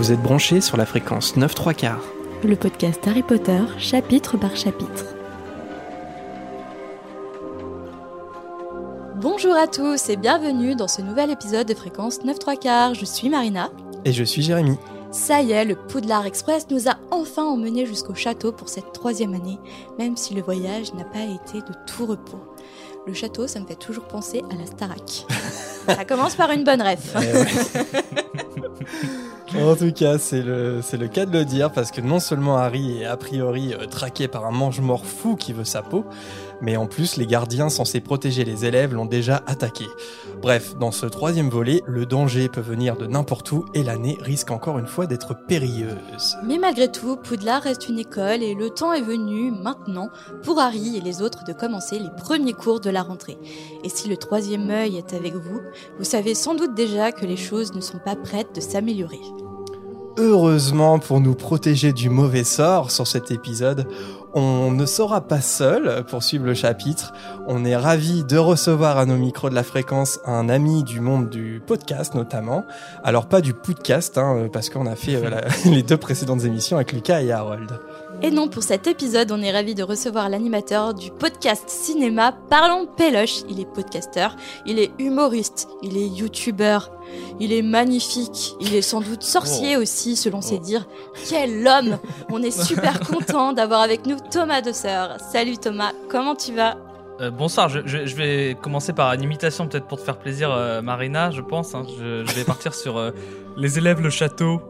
Vous êtes branchés sur la fréquence 9 3 quarts. Le podcast Harry Potter, chapitre par chapitre. Bonjour à tous et bienvenue dans ce nouvel épisode de Fréquence 9 3 quarts. Je suis Marina. Et je suis Jérémy. Ça y est, le Poudlard Express nous a enfin emmenés jusqu'au château pour cette troisième année, même si le voyage n'a pas été de tout repos. Le château, ça me fait toujours penser à la Starac. ça commence par une bonne ref. Eh en tout cas, c'est le, le cas de le dire, parce que non seulement Harry est a priori euh, traqué par un mange-mort fou qui veut sa peau, mais en plus les gardiens censés protéger les élèves l'ont déjà attaqué. Bref, dans ce troisième volet, le danger peut venir de n'importe où et l'année risque encore une fois d'être périlleuse. Mais malgré tout, Poudlard reste une école et le temps est venu maintenant pour Harry et les autres de commencer les premiers cours de la rentrée. Et si le troisième œil est avec vous, vous savez sans doute déjà que les choses ne sont pas prêtes de s'améliorer. Heureusement pour nous protéger du mauvais sort sur cet épisode, on ne sera pas seul pour suivre le chapitre. On est ravi de recevoir à nos micros de la fréquence un ami du monde du podcast notamment. Alors pas du podcast, hein, parce qu'on a fait euh, les deux précédentes émissions avec Lucas et Harold. Et non, pour cet épisode, on est ravi de recevoir l'animateur du podcast cinéma Parlons Péloche. Il est podcasteur, il est humoriste, il est youtubeur, il est magnifique, il est sans doute sorcier aussi, selon ses dires. Quel homme On est super content d'avoir avec nous Thomas de Sœur. Salut Thomas, comment tu vas? Euh, bonsoir, je, je- je vais commencer par une imitation peut-être pour te faire plaisir, euh, Marina, je pense. hein. Je, je vais partir sur euh, les élèves le château.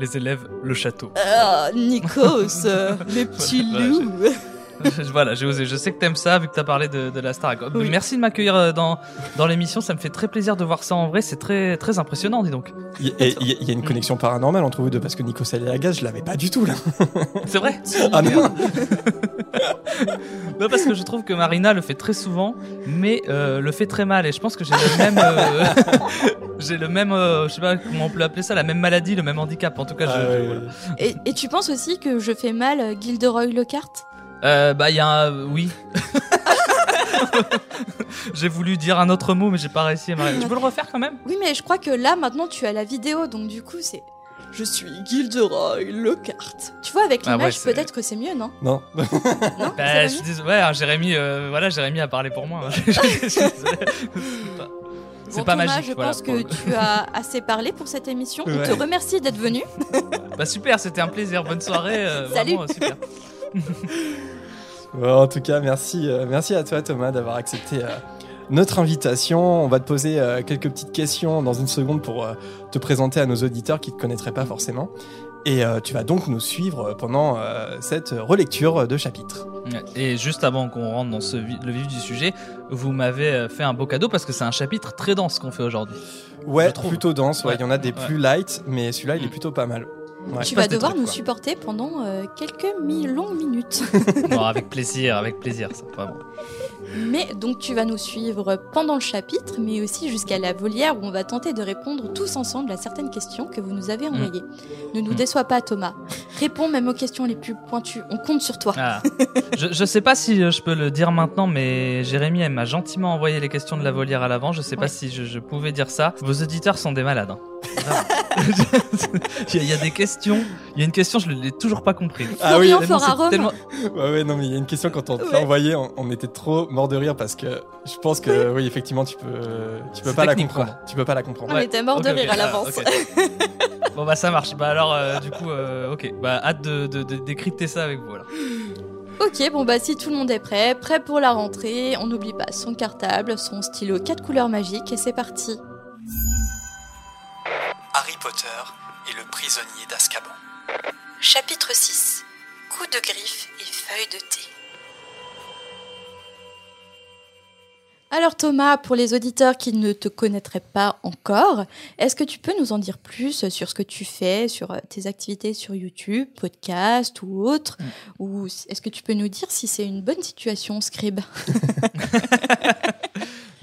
Les élèves le château. Ah, Nikos, les petits loups. voilà, j'ai osé. Je sais que t'aimes ça vu que t'as parlé de, de la Star. Oui. Merci de m'accueillir euh, dans, dans l'émission. Ça me fait très plaisir de voir ça en vrai. C'est très, très impressionnant, dis donc. Il y, et il y a- il y a une connexion paranormale entre vous deux parce que Nico Aliagas, je l'avais pas du tout là. C'est vrai Ah non Non, parce que je trouve que Marina le fait très souvent, mais euh, le fait très mal. Et je pense que j'ai le même. euh, j'ai le même. euh, je sais pas comment on peut appeler ça, la même maladie, le même handicap. En tout cas, je. Ah je- ouais, voilà. Et, et tu penses aussi que je fais mal Gilderoy Lockhart? Euh, bah, il y a un. Oui. j'ai voulu dire un autre mot, mais j'ai pas réussi. Marina. Tu peux le refaire quand même? Oui, mais je crois que là, maintenant, tu as la vidéo, donc du coup, c'est. Je suis Gilderoy Lockhart. Tu vois, avec Ah ouais, l'image, peut-être que c'est mieux, non? Non. Bah, je suis désolé. Ouais, hein, Jérémy, euh, voilà, Jérémy a parlé pour moi. hein. C'est pas- C'est Bon, pas Thomas, magique. je voilà, pense que le- tu as assez parlé pour cette émission. On Ouais. te remercie d'être venu. Bah super, c'était un plaisir. Bonne soirée. euh, Salut. vraiment, euh, super. Bon, en tout cas, merci, euh, merci à toi Thomas d'avoir accepté euh, notre invitation. On va te poser euh, quelques petites questions dans une seconde pour te présenter à nos auditeurs qui ne te connaîtraient pas forcément. Et tu vas donc nous suivre pendant cette relecture de chapitre. Et juste avant qu'on rentre dans ce le vif du sujet, vous m'avez fait un beau cadeau parce que c'est un chapitre très dense qu'on fait aujourd'hui. Ouais, plutôt dense. Ouais, Ouais. il y en a des Ouais. plus light, mais celui-là, il est Mm. plutôt pas mal. Ouais. tu vas devoir trucs, nous quoi. supporter pendant euh, quelques mi- longues minutes. non, avec plaisir, avec plaisir, ça. Vraiment. Mais donc tu vas nous suivre pendant le chapitre, mais aussi jusqu'à la volière où on va tenter de répondre tous ensemble à certaines questions que vous nous avez envoyées. Ne nous Mm. déçois pas Thomas. Réponds même aux questions les plus pointues. On compte sur toi. Ah. je, je sais pas si euh, je peux le dire maintenant, mais Jérémy, elle m'a gentiment envoyé les questions de la volière à l'avant. Je sais pas si je, je pouvais dire ça. Vos auditeurs sont des malades. hein. Il, y a, des questions. Il y a une question, je ne l'ai toujours pas compris. Ah oui, Florian Tellement fera c'est Rome. tellement- Ouais, ouais, non, mais il y a une question quand on te Ouais. l'a envoyé, on, on était trop mort de rire parce que je pense que, oui, effectivement, tu peux, tu peux pas la comprendre. quoi. Tu peux pas la comprendre. On était mort de rire à Ah, l'avance. bon bah ça marche. Bah alors euh, du coup, euh, ok. Bah hâte de, de- de décrypter ça avec vous. Alors. Ok, bon bah si tout le monde est prêt, prêt pour la rentrée, on n'oublie pas son cartable, son stylo 4 couleurs magiques et c'est parti. Harry Potter et le prisonnier d'Azkaban. Chapitre 6 Coup de griffe et feuille de thé. Alors Thomas, pour les auditeurs qui ne te connaîtraient pas encore, est-ce que tu peux nous en dire plus sur ce que tu fais, sur tes activités sur YouTube, podcast ou autre? Ou est-ce que tu peux nous dire si c'est une bonne situation, Scribe?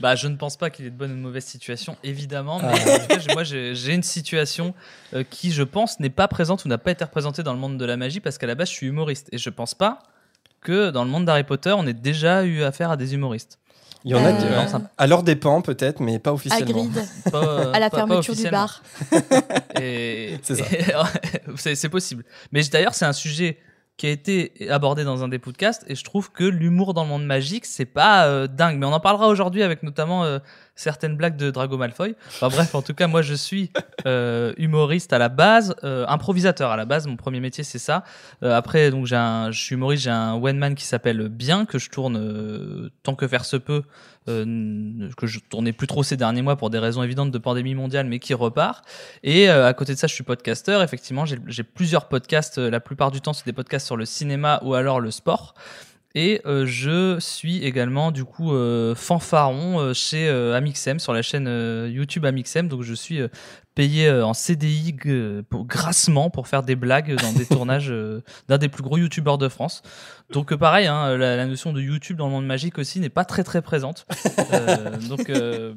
Bah je ne pense pas qu'il y ait de bonne ou de mauvaise situation, évidemment. Mais Ah. en tout cas, j'ai- moi j'ai une situation euh, qui, je pense, n'est pas présente ou n'a pas été représentée dans le monde de la magie parce qu'à la base je suis humoriste et je pense pas que dans le monde d'Harry Potter on ait déjà eu affaire à des humoristes. Il y en a Euh, non, à leur dépens peut-être, mais pas officiellement. Pas, euh, à la pas- pas fermeture du bar. Et c'est possible. Mais d'ailleurs, c'est un sujet qui a été abordé dans un des podcasts et je trouve que l'humour dans le monde magique, c'est pas euh, dingue. Mais on en parlera aujourd'hui avec notamment euh, certaines blagues de Drago Malfoy. Enfin bref, en tout cas, moi je suis euh, humoriste à la base, improvisateur à la base. Mon premier métier, c'est ça. Après, donc j'ai un, je suis humoriste, j'ai un one man qui s'appelle Bien que je tourne tant que faire se peut. Euh, que je tournais plus trop ces derniers mois pour des raisons évidentes de pandémie mondiale, mais qui repart. Et euh, à côté de ça, je suis podcasteur. Effectivement, j'ai plusieurs podcasts. euh, La plupart du temps, c'est des podcasts sur le cinéma ou alors le sport. Et je suis également du coup fanfaron chez Amixem sur la chaîne YouTube Amixem. Donc je suis payé euh, en CDI g- pour, grassement pour faire des blagues dans des tournages euh, d'un des plus gros youtubeurs de France. Donc euh, pareil, hein, la, la notion de YouTube dans le monde magique aussi n'est pas très très présente. Euh, donc euh,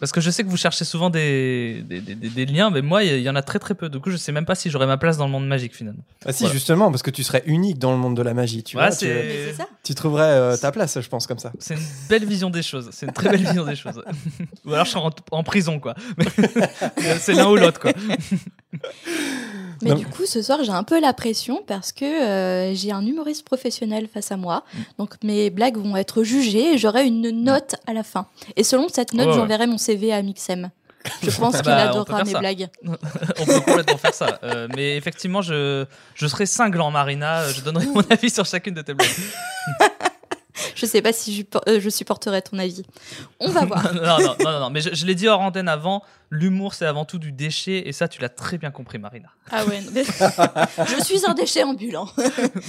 parce que je sais que vous cherchez souvent des, des, des- des- des liens, mais moi il y en a très très peu. Du coup, je sais même pas si j'aurai ma place dans le monde magique finalement. Ah si, Voilà. justement, parce que tu serais unique dans le monde de la magie. Tu, Ouais, vois, c'est- tu, Mais c'est ça. tu trouverais euh, ta place, je pense, comme ça. C'est une belle vision des choses. C'est une très belle vision des choses. ou alors je serai en, en prison quoi. Mais c'est l'un ou l'autre quoi. Mais Non. du coup, ce soir, j'ai un peu la pression parce que euh, j'ai un humoriste professionnel face à moi. Mm. Donc, mes blagues vont être jugées et j'aurai une note à la fin. Et selon cette note, ouais. j'enverrai mon CV à Mixem. Je pense qu'il Bah, adorera mes ça. blagues. On peut complètement faire ça. Euh, mais effectivement, je, je serai cinglant, Marina. Je donnerai mon avis sur chacune de tes blagues. Je sais pas si je, euh, je supporterai ton avis. On va voir. non, non, non, non, mais je, je l'ai dit hors antenne avant. L'humour, c'est avant tout du déchet. Et ça, tu l'as très bien compris, Marina. Ah ouais. mais- je suis un déchet ambulant.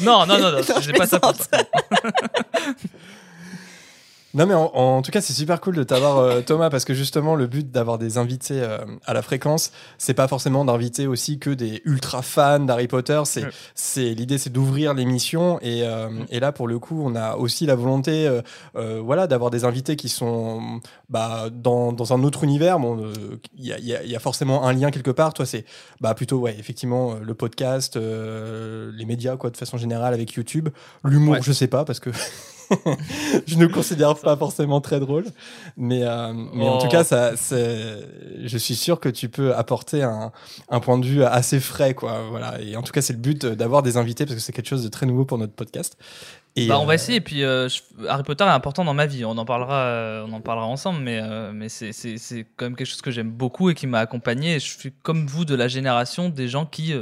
Non, non, non, non. Non, je n'ai pas ça pour ça. Non, mais en, en tout cas, c'est super cool de t'avoir, euh, Thomas, parce que justement, le but d'avoir des invités euh, à la fréquence, c'est pas forcément d'inviter aussi que des ultra fans d'Harry Potter. C'est, Ouais. c'est l'idée, c'est d'ouvrir l'émission. Et, euh, et là, pour le coup, on a aussi la volonté, euh, voilà, d'avoir des invités qui sont bah, dans, dans un autre univers. Bon, euh, il y, a, il y a- y a forcément un lien quelque part. Toi, c'est bah, plutôt, ouais, effectivement, le podcast, euh, les médias, quoi, de façon générale, avec YouTube. L'humour, Ouais. je sais pas, parce que je ne considère pas forcément très drôle, mais, euh, mais en Oh. tout cas, ça, c'est- je suis sûr que tu peux apporter un, un point de vue assez frais, quoi. Voilà. Et en tout cas, c'est le but d'avoir des invités parce que c'est quelque chose de très nouveau pour notre podcast. Et, Bah, on va euh, essayer. Et puis, euh, je- Harry Potter est important dans ma vie. On en parlera, euh, on en parlera ensemble. Mais, mais c'est, quand même quelque chose que j'aime beaucoup et qui m'a accompagné. Et je suis comme vous de la génération des gens qui,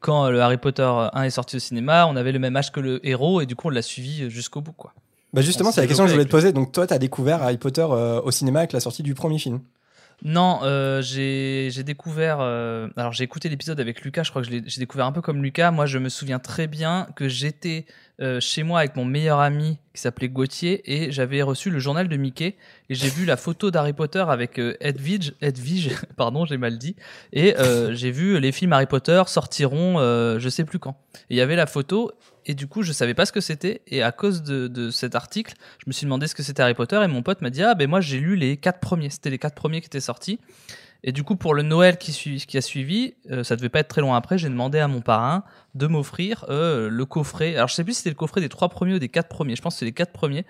quand le Harry Potter 1 est sorti au cinéma, on avait le même âge que le héros et du coup, on l'a suivi jusqu'au bout, quoi. Bah justement, c'est la question que je voulais te poser. Donc, toi, tu as découvert Harry Potter euh, au cinéma avec la sortie du premier film. Non, euh, j'ai découvert. euh, alors j'ai écouté l'épisode avec Lucas. Je crois que j'ai découvert un peu comme Lucas. Moi, je me souviens très bien que j'étais euh, chez moi avec mon meilleur ami qui s'appelait Gauthier et j'avais reçu le journal de Mickey et j'ai vu la photo d'Harry Potter avec euh, Edwige, Edwige, pardon, j'ai mal dit. Et euh, j'ai vu les films Harry Potter sortiront, euh, je sais plus quand. Il y avait la photo et du coup je savais pas ce que c'était et à cause de, de cet article, je me suis demandé ce que c'était Harry Potter et mon pote m'a dit ah ben moi j'ai lu les quatre premiers, c'était les quatre premiers qui étaient sortis. Et du coup, pour le Noël qui, a suivi, euh, ça devait pas être très loin après, j'ai demandé à mon parrain de m'offrir euh, le coffret. Alors, je sais plus si c'était le coffret des trois premiers ou des quatre premiers. Je pense que c'est les quatre premiers.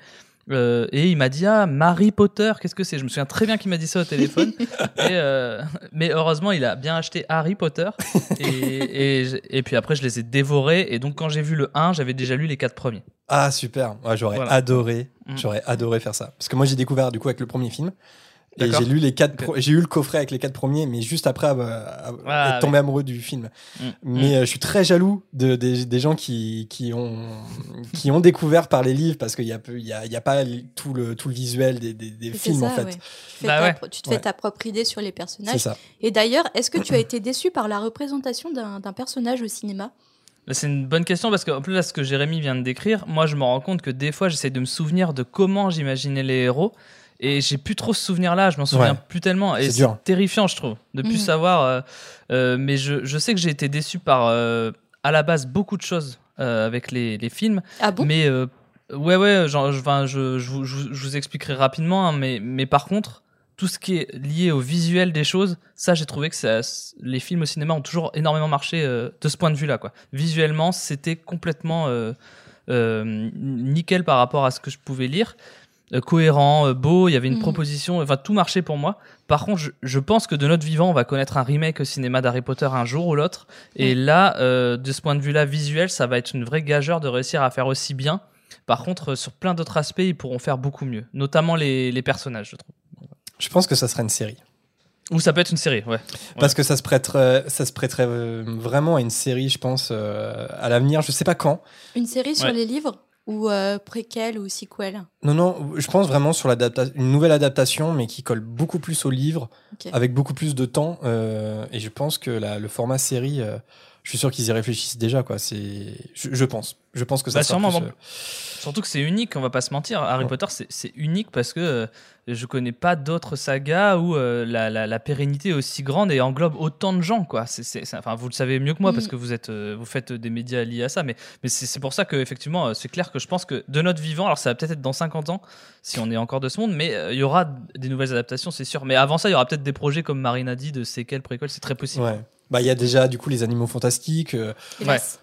Euh, et il m'a dit ah Harry Potter qu'est-ce que c'est? Je me souviens très bien qu'il m'a dit ça au téléphone et, mais heureusement il a bien acheté Harry Potter et, et, et puis après je les ai dévorés et donc quand j'ai vu le 1 j'avais déjà lu les quatre premiers Ah, super. Ouais, j'aurais Voilà. adoré. Mm. J'aurais adoré faire ça. Parce que moi, j'ai découvert du coup avec le premier film. Et j'ai lu les quatre, pro- j'ai eu le coffret avec les quatre premiers, mais juste après avoir, avoir- Ah, être tombé amoureux du film. Mm. Mais euh, je suis très jaloux de, des, des gens qui, qui, ont, qui ont découvert par les livres parce qu'il y a, peu- il y a, y a pas tout le, tout le visuel des, des, des C'est films ça, en fait. ouais. Tu, fais Bah ta ouais. pro- tu te Ouais. fais ta propre idée sur les personnages. ça. Et d'ailleurs, est-ce que tu as été déçu par la représentation d'un personnage au cinéma? Là, C'est une bonne question parce que en plus là ce que Jérémy vient de décrire, moi je me rends compte que des fois j'essaie de me souvenir de comment j'imaginais les héros et j'ai plus trop ce souvenir là, je m'en souviens Ouais. plus tellement et C'est terrifiant je trouve de plus Mhm. savoir. euh, euh, mais je, je sais que j'ai été déçu par euh, à la base beaucoup de choses euh, avec les, les films, Ah bon? Mais euh, ouais ouais, genre, je, enfin, je, je, vous- je vous- je vous expliquerai rapidement, hein, mais mais par contre tout ce qui est lié au visuel des choses, ça j'ai trouvé que ça, les films au cinéma ont toujours énormément marché euh, de ce point de vue-là. Quoi. Visuellement, c'était complètement euh, euh, nickel par rapport à ce que je pouvais lire. Euh, cohérent, euh, beau. Il y avait une Mhm. proposition. Enfin, tout marchait pour moi. Par contre, je, je pense que de notre vivant, on va connaître un remake au cinéma d'Harry Potter un jour ou l'autre. Et là, euh, de ce point de vue-là, visuel, ça va être une vraie gageure de réussir à faire aussi bien. Par contre, sur plein d'autres aspects, ils pourront faire beaucoup mieux, notamment les, les personnages, je trouve. Je pense que ça serait une série. Ou ça peut être une série, ouais. Parce que ça se prêterait, ça se prêterait vraiment à une série, je pense, euh, à l'avenir. Je sais pas quand. Une série sur Ouais. les livres? Ou euh, préquel ou sequel? Non, non, je pense vraiment sur une nouvelle adaptation, mais qui colle beaucoup plus au livre, avec beaucoup plus de temps. euh, et je pense que la- le format série, euh, je suis sûr qu'ils y réfléchissent déjà, quoi. C'est, je, je pense, je pense que ça Bah, sera sûrement, plus, euh, Surtout que c'est unique, on va pas se mentir. Harry Ouais. Potter, c'est- unique parce que euh, je connais pas d'autres sagas où euh, la, la- la pérennité est aussi grande et englobe autant de gens, quoi. C'est, enfin, vous le savez mieux que moi Mm. parce que vous êtes, euh, vous faites des médias liés à ça, mais, mais c'est, pour ça que effectivement, c'est clair que je pense que de notre vivant, alors ça va peut-être être dans 50 ans si on est encore de ce monde, mais il y aura des nouvelles adaptations, c'est sûr. Mais avant ça, il y aura peut-être des projets comme Marine a dit de séquelles, préquels, c'est très possible. Ouais. Bah, il y a déjà, du coup, les animaux fantastiques, euh, Hélas.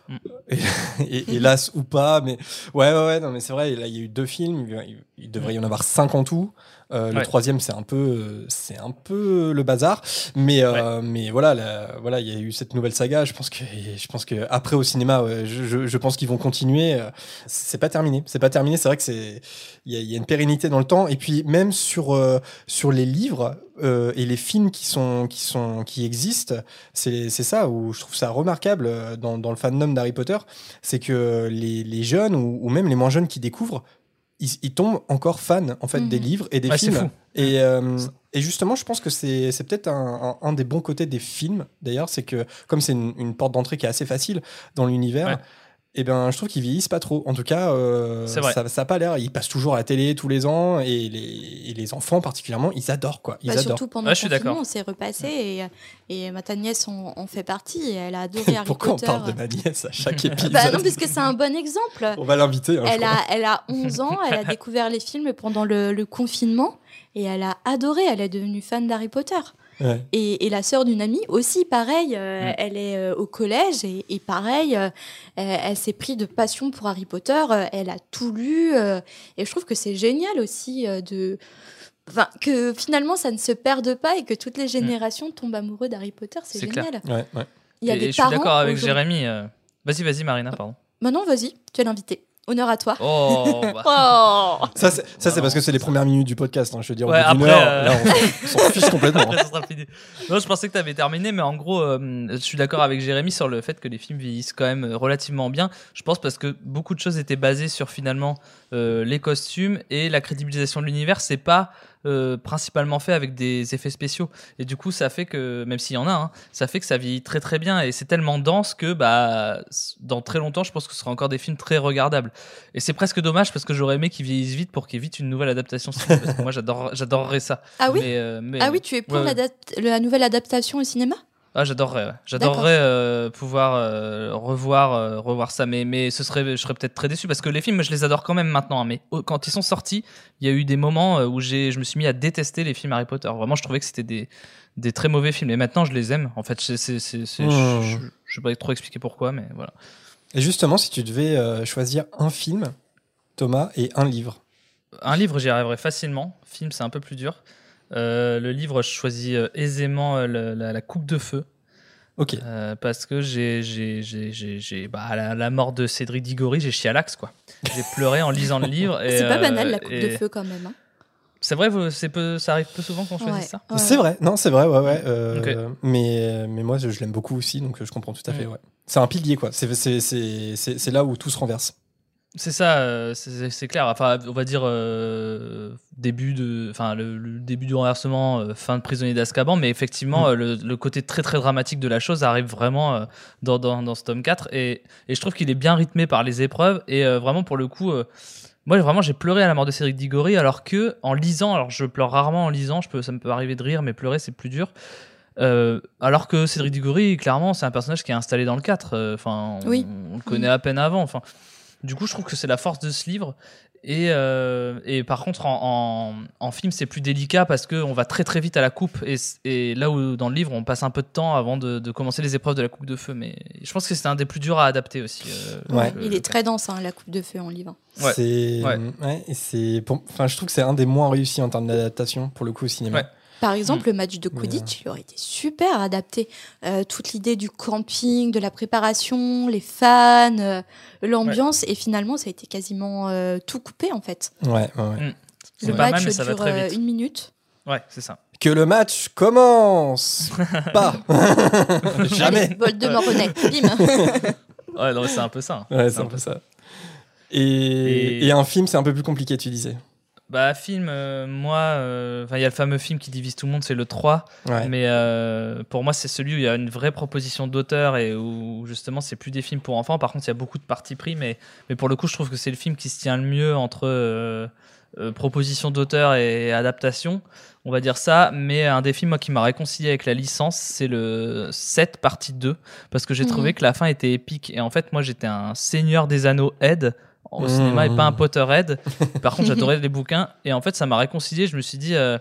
et, hélas ou pas, mais ouais, ouais, ouais, non, mais c'est vrai, là, il y a eu deux films, il, il devrait y en avoir cinq en tout. Euh, Le troisième, c'est un peu, euh, c'est un peu le bazar, mais, euh, mais voilà, la- voilà, il y a eu cette nouvelle saga. Je pense que, je pense que après au cinéma, ouais, je, je, je pense qu'ils vont continuer. C'est pas terminé, c'est pas terminé. C'est vrai que c'est, il y, a- il y a une pérennité dans le temps, et puis même sur sur les livres euh, et les films qui sont qui sont qui existent, c'est c'est ça où je trouve ça remarquable dans, dans le fandom d'Harry Potter, c'est que les, les jeunes ou, ou même les moins jeunes qui découvrent, ils, ils tombent encore fans en fait Mhm. des livres et des Ouais, films. Et, euh, et justement, je pense que c'est c'est peut-être un, un, un des bons côtés des films. D'ailleurs, c'est que comme c'est une, une porte d'entrée qui est assez facile dans l'univers. Ouais. Et ben, je trouve qu'ils vieillissent pas trop. En tout cas, euh, ça, ça a pas l'air. Ils passent toujours à la télé tous les ans et les, et les enfants particulièrement, ils adorent quoi. Ils Bah, adorent. surtout pendant Ouais, le confinement, on s'est repassé et, et ma ta nièce en, en fait partie et elle a adoré Harry Pourquoi Potter. on parle de ma nièce à chaque épisode Bah non, parce que c'est un bon exemple. On va l'inviter. hein, Elle a, elle a 11 ans, elle a découvert les films pendant le, le confinement et elle a adoré, elle est devenue fan d'Harry Potter. Ouais. Et, et la sœur d'une amie aussi, pareil, euh, Mm. elle est euh, au collège et, et pareil, euh, elle, elle s'est pris de passion pour Harry Potter, euh, elle a tout lu euh, et je trouve que c'est génial aussi euh, de... Enfin, que finalement ça ne se perde pas et que toutes les générations tombent amoureux d'Harry Potter, c'est génial. Ouais, ouais. Il y a et des je suis d'accord avec Jérémy. euh, Vas-y, vas-y, Marina, pardon. Maintenant, vas-y, tu es l'invité. Honneur à toi. Oh, bah. Oh Ça, c'est ça, c'est Non, parce que c'est les premières minutes du podcast. hein. Je veux dire, au Ouais, bout d'une après, heure, euh, là, on s'en- fiche complètement. Après, ça sera fini. Non, je pensais que tu avais terminé, mais en gros, euh, je suis d'accord avec Jérémy sur le fait que les films vieillissent quand même euh, relativement bien. Je pense parce que beaucoup de choses étaient basées sur finalement euh, les costumes et la crédibilisation de l'univers. C'est pas euh, principalement fait avec des effets spéciaux. Et du coup, ça fait que, même s'il y en a, hein, ça fait que ça vieillit très très bien. Et c'est tellement dense que bah, dans très longtemps, je pense que ce sera encore des films très regardables. Et c'est presque dommage parce que j'aurais aimé qu'ils vieillissent vite pour qu'il y ait vite une nouvelle adaptation. parce que moi, j'adore, j'adorerais ça. Ah oui? Mais, euh, mais- Ah oui, tu es pour Ouais, ouais. l'adapt- la nouvelle adaptation au cinéma? Ah, j'adorerais. ouais. J'adorerais euh, pouvoir euh, revoir, euh, revoir ça, mais mais ce serait, je serais peut-être très déçu parce que les films, je les adore quand même maintenant. hein, mais au- quand ils sont sortis, il y a eu des moments où j'ai, je me suis mis à détester les films Harry Potter. Vraiment, je trouvais que c'était des des très mauvais films. Et maintenant, je les aime. En fait, c'est, c'est, c'est, c'est- Mmh. je, je, je sais pas trop expliquer pourquoi, mais voilà. Et justement, si tu devais euh, choisir un film, Thomas, et un livre? Un livre, j'y arriverais facilement. Film, c'est un peu plus dur. Euh, le livre, je choisis euh, aisément euh, le- la, la Coupe de feu. Ok. Euh, parce que j'ai, j'ai, j'ai, j'ai, j'ai- bah, à la, la mort de Cédric Diggory, j'ai chié à l'axe, quoi. J'ai pleuré en lisant le livre. et, C'est pas euh, banal la coupe de feu quand même. hein. C'est vrai, vous- c'est peu, ça arrive peu souvent qu'on choisisse Ouais. ça. Ouais. C'est vrai, non, c'est vrai, ouais, ouais. euh, mais, mais moi, je, je l'aime beaucoup aussi, donc je comprends tout à fait, Mm. ouais. C'est un pilier, quoi. C'est- C'est c'est- c'est- c'est là où tout se renverse. C'est ça, euh, c'est clair. Enfin, on va dire euh, début de, enfin le, le début du renversement, euh, fin de prisonnier d'Azkaban, mais effectivement Mm. le, le côté très très dramatique de la chose arrive vraiment euh, dans, dans, dans ce tome 4 et, et je trouve qu'il est bien rythmé par les épreuves et vraiment pour le coup. moi, vraiment, j'ai pleuré à la mort de Cédric Diggory, alors que en lisant, alors je pleure rarement en lisant, je peux, ça me peut arriver de rire, mais pleurer c'est plus dur. Euh, alors que Cédric Diggory, clairement, c'est un personnage qui est installé dans le 4. euh, Enfin, on, Oui. on le connaît à peine avant. Enfin, du coup, je trouve que c'est la force de ce livre. Et, euh, et par contre, en, en, en film, c'est plus délicat parce qu'on va très très vite à la coupe. Et, là où dans le livre, on passe un peu de temps avant de, de commencer les épreuves de la coupe de feu. Mais je pense que c'est un des plus durs à adapter aussi. euh, Ouais. le- Il est très dense, hein, la coupe de feu en livre. Ouais. C'est, Ouais. ouais, et c'est, pour- enfin, je trouve que c'est un des moins réussis en termes d'adaptation pour le coup au cinéma. Ouais. Par Mm. exemple, le match de Quidditch, il aurait été super adapté. Euh, toute l'idée du camping, de la préparation, les fans, euh, l'ambiance, et finalement, ça a été quasiment euh, tout coupé en fait. Ouais, ouais, ouais. C'est Le match mal, ça dure euh, une minute. Ouais, c'est ça. Que le match commence pas. Jamais. Allez, Voldemort renaît. Bim. Ouais, non, c'est un peu ça. Ouais, c'est un peu ça. Et, Et- et un film, c'est un peu plus compliqué, tu disais. Bah, film, euh, moi, euh, enfin, il y a le fameux film qui divise tout le monde, c'est le 3. Ouais. Mais euh, pour moi, c'est celui où il y a une vraie proposition d'auteur et où justement, c'est plus des films pour enfants. Par contre, il y a beaucoup de parties pris, mais, mais pour le coup, je trouve que c'est le film qui se tient le mieux entre euh, euh, proposition d'auteur et adaptation. On va dire ça. Mais un des films moi, qui m'a réconcilié avec la licence, c'est le 7 partie 2. Parce que j'ai Mhm. trouvé que la fin était épique. Et en fait, moi, j'étais un Seigneur des Anneaux Ed au cinéma et pas un Potterhead. Par contre, j'adorais les bouquins. Et en fait, ça m'a réconcilié. Je me suis dit, euh,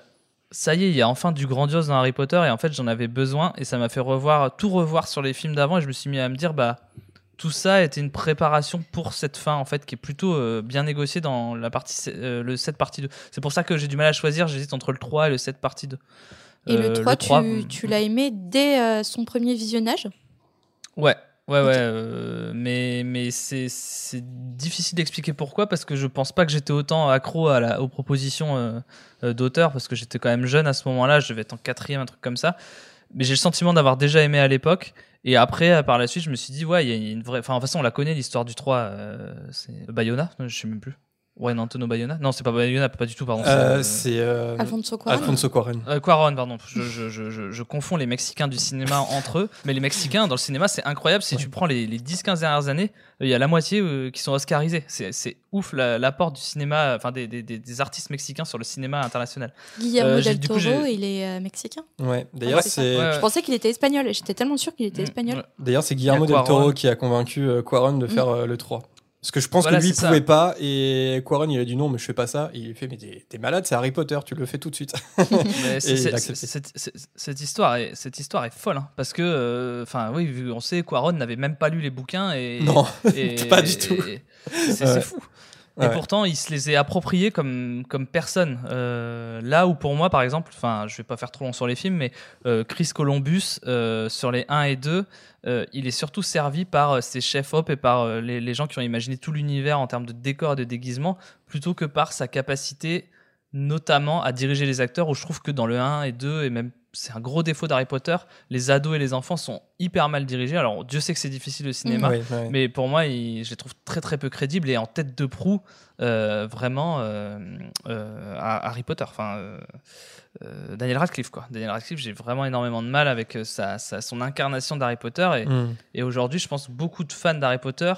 ça y est, il y a enfin du grandiose dans Harry Potter. Et en fait, j'en avais besoin. Et ça m'a fait revoir, tout revoir sur les films d'avant. Et je me suis mis à me dire, bah, tout ça était une préparation pour cette fin, en fait, qui est plutôt euh, bien négociée dans la partie, euh, le 7 partie 2. C'est pour ça que j'ai du mal à choisir. J'hésite entre le 3 et le 7 partie 2. Et Euh, le 3, trois, tu, tu l'as aimé dès euh, son premier visionnage? Ouais, ouais, ouais. euh, mais mais c'est difficile d'expliquer pourquoi parce que je pense pas que j'étais autant accro à la, aux propositions euh, euh, d'auteurs parce que j'étais quand même jeune à ce moment-là. Je devais être en quatrième, un truc comme ça. Mais j'ai le sentiment d'avoir déjà aimé à l'époque. Et après, euh, par la suite, je me suis dit, ouais, il y a une vraie. Enfin, de toute façon, on la connaît, l'histoire du 3. euh, c'est Bayona Je sais même plus. Ouais, Antonio Bayona Non, c'est pas Bayona, pas du tout, pardon. Euh, c'est, euh, c'est euh, Alfonso Cuarón Alfonso Cuarón. euh, Cuarón, pardon. Je, je, je, je, je confonds les Mexicains du cinéma entre eux. Mais les Mexicains, dans le cinéma, c'est incroyable. Si tu prends les, les 10-15 dernières années, il y a la moitié euh, qui sont oscarisés. C'est ouf la- l'apport du cinéma, enfin des, des, des, des artistes mexicains sur le cinéma international. Guillermo Euh, del coup, Toro, il est euh, mexicain. Ouais. D'ailleurs, Ah, c'est Ouais. Je pensais qu'il était espagnol. J'étais tellement sûre qu'il était Mm, espagnol. d'ailleurs c'est Guillermo del Toro qui a convaincu euh, Cuarón de faire euh, le 3. Parce que je pense Voilà, que lui ça. pouvait pas et Cuarón il a dit non mais je fais pas ça et il fait mais t'es malade c'est Harry Potter tu le fais tout de suite. Mais il cette, histoire est, cette histoire est folle. hein, parce que, euh, enfin, oui, vu- on sait, Cuaron n'avait même pas lu les bouquins. Et, non. et- pas du tout. et- C'est c'est Ouais. fou. Ouais. Et pourtant, il se les est appropriés comme, comme personne. Euh, là où pour moi, par exemple, enfin, je vais pas faire trop long sur les films, mais euh, Chris Columbus, euh, sur les 1 et 2, euh, il est surtout servi par euh, ses chefs op et par euh, les, les gens qui ont imaginé tout l'univers en termes de décor et de déguisement, plutôt que par sa capacité notamment à diriger les acteurs, où je trouve que dans le 1 et 2, et même c'est un gros défaut d'Harry Potter, les ados et les enfants sont hyper mal dirigés. Alors Dieu sait que c'est difficile au cinéma, Ouais, ouais. mais pour moi, il- je les trouve très très peu crédibles et en tête de proue, euh, vraiment, euh, euh, à Harry Potter. Enfin, euh, euh, Daniel Radcliffe, quoi. Daniel Radcliffe, j'ai vraiment énormément de mal avec sa, sa- son incarnation d'Harry Potter. Et, Mm. et aujourd'hui, je pense que beaucoup de fans d'Harry Potter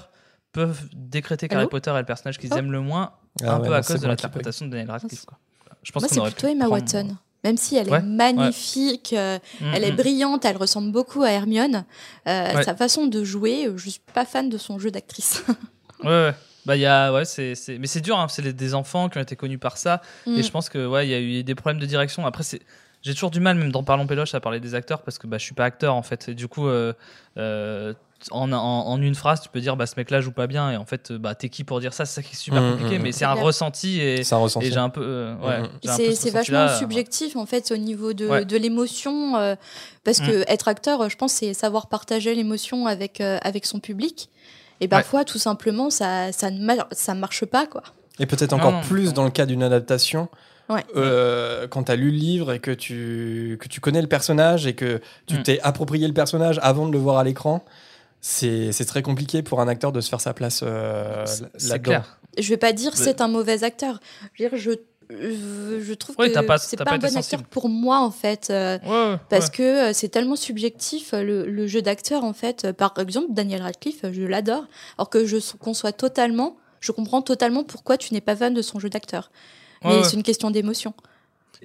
peuvent décréter qu'Harry Potter est le personnage qu'ils Oh. aiment le moins, Ah un ouais, peu à cause de l'interprétation de Daniel Radcliffe. Quoi. Je pense Moi, c'est plutôt Emma prendre- Watson. Même si elle Ouais, est magnifique, euh, Mm, elle est mm. brillante, elle ressemble beaucoup à Hermione. euh, Ouais. Sa façon de jouer, euh, je suis pas fan de son jeu d'actrice. Ouais. Bah, y a, ouais, c'est. Mais c'est dur, hein, c'est des enfants qui ont été connus par ça. Mm. Et je pense que ouais, il y a eu des problèmes de direction. Après, c'est j'ai toujours du mal, même dans Parlons Péloche, à parler des acteurs parce que bah, je suis pas acteur en fait. Et du coup, euh, euh, en, en, en une phrase, tu peux dire bah ce mec-là joue pas bien. Et en fait, bah t'es qui pour dire ça? C'est ça qui est super Mm, compliqué. mm, mais mm. c'est un clair. ressenti et, C'est un ressenti. et j'ai un peu, euh, ouais, C'est ce vachement subjectif en fait au niveau de, Ouais. de l'émotion euh, parce que être acteur, je pense, c'est savoir partager l'émotion avec euh, avec son public. Et parfois, tout simplement, ça ça ne mar- ça marche pas quoi. Et peut-être Non, encore non, plus non. dans le cas d'une adaptation. Ouais. Euh, quand tu as lu le livre et que tu, que tu connais le personnage et que tu Mm. t'es approprié le personnage avant de le voir à l'écran, c'est très compliqué pour un acteur de se faire sa place euh, là-dedans. Je vais pas dire c'est un mauvais acteur. Je veux dire, je je, je trouve Oui, que c'est pas, pas un bon sensible. acteur pour moi en fait. euh, Ouais, ouais, Parce ouais. que euh, c'est tellement subjectif, euh, le, le jeu d'acteur, en fait. Par exemple, Daniel Radcliffe, je l'adore. Alors que je conçois totalement, je comprends totalement pourquoi tu n'es pas fan de son jeu d'acteur. Ouais, Mais ouais. c'est une question d'émotion.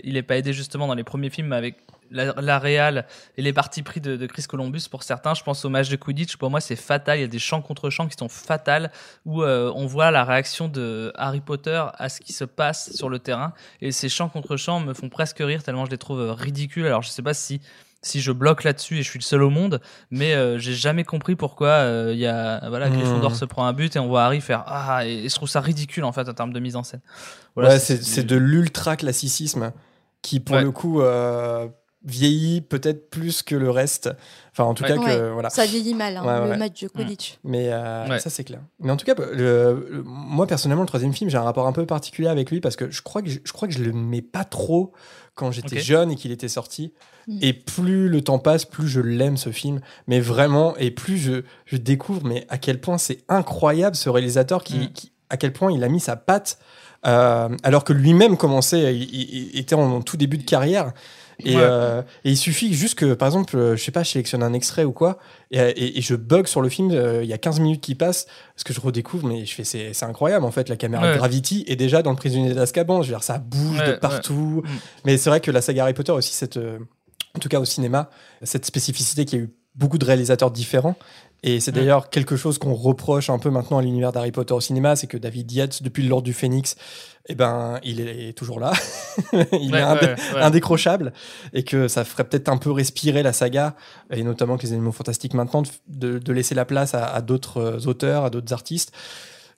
il est pas aidé justement dans les premiers films avec la, la réal et les parties pris de, de Chris Columbus pour certains. Je pense au match de Quidditch. Pour moi, c'est fatal. Il y a des champs contre champs qui sont fatals où euh, on voit la réaction de Harry Potter à ce qui se passe sur le terrain. Et ces champs contre champs me font presque rire tellement je les trouve euh, ridicules. Alors, je sais pas si si je bloque là-dessus et je suis le seul au monde, mais euh, j'ai jamais compris pourquoi euh, il y a voilà Mmh. Gryffondor se prend un but et on voit Harry faire ah et, et je trouve ça ridicule en fait en termes de mise en scène. Voilà, ouais, c'est c'est de l'ultra classicisme qui, pour Ouais. le coup, euh, vieillit peut-être plus que le reste. Enfin, en tout Ouais. cas, que Ouais. voilà. Ça vieillit mal, hein, Ouais, ouais, le ouais. match de Quidditch. Mais euh, Ouais. ça, c'est clair. Mais en tout cas, le- le- moi, personnellement, le troisième film, j'ai un rapport un peu particulier avec lui parce que je crois que je, je crois que je le mets pas trop quand j'étais jeune et qu'il était sorti. Mm. Et plus le temps passe, plus je l'aime ce film. Mais vraiment, et plus je, je découvre, mais à quel point c'est incroyable ce réalisateur qui, Mm. qui- à quel point il a mis sa patte. Euh, alors que lui-même commençait, il, était en tout début de carrière. Et, Ouais. euh, et il suffit juste que, par exemple, euh, je sais pas, je sélectionne un extrait ou quoi, et, et- et je bug sur le film, euh, il y a 15 minutes qui passent, parce que je redécouvre, mais je fais, c'est incroyable en fait, la caméra Ouais. Gravity est déjà dans le prisonnier d'Azkaban, je veux dire, ça bouge Ouais, de partout. Mm. Mais c'est vrai que la saga Harry Potter aussi cette, en tout cas au cinéma, cette spécificité qu'il y a eu beaucoup de réalisateurs différents. Et c'est Mm. d'ailleurs quelque chose qu'on reproche un peu maintenant à l'univers d'Harry Potter au cinéma, c'est que David Yates, depuis l'Ordre du Phénix, eh ben, il est toujours là. il Ouais, est indé- ouais, ouais. indécrochable et que ça ferait peut-être un peu respirer la saga et notamment que les animaux fantastiques maintenant de, laisser la place à, à d'autres euh, auteurs, à d'autres artistes.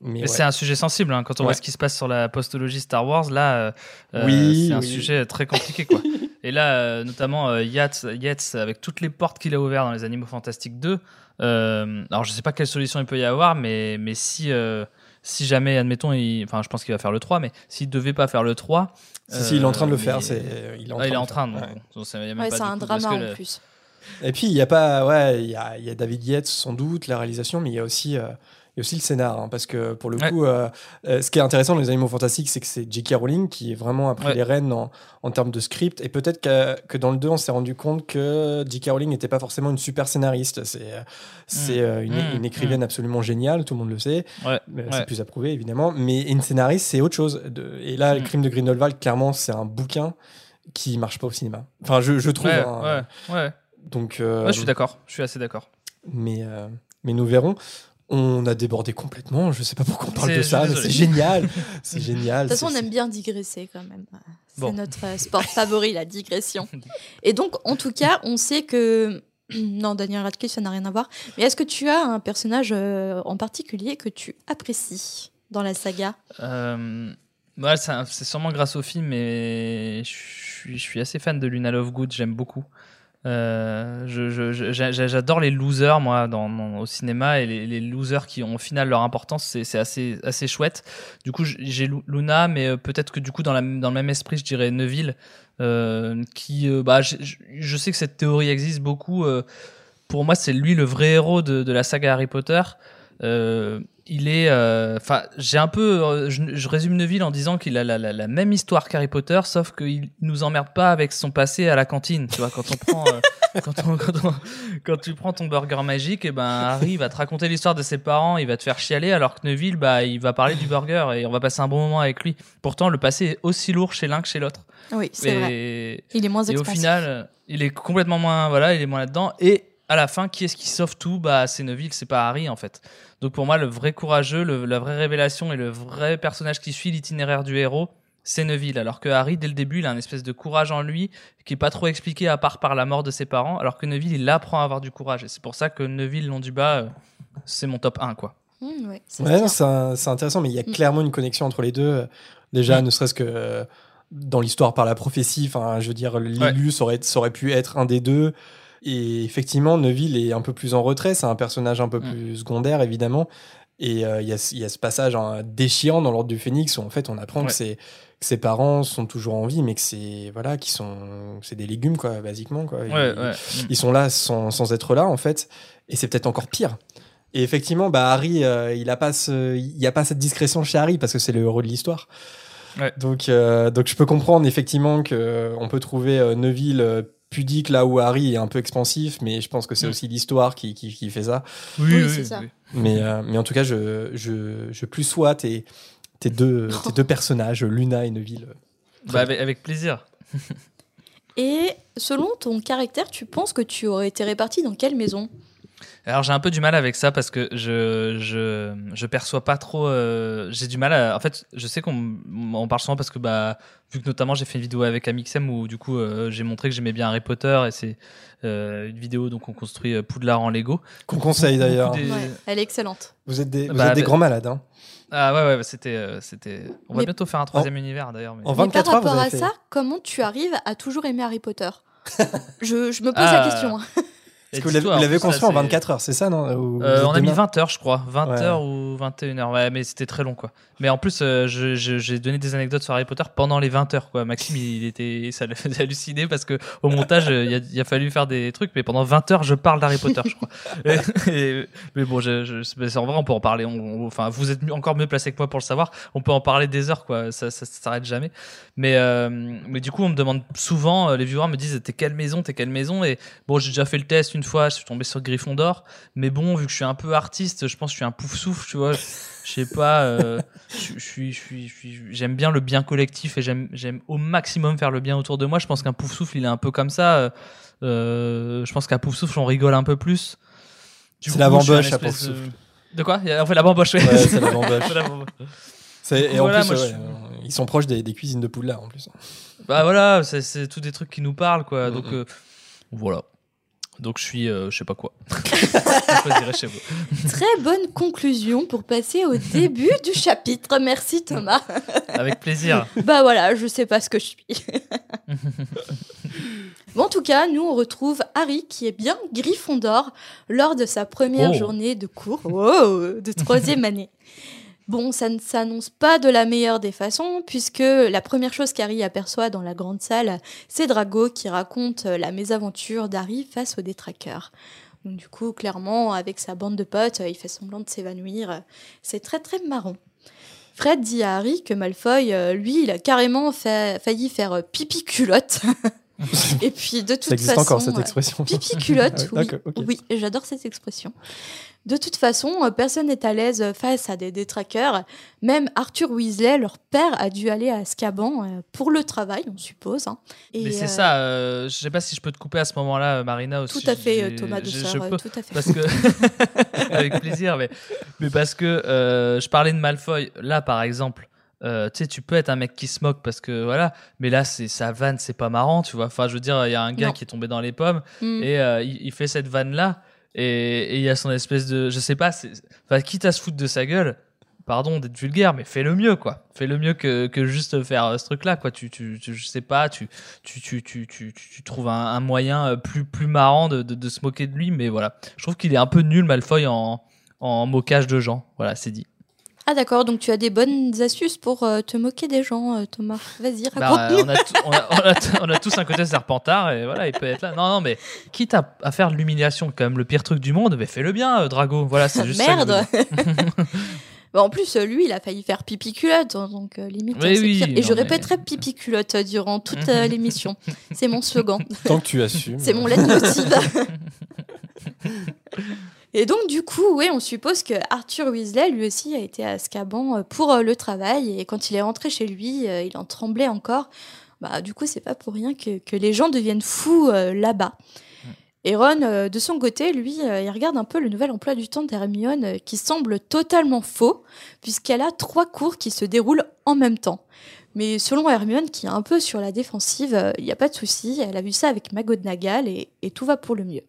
Mais Mais ouais. c'est un sujet sensible hein, quand on Ouais. voit ce qui se passe sur la postologie Star Wars. Là, euh, euh, Oui, c'est un oui. sujet très compliqué quoi. Et là, euh, notamment euh, Yates, Yates, avec toutes les portes qu'il a ouvertes dans les Animaux Fantastiques 2. Euh, alors je sais pas quelle solution il peut y avoir, mais mais si euh, si jamais admettons, il, enfin je pense qu'il va faire le 3, mais s'il devait pas faire le 3, Si, si, il est en train de le mais- faire. C'est, il est en Ah, il est en le train. Ouais. Ouais, pas c'est un coup, drama en le- plus. Et puis il y a pas, ouais, il y a, il y a David Yates sans doute la réalisation, mais il y a aussi, euh, il y a aussi le scénar, hein, parce que pour le Ouais. coup, euh, euh, ce qui est intéressant dans les Animaux Fantastiques, c'est que c'est J.K. Rowling qui est vraiment a pris Ouais. les rênes en, en termes de script, et peut-être que, que dans le 2, on s'est rendu compte que J.K. Rowling n'était pas forcément une super scénariste. C'est, euh, c'est une, Mm. une écrivaine absolument géniale, tout le monde le sait. Ouais. C'est plus approuvé évidemment, mais une scénariste, c'est autre chose. De- et là, le Mm. crime de Grindelwald, clairement, c'est un bouquin qui marche pas au cinéma. Enfin, je, je trouve. Ouais, hein. Donc, euh, je suis d'accord. Je suis assez d'accord. mais, mais nous verrons. On a débordé complètement. Je sais pas pourquoi on parle de ça, mais c'est génial. C'est génial. De toute façon, on aime bien digresser quand même. C'est Bon. notre euh, sport favori, la digression. Et donc, en tout cas, on sait que. Non, Daniel Radcliffe, ça n'a rien à voir. Mais est-ce que tu as un personnage euh, en particulier que tu apprécies dans la saga? Euh, ouais, c'est un- c'est sûrement grâce au film, mais je suis, je suis assez fan de Luna Lovegood, j'aime beaucoup. Euh, J'adore les losers, moi, dans, dans- au cinéma, et les, les losers qui ont au final leur importance, c'est assez, assez chouette. Du coup, j'ai Lu- Luna, mais euh, peut-être que du coup, dans, la, dans le même esprit, je dirais Neville, euh, qui, euh, bah, je sais que cette théorie existe beaucoup. euh, pour moi, c'est lui le vrai héros de, de la saga Harry Potter. Euh, il est, euh, enfin, j'ai un peu, euh, je, je résume Neville en disant qu'il a la, la- la même histoire qu'Harry Potter, sauf qu'il nous emmerde pas avec son passé à la cantine. Tu vois, quand on prend, quand, on- quand, on- quand tu prends ton burger magique, et ben Harry va te raconter l'histoire de ses parents, il va te faire chialer, alors que Neville, bah, il va parler du burger et on va passer un bon moment avec lui. Pourtant, le passé est aussi lourd chez l'un que chez l'autre. Oui, c'est vrai. Il est moins et au final, il est complètement moins, voilà, il est moins là-dedans. Et à la fin, qui est-ce qui sauve tout? Bah, c'est Neville, c'est pas Harry en fait. Donc pour moi, le vrai courageux, le- la vraie révélation et le vrai personnage qui suit l'itinéraire du héros, c'est Neville. Alors que Harry, dès le début, il a un espèce de courage en lui qui est pas trop expliqué à part par la mort de ses parents. Alors que Neville, il apprend à avoir du courage. Et c'est pour ça que Neville, long du bas, euh, c'est mon top 1 quoi. Mmh, ouais, c'est un- c'est intéressant, mais il y a Mm. clairement une connexion entre les deux. Déjà, Mm. ne serait-ce que euh, dans l'histoire par la prophétie, enfin, je veux dire, aurait pu être un des deux. Et effectivement, Neville est un peu plus en retrait. C'est un personnage un peu Mm. plus secondaire, évidemment. Et euh, il y, a, ce- il y a ce passage hein, déchirant dans l'ordre du Phénix où en fait on apprend Ouais. que, ses, que ses parents sont toujours en vie, mais que c'est voilà, qui sont c'est des légumes quoi, basiquement quoi. Ouais, Ils- ouais. Mm. ils sont là sans, sans être là en fait et c'est peut-être encore pire et effectivement bah Harry euh, il a pas ce il y a pas cette discrétion chez Harry parce que c'est le héros de l'histoire donc euh, donc je peux comprendre effectivement que euh, on peut trouver Neville pudique là où Harry est un peu expansif mais je pense que c'est Mm. aussi l'histoire qui, qui, qui fait ça Oui, c'est ça. mais euh, mais en tout cas je je, je plus sois tes tes deux tes deux personnages Luna et Neville Bah, avec, avec plaisir. Et selon ton caractère, tu penses que tu aurais été réparti dans quelle maison? Alors j'ai un peu du mal avec ça parce que je je, je perçois pas trop. euh, j'ai du mal à. En fait, je sais qu'on on parle souvent parce que bah vu que notamment j'ai fait une vidéo avec Amixem où du coup euh, j'ai montré que j'aimais bien Harry Potter et c'est euh, une vidéo donc on construit euh, Poudlard en Lego. Qu'on conseille d'ailleurs. des- Ouais, Elle est excellente. Vous êtes des, vous Bah, êtes des bah- grands malades. Hein. Ah ouais ouais bah, c'était euh, c'était. On va Mais- bientôt faire un troisième univers d'ailleurs. mais- En Mais par 24 heures, vous rapport à fait. ça, comment tu arrives à toujours aimer Harry Potter? Je, je me pose Ah. la question. Parce que vous l'avez- construit en c'est- 24 heures, c'est ça, non Ou Euh, on a mis mains 20 heures, je crois. 20 Ouais. heures ou 21 heures. Ouais, mais c'était très long, quoi. Mais en plus, euh, je- je- j'ai donné des anecdotes sur Harry Potter pendant les 20 heures, quoi. Maxime, il était, ça le faisait halluciner parce que au montage, euh, il a, il a fallu faire des trucs, mais pendant 20 heures, je parle d'Harry Potter, je crois. Et- et- mais bon, je, en vrai, on peut en parler. On- on- enfin, vous êtes encore mieux placé que moi pour le savoir. On peut en parler des heures, quoi. Ça, ça, ça s'arrête jamais. Mais, euh, mais du coup, on me demande souvent, les viewers me disent, t'es quelle maison, t'es quelle maison? Et bon, j'ai déjà fait le test une fois, je suis tombé sur Gryffondor. Mais bon, vu que je suis un peu artiste, je pense que je suis un pouf souffle, tu vois. Je sais pas, euh, je suis, j'aime bien le bien collectif et j'aime, j'aime au maximum faire le bien autour de moi. Je pense qu'un pouf souffle, il est un peu comme ça. euh, euh, je pense qu'à pouf souffle, on rigole un peu plus. C'est la bamboche à espèce Poufsouffle. de- De quoi? On fait la bamboche, ouais. Ouais, c'est la bamboche. En plus, je euh, ils sont proches des, des cuisines de Poudlard en plus. Bah voilà, c'est, tous des trucs qui nous parlent, quoi. Donc Mhm. euh, voilà. Donc je suis, euh, je sais pas quoi. je choisirai chez vous. Très bonne conclusion pour passer au début du chapitre. Merci Thomas. Avec plaisir. Bah voilà, je sais pas ce que je suis. bon, en tout cas, nous on retrouve Harry qui est bien Gryffondor lors de sa première Oh. journée de cours de troisième année. Bon, ça ne s'annonce pas de la meilleure des façons, puisque la première chose qu'Harry aperçoit dans la grande salle, c'est Drago qui raconte euh, la mésaventure d'Harry face aux détraqueurs. Donc du coup, clairement, avec sa bande de potes, euh, il fait semblant de s'évanouir. C'est très très marrant. Fred dit à Harry que Malfoy, euh, lui, il a carrément failli faire pipi culotte. Et puis de toute Ça existe façon, encore cette expression. Pipi culotte. Oui, j'adore cette expression. De toute façon, euh, personne n'est à l'aise face à des détraqueurs. Même Arthur Weasley, leur père, a dû aller à Azkaban euh, pour le travail, on suppose. hein. Et, Mais c'est euh, ça, euh, je sais pas si je peux te couper à ce moment-là, Marina aussi. Tout à fait, euh, Thomas de Sœur, euh, peux- tout à fait. Parce que. Avec plaisir, mais, mais parce que euh, je parlais de Malfoy. Là, par exemple, euh, tu sais, tu peux être un mec qui se moque parce que voilà, mais là, c'est sa vanne, c'est pas marrant, tu vois. Enfin, je veux dire, il y a un gars Non. qui est tombé dans les pommes Mm. et euh, il, il fait cette vanne-là et et il y a son espèce de. Je sais pas, enfin, quitte à se foutre de sa gueule. Pardon d'être vulgaire, mais fais le mieux, quoi. Fais le mieux que, que juste faire euh, ce truc-là, quoi. Tu, tu, tu- je sais pas, tu, tu, tu, tu, tu, tu- trouves un, un moyen euh, plus, plus marrant de, de, de se moquer de lui, mais voilà. Je trouve qu'il est un peu nul, Malfoy, en, en moquage de gens. Voilà, c'est dit. Ah d'accord, donc tu as des bonnes astuces pour euh, te moquer des gens, euh, Thomas. Vas-y, Bah, raconte-nous. on, a tout- on, a, on a t- on a tous un côté serpentard, et voilà, il peut être là. Non, non, mais quitte à, à faire de l'humiliation, quand même, le pire truc du monde, mais fais-le bien, euh, Drago. Voilà, c'est juste ça. que Merde. Bah, en plus, euh, lui, il a failli faire pipi culotte, hein, donc euh, limite, Oui, c'est oui, pire. Et je mais- répéterai pipi culotte durant toute euh, l'émission. C'est mon slogan. Tant que tu assumes. C'est mon leitmotiv. Et donc, du coup, oui, on suppose que Arthur Weasley, lui aussi, a été à Azkaban euh, pour euh, le travail. Et quand il est rentré chez lui, euh, il en tremblait encore. Bah, du coup, c'est pas pour rien que, que les gens deviennent fous euh, là-bas. Et Ron, euh, de son côté, lui, euh, il regarde un peu le nouvel emploi du temps d'Hermione, euh, qui semble totalement faux, puisqu'elle a trois cours qui se déroulent en même temps. Mais selon Hermione, qui est un peu sur la défensive, il n'y a pas de souci. Elle a vu ça avec McGonagall et, et tout va pour le mieux.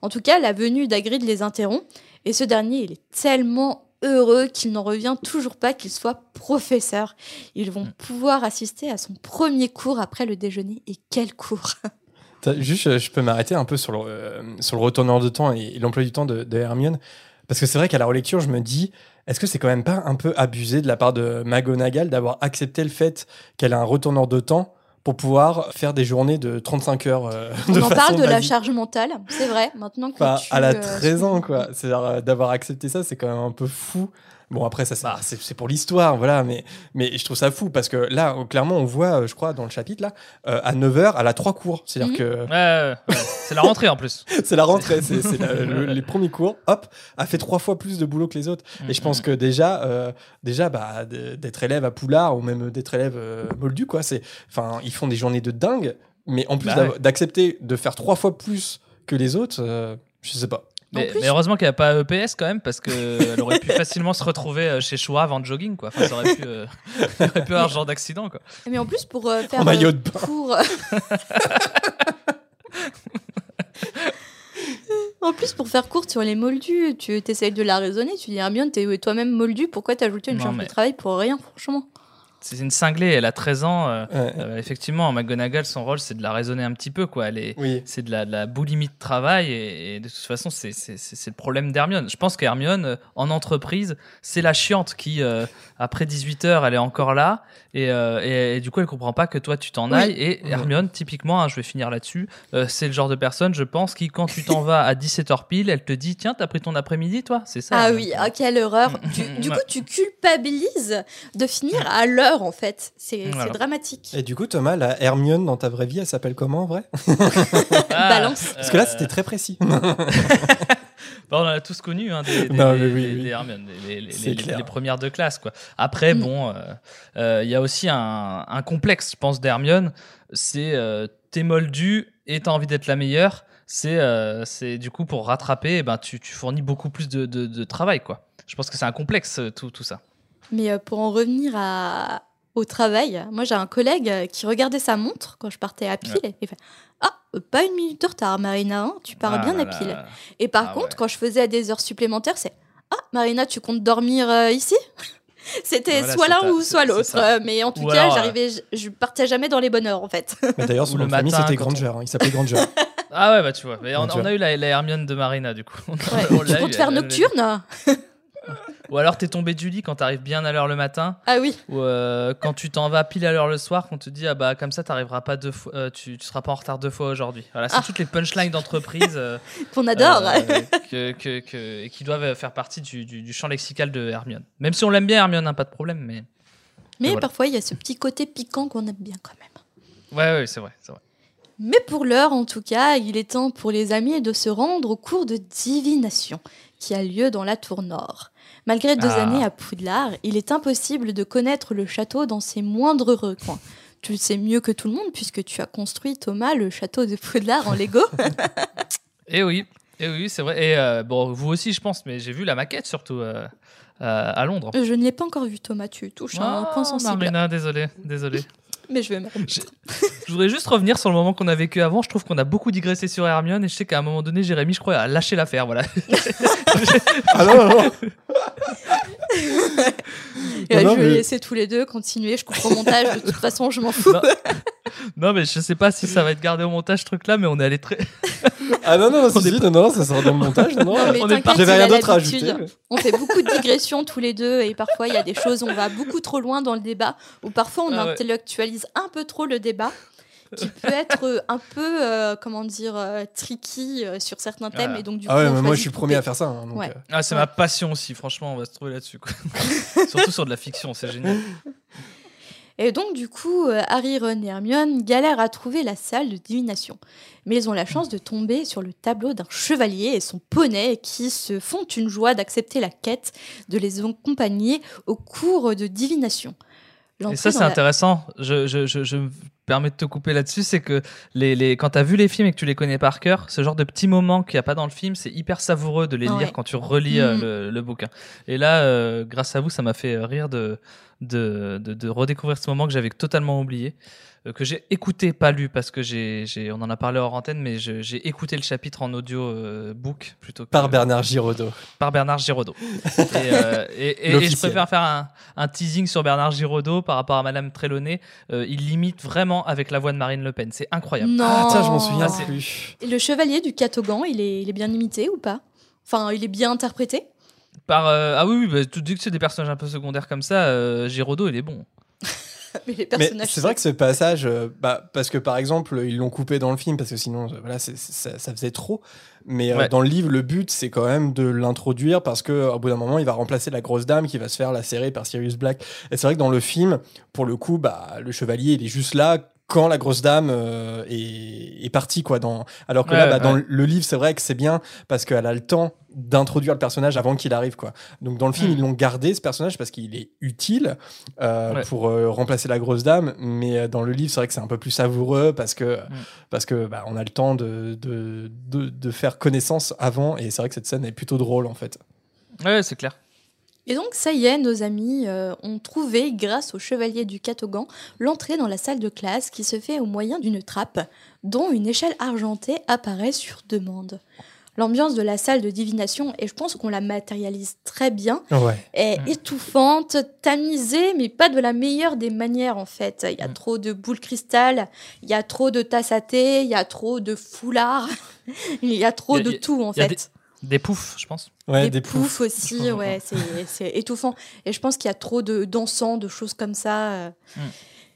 En tout cas, la venue d'Hagrid les interrompt et ce dernier, il est tellement heureux qu'il n'en revient toujours pas qu'il soit professeur. Ils vont pouvoir assister à son premier cours après le déjeuner. Et quel cours Juste, je peux m'arrêter un peu sur le, euh, sur le retourneur de temps et, et l'emploi du temps de, de Hermione. Parce que c'est vrai qu'à la relecture, je me dis, est-ce que c'est quand même pas un peu abusé de la part de McGonagall d'avoir accepté le fait qu'elle a un retourneur de temps pour pouvoir faire des journées de 35 heures euh, On en parle de la charge mentale, c'est vrai. Maintenant que tu, à la euh, 13 ans, quoi. C'est-à-dire euh, d'avoir accepté ça, c'est quand même un peu fou. Bon, après, ça, c'est- Bah. c'est pour l'histoire, voilà, mais, mais je trouve ça fou parce que là, euh, clairement, on voit, euh, je crois, dans le chapitre, là, euh, à 9h, elle a trois cours. C'est-à-dire Mhm. que Ouais, ouais, ouais. c'est la rentrée en plus. c'est la rentrée, c'est le- les premiers cours, hop, a fait trois fois plus de boulot que les autres. Et je pense que déjà, euh, déjà bah, d'être élève à Poulard ou même d'être élève Moldu, quoi, c'est, enfin, ils font des journées de dingue. Mais en plus Bah ouais. d'accepter de faire trois fois plus que les autres, je sais pas. Mais, plus- mais heureusement qu'il n'y a pas EPS quand même, parce qu'elle aurait pu facilement se retrouver euh, chez Shoah avant le jogging, quoi. Enfin, ça aurait pu, euh, il aurait pu avoir ce genre d'accident, quoi. Mais en plus, pour euh, faire En maillot de bain. cours- En plus, pour faire courte sur les moldus, tu essayes de la raisonner. Tu dis, Hermione, t'es toi-même moldu, pourquoi t'as ajouté une Non, charge mais- de travail pour rien, franchement? C'est une cinglée, elle a 13 ans. euh, Ouais. euh, effectivement, McGonagall, son rôle, c'est de la raisonner un petit peu, quoi. Elle est, Oui. c'est de la, de la boulimie de travail et, et de toute façon c'est c'est- c'est- c'est le problème d'Hermione. Je pense qu'Hermione euh, en entreprise c'est la chiante qui euh, après 18 heures elle est encore là et, euh, et, et du coup elle comprend pas que toi tu t'en Oui. ailles et Hermione typiquement hein, je vais finir là-dessus euh, c'est le genre de personne je pense qui quand tu t'en vas à 17h pile elle te dit tiens t'as pris ton après-midi toi? C'est ça Ah Hermione. oui, ah, quelle horreur. Du, du Ouais. coup, tu culpabilises de finir à l'heure, en fait. C'est Voilà. dramatique. Et du coup, Thomas, la Hermione dans ta vraie vie, elle s'appelle comment en vrai? Ah, Balance. Parce que là, euh, c'était très précis. Bah, on a tous connu hein, des, des, Non, des- mais oui, des- oui. des Hermione, les, les- C'est les- clair. les premières de classe. Quoi. Après, Mm. bon, euh, euh, il y a aussi un, un complexe, je pense, d'Hermione. C'est euh, t'es moldu et t'as envie d'être la meilleure. C'est euh, c'est du coup pour rattraper, eh ben, tu, tu fournis beaucoup plus de, de, de travail. Quoi. Je pense que c'est un complexe, tout, tout ça. Mais euh, pour en revenir à... au travail, moi j'ai un collègue qui regardait sa montre quand je partais à pile et il fait Ah, pas une minute de retard, Marina, hein, tu pars Ah bien à là. pile. Et par Ah contre, ouais. quand je faisais des heures supplémentaires, c'est Ah, Marina, tu comptes dormir euh, ici? C'était Voilà, soit l'un ou soit l'autre. Euh, Mais en tout Ou cas, euh, j'arrivais, je, je partais jamais dans les bonnes heures en fait. Mais D'ailleurs, son le nom de famille, matin, c'était on- Granger. hein. Il s'appelait Granger. Ah ouais, bah tu vois. Mais on, Tu vois. on a eu la, la Hermione de Marina, du coup. On- Ouais. on tu comptes eu, faire elle- elle- nocturne Ou alors t'es tombé du lit quand t'arrives bien à l'heure le matin. Ah oui. Ou euh, quand tu t'en vas pile à l'heure le soir, qu'on te dit ah bah comme ça t'arriveras pas deux fois, euh, tu, tu seras pas en retard deux fois aujourd'hui. Voilà, c'est Ah. toutes les punchlines d'entreprise euh, Qu'on adore. que, que, que- et qui doivent faire partie du, du, du champ lexical de Hermione. Même si on l'aime bien Hermione, hein, pas de problème, mais Mais voilà. parfois, il y a ce petit côté piquant qu'on aime bien quand même. ouais ouais c'est vrai, c'est vrai. Mais pour l'heure, en tout cas, il est temps pour les amis de se rendre au cours de divination qui a lieu dans la tour nord. Malgré deux Ah. années à Poudlard, il est impossible de connaître le château dans ses moindres recoins. Tu le sais mieux que tout le monde puisque tu as construit, Thomas, le château de Poudlard en Lego. Et oui, et oui c'est vrai. Et euh, bon vous aussi je pense, mais j'ai vu la maquette surtout euh, euh, à Londres. Je ne l'ai pas encore vu, Thomas, tu touches un Ah, point sensible. Marina, désolé, désolé. Mais je vais me Je voudrais juste revenir sur le moment qu'on a vécu avant. Je trouve qu'on a beaucoup digressé sur Hermione et je sais qu'à un moment donné, Jérémy, je crois, a lâché l'affaire. Voilà. Ah non, non, non. Et là, Non, je vais mais- laisser tous les deux continuer. Je coupe au montage. De toute façon, je m'en fous. Non. non, mais je sais pas si ça va être gardé au montage, ce truc-là, mais on est allé très. Ah non, non, On si, non, non, ça sera dans le montage. Non, non. Non, mais on est J'avais rien a d'autre à ajouter. On fait beaucoup de digressions tous les deux et parfois il y a des choses où on va beaucoup trop loin dans le débat ou parfois on Ah ouais. intellectualise un peu trop le débat qui peut être euh, un peu euh, comment dire euh, tricky euh, sur certains thèmes Voilà. et donc du Ah coup ouais, on mais moi je suis premier à faire ça. hein, donc, Ouais. euh, Ah, c'est Ouais. ma passion aussi, franchement, on va se trouver là-dessus. Surtout sur de la fiction, c'est génial. Et donc du coup euh, Harry, Ron et Hermione galèrent à trouver la salle de divination mais ils ont la chance de tomber sur le tableau d'un chevalier et son poney qui se font une joie d'accepter la quête de les accompagner au cours de divination. Et ça, c'est la- intéressant. Je, je, je, je me permets de te couper là-dessus. C'est que les, les, quand tu as vu les films et que tu les connais par cœur, ce genre de petits moments qu'il n'y a pas dans le film, c'est hyper savoureux de les Ouais. lire quand tu relis euh, Mhm. le, le bouquin. Et là, euh, grâce à vous, ça m'a fait rire de, de, de, de redécouvrir ce moment que j'avais totalement oublié. Euh, que j'ai écouté, pas lu, parce que j'ai, j'ai, on en a parlé hors antenne, mais je- j'ai écouté le chapitre en audio euh, book plutôt que Par Bernard Giraudot. par Bernard Giraudot. et, euh, et- et- et je préfère faire un, un teasing sur Bernard Giraudot par rapport à Madame Trelawney. Euh, il limite vraiment avec la voix de Marine Le Pen. C'est incroyable. Non. Ah, tiens, je m'en souviens Ah, plus. Et le chevalier du Catogan, il est, il est bien imité ou pas? Enfin, il est bien interprété? Par, euh, ah oui, oui bah, que c'est des personnages un peu secondaires comme ça, euh, Giraudot, il est bon. Mais les Mais personnages. c'est vrai que ce passage, euh, bah, parce que par exemple, ils l'ont coupé dans le film, parce que sinon, euh, voilà, c'est- c'est- ça, ça faisait trop. Mais euh, Ouais. dans le livre, le but, c'est quand même de l'introduire, parce que au bout d'un moment, il va remplacer la grosse dame qui va se faire lacérer par Sirius Black. Et c'est vrai que dans le film, pour le coup, bah, le chevalier, il est juste là quand la grosse dame euh, est, est partie quoi dans alors que Ouais, là bah, dans le livre c'est vrai que c'est bien parce qu'elle a le temps d'introduire le personnage avant qu'il arrive quoi donc dans le film Mm. ils l'ont gardé ce personnage parce qu'il est utile euh, Ouais. pour euh, remplacer la grosse dame mais dans le livre c'est vrai que c'est un peu plus savoureux parce que Mm. parce que bah, on a le temps de, de, de, de faire connaissance avant et c'est vrai que cette scène est plutôt drôle en fait Ouais, c'est clair. Et donc, ça y est, nos amis euh, ont trouvé, grâce au chevalier du Catogan, l'entrée dans la salle de classe qui se fait au moyen d'une trappe, dont une échelle argentée apparaît sur demande. L'ambiance de la salle de divination, et je pense qu'on la matérialise très bien, ouais est Mm. étouffante, tamisée, mais pas de la meilleure des manières en fait. Il y a Mm. trop de boules cristal, il y a trop de tasses à thé, il y a trop de foulards, il y a trop Il y a- de il y a- tout en il y a fait. Des poufs, je pense. ouais des, des poufs, poufs aussi, ouais, c'est- c'est étouffant. Et je pense qu'il y a trop de d'encens, de choses comme ça. euh.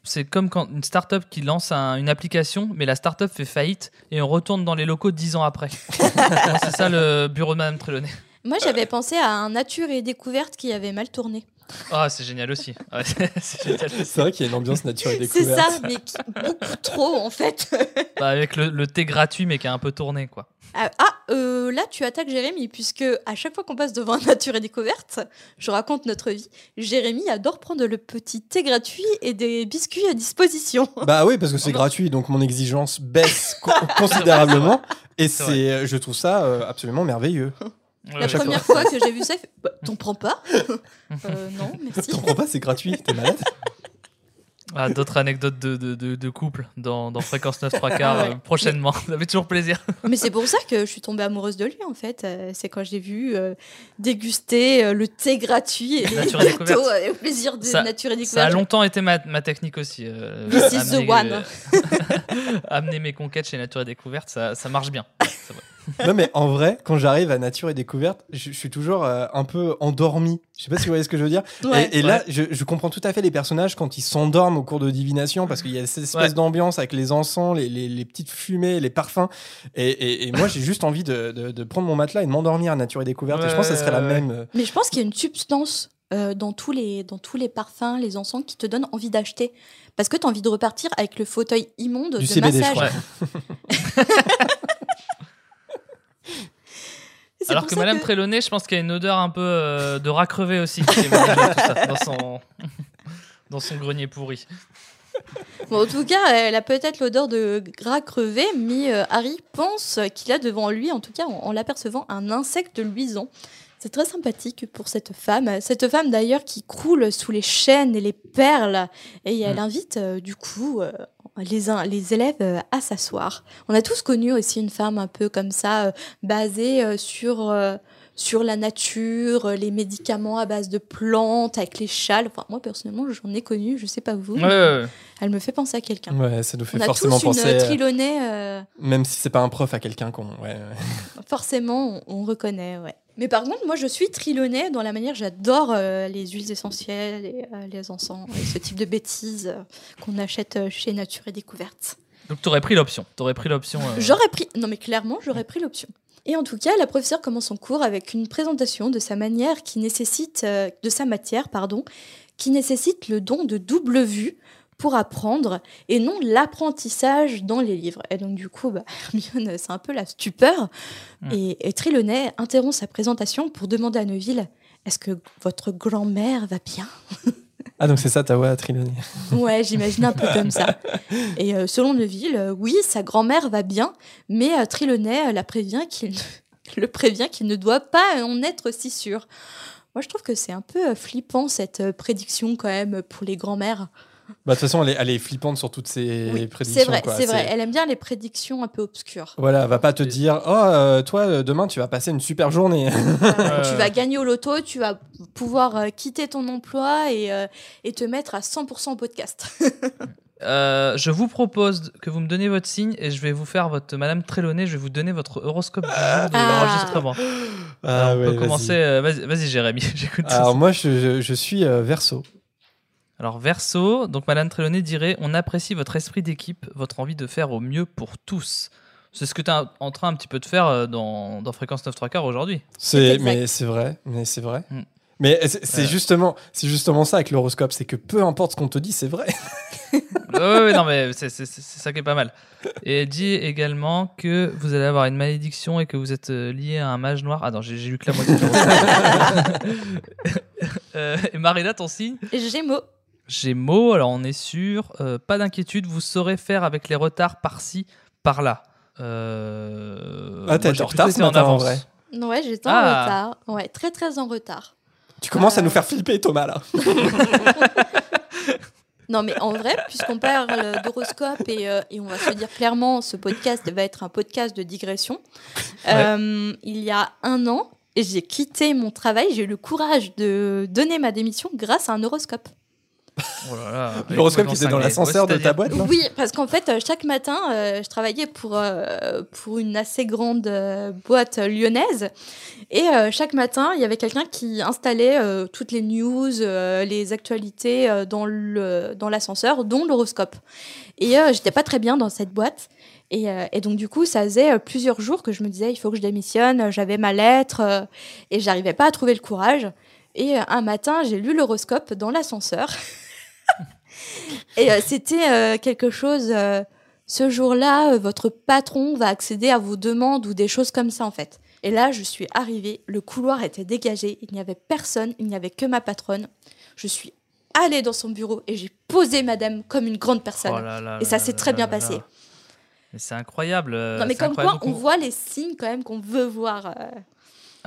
C'est comme quand une start-up qui lance un- une application, mais la start-up fait faillite et on retourne dans les locaux dix ans après. Moi, c'est ça le bureau de Madame Trelawney. Moi, j'avais pensé à un Nature et Découverte qui avait mal tourné. Ah, c'est génial aussi. Ouais, c'est génial aussi. c'est vrai qu'il y a une ambiance nature et C'est découverte ça, mais qui- beaucoup trop en fait. Bah, avec le, le thé gratuit, mais qui a un peu tourné, quoi. Ah, ah, euh, là, tu attaques Jérémy, puisque à chaque fois qu'on passe devant Nature et Découverte, je raconte notre vie. Jérémy adore prendre le petit thé gratuit et des biscuits à disposition. Bah oui, parce que c'est gratuit, donc mon exigence baisse co- considérablement. Et C'est c'est, je trouve ça euh, absolument merveilleux. La ouais. première fois que j'ai vu ça, Bah, t'en prends pas Euh, Non, merci. T'en comprends pas, c'est gratuit, t'es malade Ah, D'autres anecdotes de, de, de, de couple dans, dans Fréquence 9 3 quarts Ouais. euh, prochainement. Ça fait toujours plaisir. Mais c'est pour ça que je suis tombée amoureuse de lui, en fait. Euh, c'est quand j'ai vu euh, déguster euh, le thé gratuit et les Nature et gâteaux découverte. au plaisir de Ça- nature et Ça a découverte. longtemps été ma, ma technique aussi. euh, This is the one. euh, amener mes conquêtes chez Nature et Découverte, ça, ça marche bien. C'est vrai. Non, mais en vrai, quand j'arrive à Nature et Découverte, je, je suis toujours euh, un peu endormi. Je sais pas si vous voyez ce que je veux dire. Ouais. et et là, je, je comprends tout à fait les personnages quand ils s'endorment au cours de divination parce qu'il y a cette espèce Ouais. d'ambiance avec les encens, les, les- les petites fumées, les parfums. Et, et- et moi, j'ai juste envie de, de- de prendre mon matelas et de m'endormir à Nature et Découverte. et je pense que ça serait la même. euh, Mais je pense qu'il y a une substance euh, dans, tous les, dans tous les parfums, les encens qui te donne envie d'acheter. Parce que tu as envie de repartir avec le fauteuil immonde Du de CBD, je massage. Alors que Madame Trelawney, je pense qu'il y a une odeur un peu euh, de rat crevé aussi qui est ça, dans son, dans son grenier pourri. Bon, en tout cas, elle a peut-être l'odeur de gras crevé, mais euh, Harry pense qu'il a devant lui, en tout cas en, en l'apercevant, un insecte luisant. C'est très sympathique pour cette femme. Cette femme d'ailleurs qui croule sous les chaînes et les perles. Et elle Mm. invite euh, du coup euh, les, un- les élèves euh, à s'asseoir. On a tous connu aussi une femme un peu comme ça, euh, basée euh, sur, euh, sur la nature, euh, les médicaments à base de plantes, avec les châles. Enfin, moi personnellement, j'en ai connu, je sais pas vous. Ouais, mais ouais, ouais. Elle me fait penser à quelqu'un. Ouais, ça nous fait On a forcément tous une penser. Trelawney, euh, Même si c'est pas un prof à quelqu'un qu'on. Ouais, ouais. forcément, on, on reconnaît, ouais. Mais par contre, moi, je suis Trelawney dans la manière, j'adore euh, les huiles essentielles, et, euh, les encens, et ce type de bêtises euh, qu'on achète chez Nature et Découverte. Donc t'aurais pris l'option. T'aurais pris l'option. J'aurais pris, non mais clairement, j'aurais pris l'option. Et en tout cas, la professeure commence son cours avec une présentation de sa manière qui nécessite, de sa matière, pardon, qui nécessite le don de double vue pour apprendre et non l'apprentissage dans les livres. Et donc du coup, bah, Hermione, c'est un peu la stupeur. Mm. Et, et Trelawney interrompt sa présentation pour demander à Neville Est-ce que votre grand-mère va bien? Ah, donc c'est ça ta voix à Trelawney. Ouais, j'imagine un peu comme ça. Et euh, selon Neville, euh, oui, sa grand-mère va bien, mais euh, Trelawney euh, la prévient qu'il ne- le prévient qu'il ne doit pas en être si sûr. Moi, je trouve que c'est un peu euh, flippant cette prédiction quand même pour les grand-mères. Bah, de toute façon, elle est, elle est flippante sur toutes ses Oui, prédictions. c'est vrai, quoi. c'est vrai. Elle aime bien les prédictions un peu obscures. Voilà, elle va pas te dire Oh, euh, toi, euh, demain, tu vas passer une super journée. Euh, tu vas gagner au loto, tu vas pouvoir euh, quitter ton emploi et, euh, et te mettre à 100% au podcast. euh, je vous propose que vous me donniez votre signe et je vais vous faire votre Madame Trelawney. Je vais vous donner votre horoscope du jour de Ah. l'enregistrement. Ah, on ouais, peut vas-y. commencer. euh, Vas-y, vas-y, Jérémy. J'écoute. Alors, moi, je, je- je suis euh, verso. Alors Verso, donc Madame Trelawney dirait on apprécie votre esprit d'équipe, votre envie de faire au mieux pour tous. C'est ce que tu es en train un petit peu de faire euh, dans, dans Fréquence 9 3 quarts aujourd'hui. C'est, mais c'est vrai, mais c'est vrai. Mm. Mais c'est, Euh. justement, c'est justement ça avec l'horoscope, c'est que peu importe ce qu'on te dit, c'est vrai. Ouais, ouais, non, mais c'est c'est- c'est- c'est ça qui est pas mal. Et elle dit également que vous allez avoir une malédiction et que vous êtes euh, lié à un mage noir. Ah non, j'ai j'ai lu que la moitié. euh, et Marina, ton signe? Gémeaux. Gémeaux, alors on est sûr. euh, pas d'inquiétude, vous saurez faire avec les retards par-ci, par-là. Euh, Ah, j'ai en retard ce en en avance. vrai. Ouais, j'étais en Ah. retard. Ouais, très très en retard. Tu commences à Euh. nous faire flipper, Thomas, là. Non, mais en vrai, puisqu'on parle d'horoscope et, euh, et on va se dire clairement, ce podcast va être un podcast de digression. Euh, il y a un an, j'ai quitté mon travail, j'ai eu le courage de donner ma démission grâce à un horoscope. Oh L'horoscope qui était dans l'ascenseur de ta boîte, non Oui, parce qu'en fait, euh, chaque matin, euh, je travaillais pour, euh, pour une assez grande euh, boîte lyonnaise. Et euh, chaque matin, il y avait quelqu'un qui installait euh, toutes les news, euh, les actualités euh, dans le- dans l'ascenseur, dont l'horoscope. Et euh, j'étais pas très bien dans cette boîte. Et, euh, et donc, du coup, ça faisait plusieurs jours que je me disais, il faut que je démissionne. J'avais ma lettre euh, et j'arrivais pas à trouver le courage. Et euh, un matin, j'ai lu l'horoscope dans l'ascenseur. et euh, c'était euh, quelque chose. euh, ce jour-là, votre patron va accéder à vos demandes ou des choses comme ça, en fait. Et là, je suis arrivée, le couloir était dégagé, il n'y avait personne, il n'y avait que ma patronne. Je suis allée dans son bureau et j'ai posé madame comme une grande personne. Oh là là Et ça s'est très là bien passé. c'est incroyable. non, mais comme incroyable quoi, on voit les signes quand même qu'on veut voir.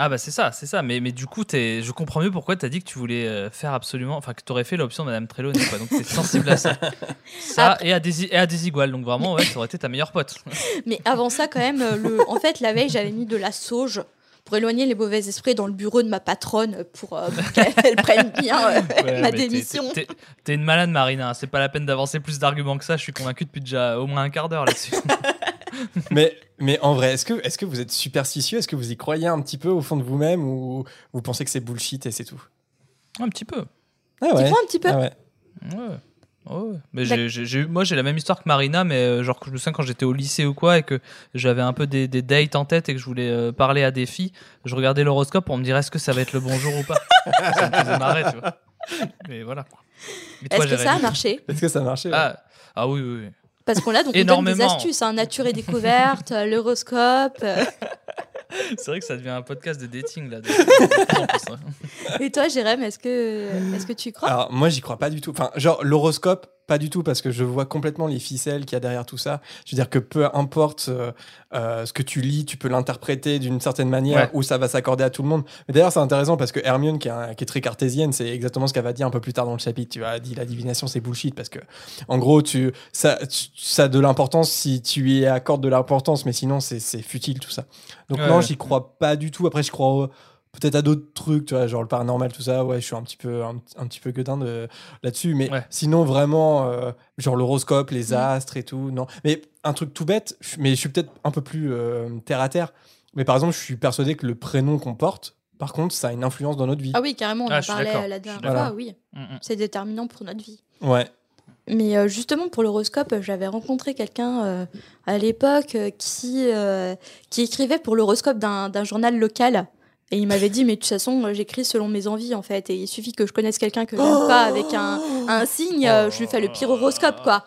Ah bah c'est ça, c'est ça. Mais, mais du coup, es... je comprends mieux pourquoi tu as dit que tu voulais euh, faire absolument... Enfin, que tu aurais fait l'option de Madame Trelawney, quoi. Donc t'es sensible à ça. Ça et à, des, et à des iguales. Donc vraiment, ouais, ça aurait été ta meilleure pote. Mais avant ça, quand même, euh, le... en fait, la veille, j'avais mis de la sauge pour éloigner les mauvais esprits dans le bureau de ma patronne pour, euh, pour qu'elle prenne bien euh, Ouais, ma démission. t'es une malade, Marina. C'est pas la peine d'avancer plus d'arguments que ça. Je suis convaincu depuis déjà au moins un quart d'heure là-dessus. mais, mais en vrai, est-ce que, est que vous êtes superstitieux? Est-ce que vous y croyez un petit peu au fond de vous-même ou vous pensez que c'est bullshit et c'est tout? Un petit peu. Ah Tu crois un petit peu? Ah ouais. Ouais. Mais eu- moi, j'ai la même histoire que Marina, mais euh, genre, que je me souviens quand j'étais au lycée ou quoi, et que j'avais un peu des, des dates en tête et que je voulais euh, parler à des filles, je regardais l'horoscope pour me dire est-ce que ça va être le bon jour ou pas? ça me faisait marrer, tu vois. Mais voilà. Est-ce que ça a marché? Est-ce que ça ouais ah, ah oui, oui, oui. Parce qu'on l'a, donc on donne des astuces, hein, nature et découverte, euh, l'horoscope. euh. C'est vrai que ça devient un podcast de dating là. de-. Et toi, Jérém, est-ce que, est-ce que tu y crois? Alors moi j'y crois pas du tout. Enfin genre l'horoscope pas du tout parce que je vois complètement les ficelles qu'il y a derrière tout ça. Je veux dire que peu importe euh, euh, ce que tu lis, tu peux l'interpréter d'une certaine manière Ouais. où ça va s'accorder à tout le monde. Mais d'ailleurs c'est intéressant parce que Hermione qui est, un- qui est très cartésienne, c'est exactement ce qu'elle va dire un peu plus tard dans le chapitre. Tu elle dit la divination c'est bullshit parce que en gros tu ça tu- ça a de l'importance si tu y accordes de l'importance, mais sinon c'est futile tout ça. Donc Ouais, non ouais. j'y crois pas du tout. Après je crois au- peut-être à d'autres trucs, tu vois, genre le paranormal, tout ça. Ouais, je suis un petit peu, un, un petit peu gueudin de, là-dessus. Mais Ouais. sinon, vraiment, euh, genre l'horoscope, les Mm. astres et tout. Non. Mais un truc tout bête, mais je suis peut-être un peu plus euh, terre à terre. Mais par exemple, je suis persuadé que le prénom qu'on porte, par contre, ça a une influence dans notre vie. Ah oui, carrément, on Ah, en parlait la dernière fois, oui. Mm, mm. C'est déterminant pour notre vie. Ouais. Mais euh, justement, pour l'horoscope, j'avais rencontré quelqu'un euh, à l'époque euh, qui, euh, qui écrivait pour l'horoscope d'un d'un journal local. Et il m'avait dit, mais de toute façon, euh, j'écris selon mes envies, en fait. Et il suffit que je connaisse quelqu'un que j'aime pas avec un, un signe, euh, je lui fais le pire horoscope, quoi.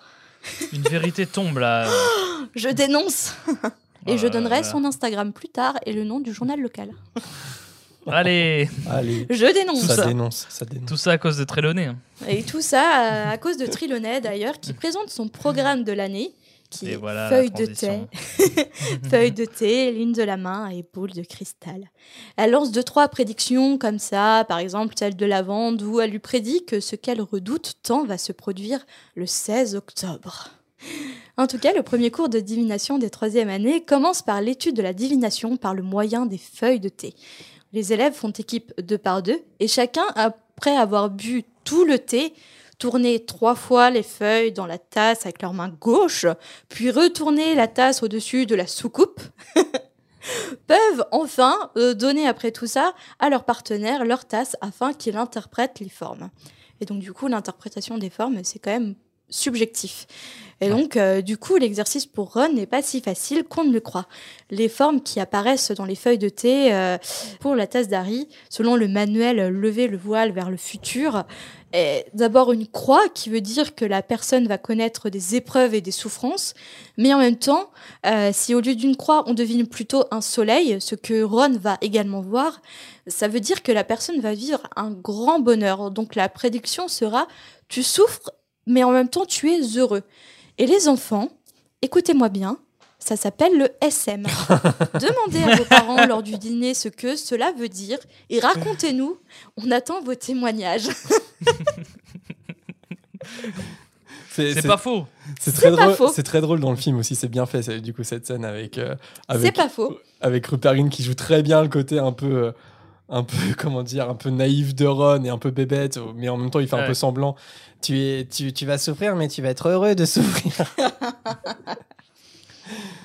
Une vérité tombe là. Je dénonce. Et Oh je donnerai là. son Instagram plus tard et le nom du journal local. Allez, Allez. Je dénonce. Ça dénonce, ça dénonce. tout ça à cause de Trelawney. hein. Et tout ça à cause de Trilonet d'ailleurs, qui présente son programme de l'année, qui Et est voilà la feuille de thé, feuille de thé, ligne de la main et boule de cristal. Elle lance deux trois prédictions comme ça, par exemple celle de lavande, où elle lui prédit que ce qu'elle redoute tant va se produire le 16 octobre. En tout cas, le premier cours de divination des troisième années commence par l'étude de la divination par le moyen des feuilles de thé. Les élèves font équipe deux par deux et chacun, après avoir bu tout le thé, tourner trois fois les feuilles dans la tasse avec leur main gauche, puis retourner la tasse au-dessus de la soucoupe, peuvent enfin euh, donner après tout ça à leur partenaire leur tasse afin qu'il interprète les formes. Et donc du coup, l'interprétation des formes, c'est quand même subjectif. Et donc, euh, du coup, l'exercice pour Ron n'est pas si facile qu'on ne le croit. Les formes qui apparaissent dans les feuilles de thé euh, pour la tasse d'Harry, selon le manuel Lever le voile vers le futur, est d'abord une croix qui veut dire que la personne va connaître des épreuves et des souffrances, mais en même temps, euh, si au lieu d'une croix, on devine plutôt un soleil, ce que Ron va également voir, ça veut dire que la personne va vivre un grand bonheur. Donc la prédiction sera tu souffres, mais en même temps tu es heureux. Et les enfants, écoutez-moi bien, ça s'appelle le SM. Demandez à vos parents lors du dîner ce que cela veut dire et racontez-nous. On attend vos témoignages. C'est pas faux. C'est très drôle. faux. C'est très drôle dans le film aussi. C'est bien fait. Du coup, cette scène avec euh, avec pas faux. avec qui joue très bien le côté un peu euh, un peu comment dire un peu naïf de Ron et un peu bébête, mais en même temps il fait un peu semblant. Tu es tu, tu vas souffrir, mais tu vas être heureux de souffrir.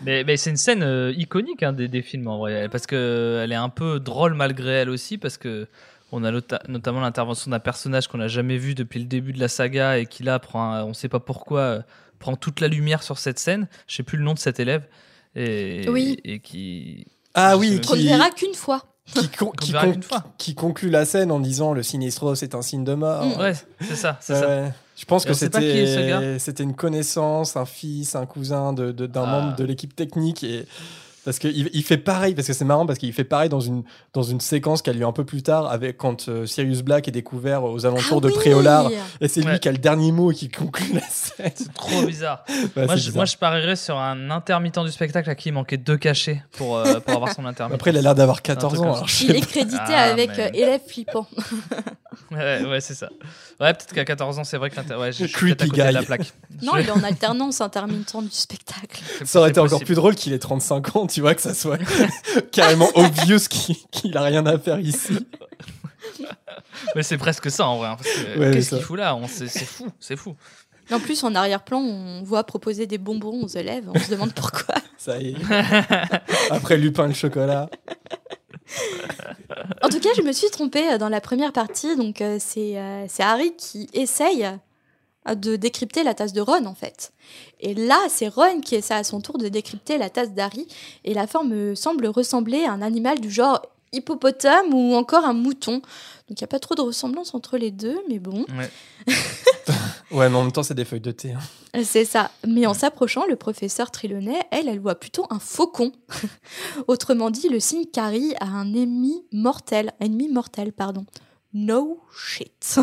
Mais, mais c'est une scène euh, iconique hein, des, des films en vrai, parce que elle est un peu drôle malgré elle aussi, parce que on a nota- notamment l'intervention d'un personnage qu'on n'a jamais vu depuis le début de la saga et qui là prend, un- on sait pas pourquoi, euh, prend toute la lumière sur cette scène. Je sais plus le nom de cet élève et, Oui. et qui Ah oui, Qu'on ne qui, verra qu'une fois. Qui, con- qui, verra con- qu'une fois. qui conclut la scène en disant le sinistro c'est un signe de mort. Mm. ouais c'est ça c'est Ouais, ça. ouais. Je pense Et que c'était gars. c'était une connaissance, un fils, un cousin de- de- d'un Ah. membre de l'équipe technique et parce qu'il il fait pareil parce que c'est marrant parce qu'il fait pareil dans une dans une séquence qui a lieu un peu plus tard avec quand euh, Sirius Black est découvert aux alentours Ah de oui Préolard et c'est lui Ouais. qui a le dernier mot et qui conclut la scène. C'est trop bizarre. Ouais, moi, je, bizarre. moi je parierais sur un intermittent du spectacle à qui il manquait deux cachets pour, euh, pour avoir son intermittent. Après il a l'air d'avoir Un 14 truc ans. alors Il est crédité Ah, avec mais- euh, élève flippant. Ouais, ouais, c'est ça. Ouais, peut-être qu'à 14 ans, c'est vrai que l'inter- ouais, je suis Creepy à côté de la guy. plaque. Non, Je- il est en alternance intermittent du spectacle. Ça aurait été encore plus drôle qu'il ait 35 ans, tu vois, que ça soit carrément obvious qu'il a rien à faire ici. Mais c'est presque ça en vrai. hein, Ouais, Qu'est-ce qu'il fout là? C'est fou, c'est fou. En plus, en arrière-plan, on voit proposer des bonbons aux élèves. On se demande pourquoi. Ça y est. Après Lupin et le chocolat. En tout cas, je me suis trompée euh, dans la première partie. Donc, euh, c'est euh, c'est Harry qui essaye de décrypter la tasse de Ron, en fait. Et là, c'est Ron qui essaie à son tour de décrypter la tasse d'Harry. Et la forme semble ressembler à un animal du genre hippopotame ou encore un mouton. Donc, il n'y a pas trop de ressemblance entre les deux, mais bon. Ouais. Ouais, mais en même temps, c'est des feuilles de thé. hein. C'est ça. Mais en s'approchant, le professeur Trelawney, elle, elle voit plutôt un faucon. Autrement dit, le signe Carrie a un ennemi mortel. Ennemi mortel, pardon. No shit.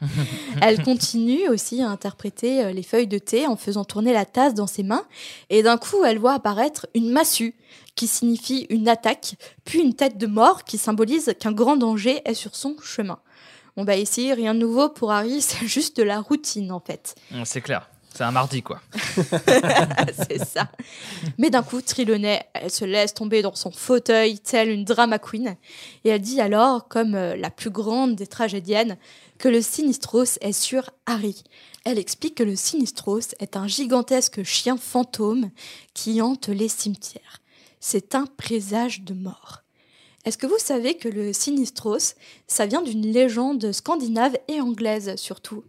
elle continue aussi à interpréter euh, les feuilles de thé en faisant tourner la tasse dans ses mains. Et d'un coup, elle voit apparaître une massue qui signifie une attaque, puis une tête de mort qui symbolise qu'un grand danger est sur son chemin. Bon bah ici, rien de nouveau pour Harry, c'est juste de la routine en fait. C'est clair. C'est un mardi quoi. c'est ça. Mais d'un coup, Trelawney, elle se laisse tomber dans son fauteuil, telle une drama queen, et elle dit alors, comme euh, la plus grande des tragédiennes, que le Sinistros est sur Harry. Elle explique que le Sinistros est un gigantesque chien fantôme qui hante les cimetières. C'est un présage de mort. Est-ce que vous savez que le Sinistros, ça vient d'une légende scandinave et anglaise surtout?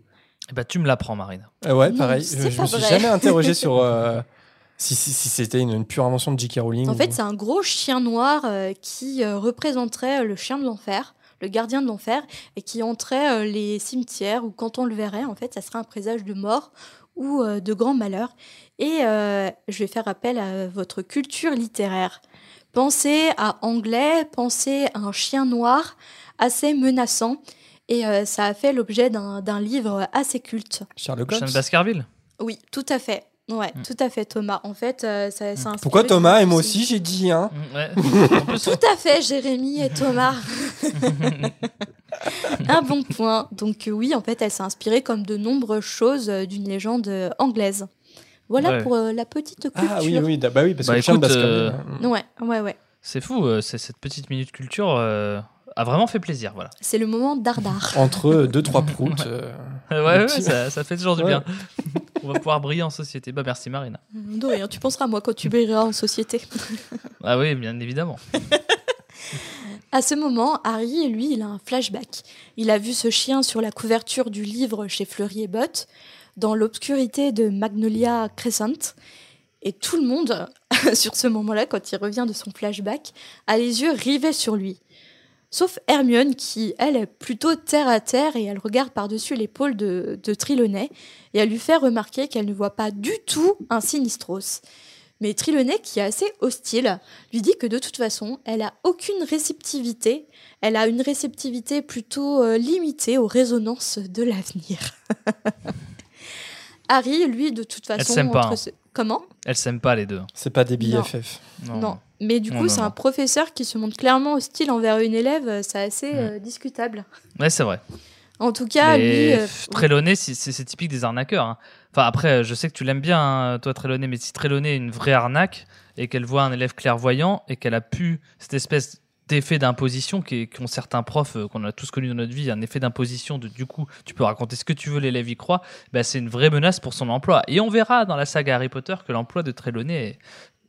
Eh ben, tu me l'apprends, Marine. Euh, ouais, pareil. Je, je me suis vrai. jamais interrogé sur euh, si, si, si c'était une, une pure invention de J.K. Rowling. En ou- fait, c'est un gros chien noir euh, qui euh, représenterait le chien de l'enfer, le gardien de l'enfer, et qui entrait euh, les cimetières, ou quand on le verrait, en fait, ça serait un présage de mort ou euh, de grand malheur. Et euh, je vais faire appel à votre culture littéraire. Pensez à anglais, pensez à un chien noir assez menaçant. Et euh, ça a fait l'objet d'un livre assez culte. Sherlock Holmes. Baskerville. Oui, tout à fait. Ouais, Mm. tout à fait, Thomas. En fait, euh, ça, ça a Pourquoi Thomas et moi aussi, j'ai dit, hein Ouais. Plus, Tout à fait, Jérémy et Thomas. Un bon point. Donc euh, oui, en fait, elle s'est inspirée comme de nombreuses choses euh, d'une légende anglaise. Voilà Ouais. pour euh, la petite culture. Ah oui, oui, bah oui, parce Bah, que écoute, Baskerville, euh, hein. Ouais, ouais, ouais. c'est fou. euh, c'est- cette petite minute culture euh, a vraiment fait plaisir. Voilà. C'est le moment dardard. Entre deux, trois proutes. euh, Ouais, ouais, petit- ça, ça fait toujours du bien. On va pouvoir briller en société. Bah merci Marine. De rien, tu penseras à moi quand tu brilleras en société. Ah oui, bien évidemment. À ce moment, Harry, lui, il a un flashback. Il a vu ce chien sur la couverture du livre chez Fleury et Botte. dans l'obscurité de Magnolia Crescent. Et tout le monde, sur ce moment-là, quand il revient de son flashback, a les yeux rivés sur lui. Sauf Hermione qui, elle, est plutôt terre à terre et elle regarde par-dessus l'épaule de, de et elle lui fait remarquer qu'elle ne voit pas du tout un Sinistros. Mais Trelawney, qui est assez hostile, lui dit que de toute façon, elle a aucune réceptivité. Elle a une réceptivité plutôt euh, limitée aux résonances de l'avenir. Harry, lui, de toute façon, s'aiment pas, entre hein. ce- comment? Elles s'aiment pas les deux. C'est pas des BFF. Non. Mais du Non, coup, c'est un professeur qui se montre clairement hostile envers une élève. euh, C'est assez Mm. euh, discutable. Ouais, c'est vrai. En tout cas, lui. Euh, c'est typique des arnaqueurs. hein. Enfin, après, je sais que tu l'aimes bien, hein, toi, Trelawney, mais si Trelawney est une vraie arnaque et qu'elle voit un élève clairvoyant et qu'elle a pu cette espèce d'effet d'imposition qu'ont certains profs euh, qu'on a tous connus dans notre vie, un effet d'imposition de du coup, tu peux raconter ce que tu veux, l'élève y croit, bah, c'est une vraie menace pour son emploi. Et on verra dans la saga Harry Potter que l'emploi de Trelawney est-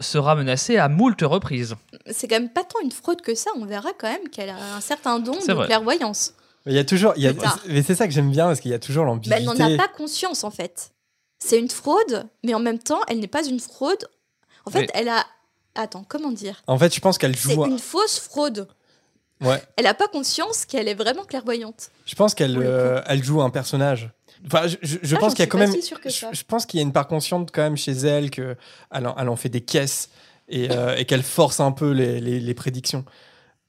sera menacé à moult reprises. c'est quand même pas tant une fraude que ça. On verra quand même qu'elle a un certain don C'est de vrai. clairvoyance. Mais il y a toujours, il y a, C'est mais c'est ça que j'aime bien parce qu'il y a toujours Mais l'ambiguïté. elle n'en a pas conscience en fait. C'est une fraude, mais en même temps, elle n'est pas une fraude. En fait, Mais- elle a. Attends, comment dire? En fait, je pense qu'elle C'est joue. une fausse fraude. Ouais. Elle n'a pas conscience qu'elle est vraiment clairvoyante. Je pense qu'elle euh, elle joue un personnage. Enfin, je, je- je Ah, pense qu'il y a quand même. si sûre que Je, ça. je pense qu'il y a une part consciente quand même chez elle que elle en, elle en fait des caisses et, euh, et qu'elle force un peu les, les- les prédictions.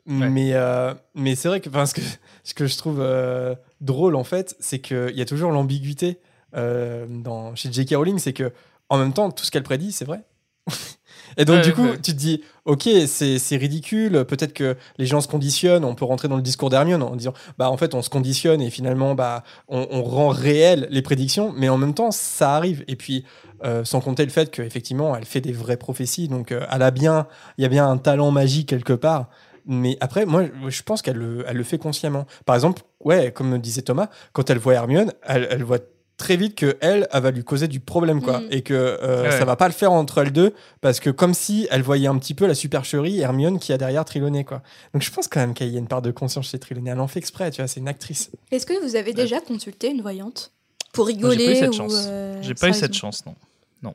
Mais euh, mais c'est vrai que enfin, ce que ce que je trouve euh, drôle en fait, c'est qu'il y a toujours l'ambiguïté euh, dans chez J.K. Rowling, c'est que en même temps tout ce qu'elle prédit c'est vrai. Et donc, Ouais, du coup, ouais. tu te dis, ok, c'est c'est ridicule, peut-être que les gens se conditionnent, on peut rentrer dans le discours d'Hermione en disant, bah, en fait, on se conditionne et finalement, bah, on, on rend réel les prédictions, mais en même temps, ça arrive. Et puis, euh, sans compter le fait qu'effectivement, elle fait des vraies prophéties, donc euh, elle a bien, il y a bien un talent magique quelque part. Mais après, moi, je pense qu'elle le, elle le fait consciemment. Par exemple, ouais, comme disait Thomas, quand elle voit Hermione, elle, elle voit très vite que elle, elle va lui causer du problème, quoi. Mm. Et que euh, Ouais. ça va pas le faire entre elles deux, parce que comme si elle voyait un petit peu la supercherie Hermione qui a derrière Trelawney, quoi. Donc je pense quand même qu'il y a une part de conscience chez Trelawney. Elle en fait exprès, tu vois, c'est une actrice. Est-ce que vous avez déjà consulté une voyante Pour rigoler j'ai pas eu cette ou, chance. euh, J'ai pas eu cette chance, non. Non,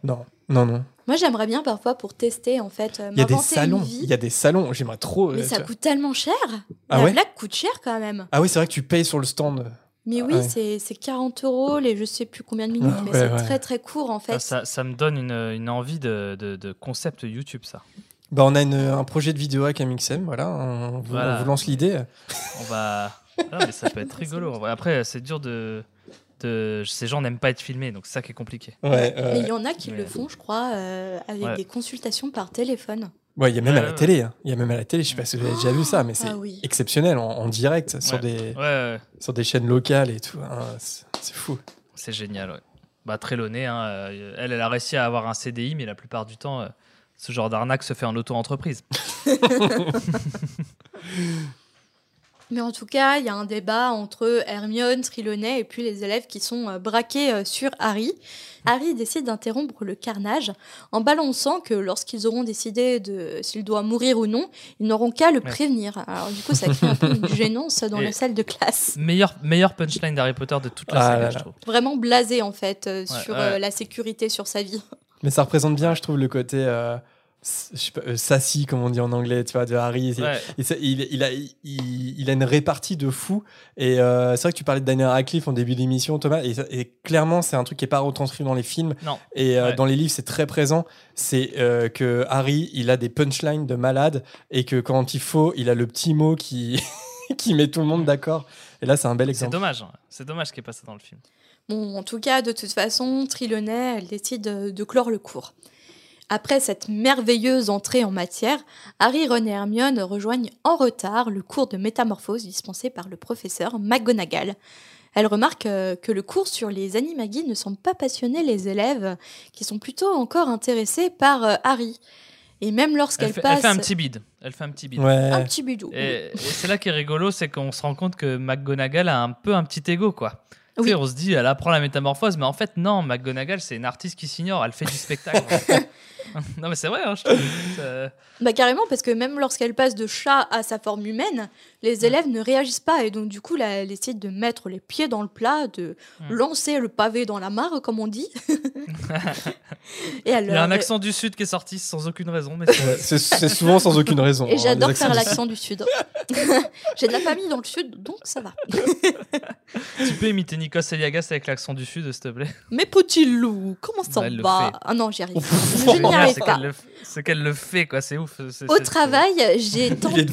non, non. Moi, j'aimerais bien parfois pour tester, en fait, euh, Il y a des salons, vie. il y a des salons. J'aimerais trop. Mais euh, ça coûte tellement cher. Ah La ouais blague coûte cher quand même. Ah oui, c'est vrai que tu payes sur le stand. Mais Ah oui, ouais. c'est c'est 40 euros, les je sais plus combien de minutes, Ah mais ouais, c'est ouais. très très court en fait. Ah, Ça, ça me donne une, une envie de, de, de concept YouTube, ça. Bah, on a une- un projet de vidéo avec Amixem, voilà. On vous, Voilà. on vous lance l'idée. On va. Mais ça peut être rigolo. Après, c'est dur de, de. Ces gens n'aiment pas être filmés, donc c'est ça qui est compliqué. Ouais, Mais il y en a qui Ouais. le font, je crois, euh, avec Ouais. des consultations par téléphone. Ouais, il y a même à la ouais. télé. hein. Il y a même à la télé. Je sais pas si vous avez déjà vu ça, mais c'est Ah oui. exceptionnel en, en direct sur des Ouais, ouais, sur des chaînes locales et tout. hein. C'est c'est fou. c'est génial. Ouais. Bah, Trelawney, hein, euh, elle, elle a réussi à avoir un CDI, mais la plupart du temps, euh, ce genre d'arnaque se fait en auto-entreprise. Mais en tout cas, il y a un débat entre Hermione, Trelawney et puis les élèves qui sont euh, braqués euh, sur Harry. Harry décide d'interrompre le carnage en balançant que lorsqu'ils auront décidé de s'il doit mourir ou non, ils n'auront qu'à le Ouais. prévenir. Alors du coup, ça crée un peu une gênance dans Et- la salle de classe. Meilleur, meilleur punchline d'Harry Potter de toute la Ah saga, je trouve. Vraiment blasé en fait euh, Ouais, sur ouais. euh, la sécurité sur sa vie. Mais ça représente bien, je trouve, le côté euh, euh, sassy, comme on dit en anglais, tu vois, de Harry. C'est- Ouais. Et ça- il, il a, il, il a une répartie de fou. Et euh, c'est vrai que tu parlais de Daniel Radcliffe en début d'émission, Thomas. Et, clairement, c'est un truc qui est pas retranscrit dans les films. Non. Et euh, Ouais. dans les livres, c'est très présent. C'est euh, que Harry, il a des punchlines de malade. Et que quand il faut, il a le petit mot qui, qui met tout le monde d'accord. Et là, c'est un bel C'est exemple. dommage. hein. C'est dommage qu'il n'y ait pas ça dans le film. Bon, en tout cas, de toute façon, Trelawney, elle décide euh, de clore le cours. Après cette merveilleuse entrée en matière, Harry, Ron et Hermione rejoignent en retard le cours de métamorphose dispensé par le professeur McGonagall. Elle remarque euh, que le cours sur les animagi ne semble pas passionner les élèves, qui sont plutôt encore intéressés par euh, Harry. Et même lorsqu'elle Elle fait, passe elle fait un petit bide. Elle fait un petit bide. Ouais. un petit bidou. Et, et c'est là qui est rigolo, c'est qu'on se rend compte que McGonagall a un peu un petit ego, quoi. Tu Oui. sais, on se dit, elle apprend la métamorphose, mais en fait, non, McGonagall, c'est une artiste qui s'ignore, elle fait du spectacle. non, mais c'est vrai, hein, je trouve. Ça- Bah carrément, parce que même lorsqu'elle passe de chat à sa forme humaine, les élèves ne réagissent pas. Et donc, du coup, là, elle essaie de mettre les pieds dans le plat, de lancer le pavé dans la mare, comme on dit. et elle, Il y a un euh, accent du Sud qui est sorti sans aucune raison, mais c'est- Ouais, c'est souvent sans aucune raison. Et hein, j'adore faire l'accent du Sud. J'ai de la famille dans le Sud, donc ça va. tu peux imiter Nikos Eliagas avec l'accent du Sud, s'il te plaît? Mais petit loup, comment ça le va? fait. Ah non, j'y arrive. Je n'y Ouais, arrive pas. C'est qu'elle le fait, quoi, c'est ouf. Au travail, j'ai tenté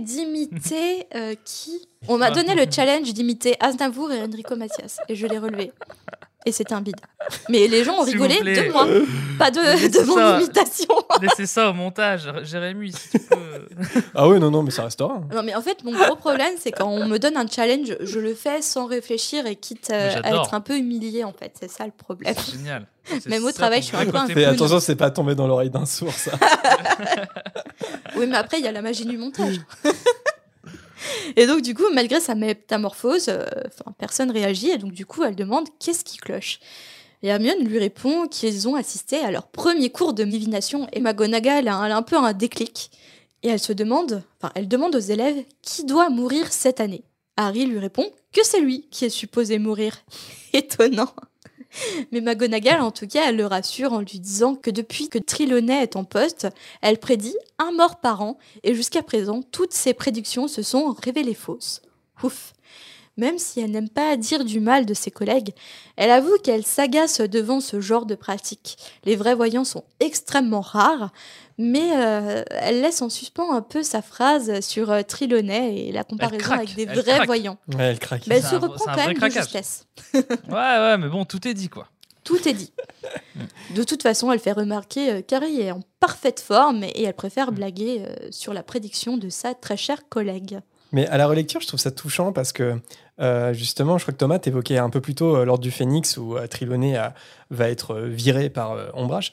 d'imiter euh, qui? On m'a donné le challenge d'imiter Aznavour et Enrico Macias et je l'ai relevé. Et c'était un bide. Mais les gens ont rigolé de moi, pas de, de mon ça. imitation. Laissez ça au montage, Jérémy, si tu peux. Ah oui, non, non, mais ça restera. Non, mais en fait, mon gros problème, c'est quand on me donne un challenge, je le fais sans réfléchir et quitte euh, à être un peu humilié, en fait. C'est ça le problème. Génial. C'est Même au travail, je suis un peu un Fais attention, c'est pas tombé dans l'oreille d'un sourd, ça. Oui, mais après, il y a la magie du montage. Et donc, du coup, malgré sa métamorphose, euh, personne réagit. Et donc, du coup, elle demande qu'est-ce qui cloche? Et Hermione lui répond qu'ils ont assisté à leur premier cours de divination. Et McGonagall a un, a un peu un déclic. Et elle se demande, enfin, elle demande aux élèves qui doit mourir cette année? Harry lui répond que c'est lui qui est supposé mourir. Étonnant. Mais McGonagall, en tout cas, elle le rassure en lui disant que depuis que Trelawney est en poste, elle prédit un mort par an et jusqu'à présent, toutes ses prédictions se sont révélées fausses. Ouf. Même si elle n'aime pas dire du mal de ses collègues, elle avoue qu'elle s'agace devant ce genre de pratique. Les vrais voyants sont extrêmement rares, mais euh, elle laisse en suspens un peu sa phrase sur euh, Trelawney et la comparaison craque, avec des elle vrais craque. voyants. Ouais, elle craque. Mais elle C'est se un- reprend quand même de justesse. Ouais, ouais, mais bon, tout est dit, quoi. Tout est dit. De toute façon, elle fait remarquer euh, qu'Harry est en parfaite forme et elle préfère blaguer euh, sur la prédiction de sa très chère collègue. Mais à la relecture, je trouve ça touchant parce que euh, justement, je crois que Thomas t'évoquait un peu plus tôt euh, l'ordre du Phénix où euh, euh, va être euh, viré par Ombrage.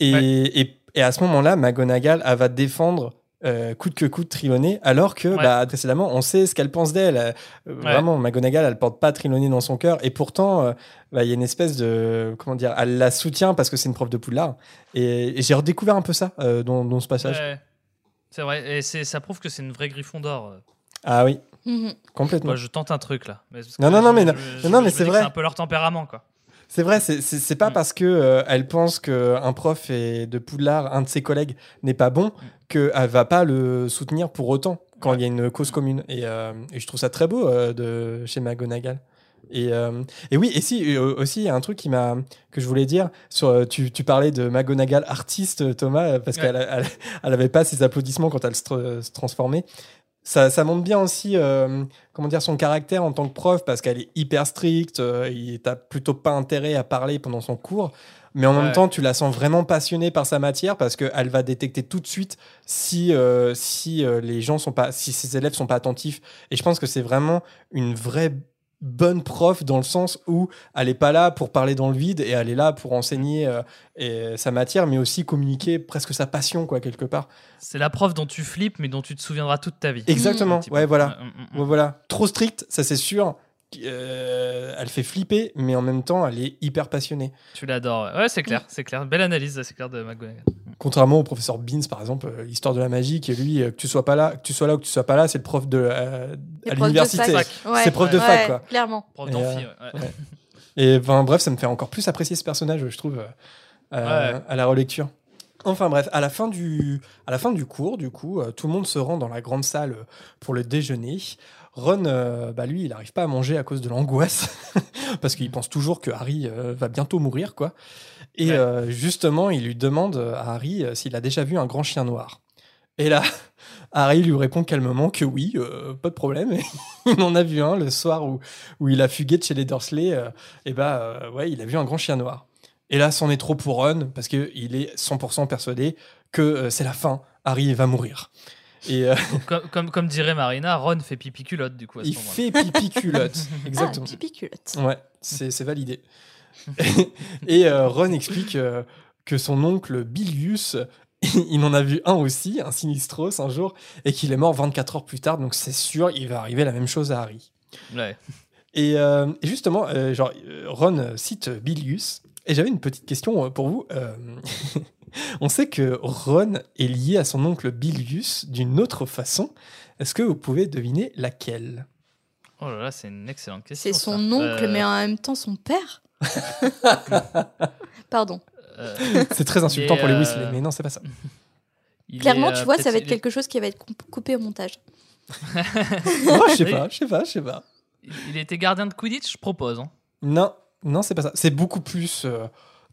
Et, Ouais. et, et à ce moment-là, McGonagall elle va défendre euh, coûte que coûte Trelawney, alors que Ouais. bah, précédemment, on sait ce qu'elle pense d'elle. Euh, Vraiment, McGonagall, elle porte pas Trelawney dans son cœur. Et pourtant, euh, bah, il y a une espèce de. Comment dire Elle la soutient parce que c'est une prof de Poudlard. Et, et j'ai redécouvert un peu ça dans, dans ce passage. Ouais. C'est vrai, et ça prouve que c'est une vraie griffon d'or. Ah oui, Mhm. complètement. Moi, je tente un truc là. Mais parce que Non, non, non, je- mais je- non. je- Non, je mais c'est vrai. C'est un peu leur tempérament, quoi. C'est vrai, c'est- c'est c'est pas Mm. parce que euh, elle pense qu'un prof est de Poudlard, un de ses collègues, n'est pas bon, qu'elle va pas le soutenir pour autant quand il y a une cause commune. Et, euh, et je trouve ça très beau euh, de chez McGonagall. Et, euh, et oui, et si euh, aussi il y a un truc qui m'a que je voulais dire sur tu, tu parlais de McGonagall artiste Thomas parce Ouais. qu'elle elle, elle avait pas ses applaudissements quand elle se transformait. Ça, ça montre bien aussi euh, comment dire son caractère en tant que prof parce qu'elle est hyper stricte, euh, il t'as plutôt pas intérêt à parler pendant son cours, mais en Ouais. même temps tu la sens vraiment passionnée par sa matière parce qu'elle va détecter tout de suite si euh, si euh, les gens sont pas si ses élèves sont pas attentifs et je pense que c'est vraiment une vraie bonne prof dans le sens où elle est pas là pour parler dans le vide et elle est là pour enseigner euh, et sa matière mais aussi communiquer presque sa passion quoi quelque part C'est la prof dont tu flippes, mais dont tu te souviendras toute ta vie. exactement peu. ouais voilà Mm, mm, mm. Ouais, voilà. Trop stricte, ça c'est sûr. Euh, elle fait flipper, mais en même temps, elle est hyper passionnée. Tu l'adores. Ouais, Ouais, c'est clair, c'est clair. Belle analyse, c'est clair de McGonagall. Contrairement au professeur Beans, par exemple, euh, l'histoire de la magie, qui lui, euh, que tu sois pas là, que tu sois là ou que tu sois pas là, c'est le prof de euh, à profs de l'université. fac. Ouais. C'est prof de Ouais, fac, quoi. Clairement. Prof Et, d'amphi, euh. Et enfin, bref, ça me fait encore plus apprécier ce personnage, je trouve, Ouais. à la relecture. Enfin bref, à la fin du, à la fin du cours, du coup, euh, tout le monde se rend dans la grande salle pour le déjeuner. Ron, euh, bah lui, il n'arrive pas à manger à cause de l'angoisse, parce qu'il pense toujours que Harry euh, va bientôt mourir, quoi. Et Ouais. euh, justement, il lui demande à Harry euh, s'il a déjà vu un grand chien noir. Et là, Harry lui répond calmement que oui, euh, pas de problème. il en a vu un le soir où, où il a fugué de chez les Dursley. euh, et bah, euh, ouais, il a vu un grand chien noir. Et là, c'en est trop pour Ron, parce qu'il est 100% persuadé que euh, c'est la fin. Harry va mourir. Et euh, comme, comme, comme dirait Marina, Ron fait pipi culotte, du coup. À ce il moment-là. fait pipi culotte. Exactement. Ah, pipi culotte. Ouais, c'est c'est validé. et euh, Ron explique euh, que son oncle Bilius, il en a vu un aussi, un Sinistros, un jour, et qu'il est mort 24 heures plus tard, donc c'est sûr, il va arriver la même chose à Harry. Ouais. Et, euh, et justement, euh, genre, Ron cite Bilius. Et j'avais une petite question pour vous. Euh, on sait que Ron est lié à son oncle Bilius d'une autre façon. Est-ce que vous pouvez deviner laquelle? Oh là là, c'est une excellente question. C'est son ça. oncle, Euh, mais en même temps son père? Pardon. euh, C'est très insultant pour les euh, Weasley, mais non, c'est pas ça. il Clairement, est, tu euh, vois, ça va être quelque chose qui va être coupé au montage. Moi, je sais pas, je sais pas, je sais pas. Il était gardien de Quidditch, je propose. hein. Non, non, c'est pas ça. C'est beaucoup plus euh,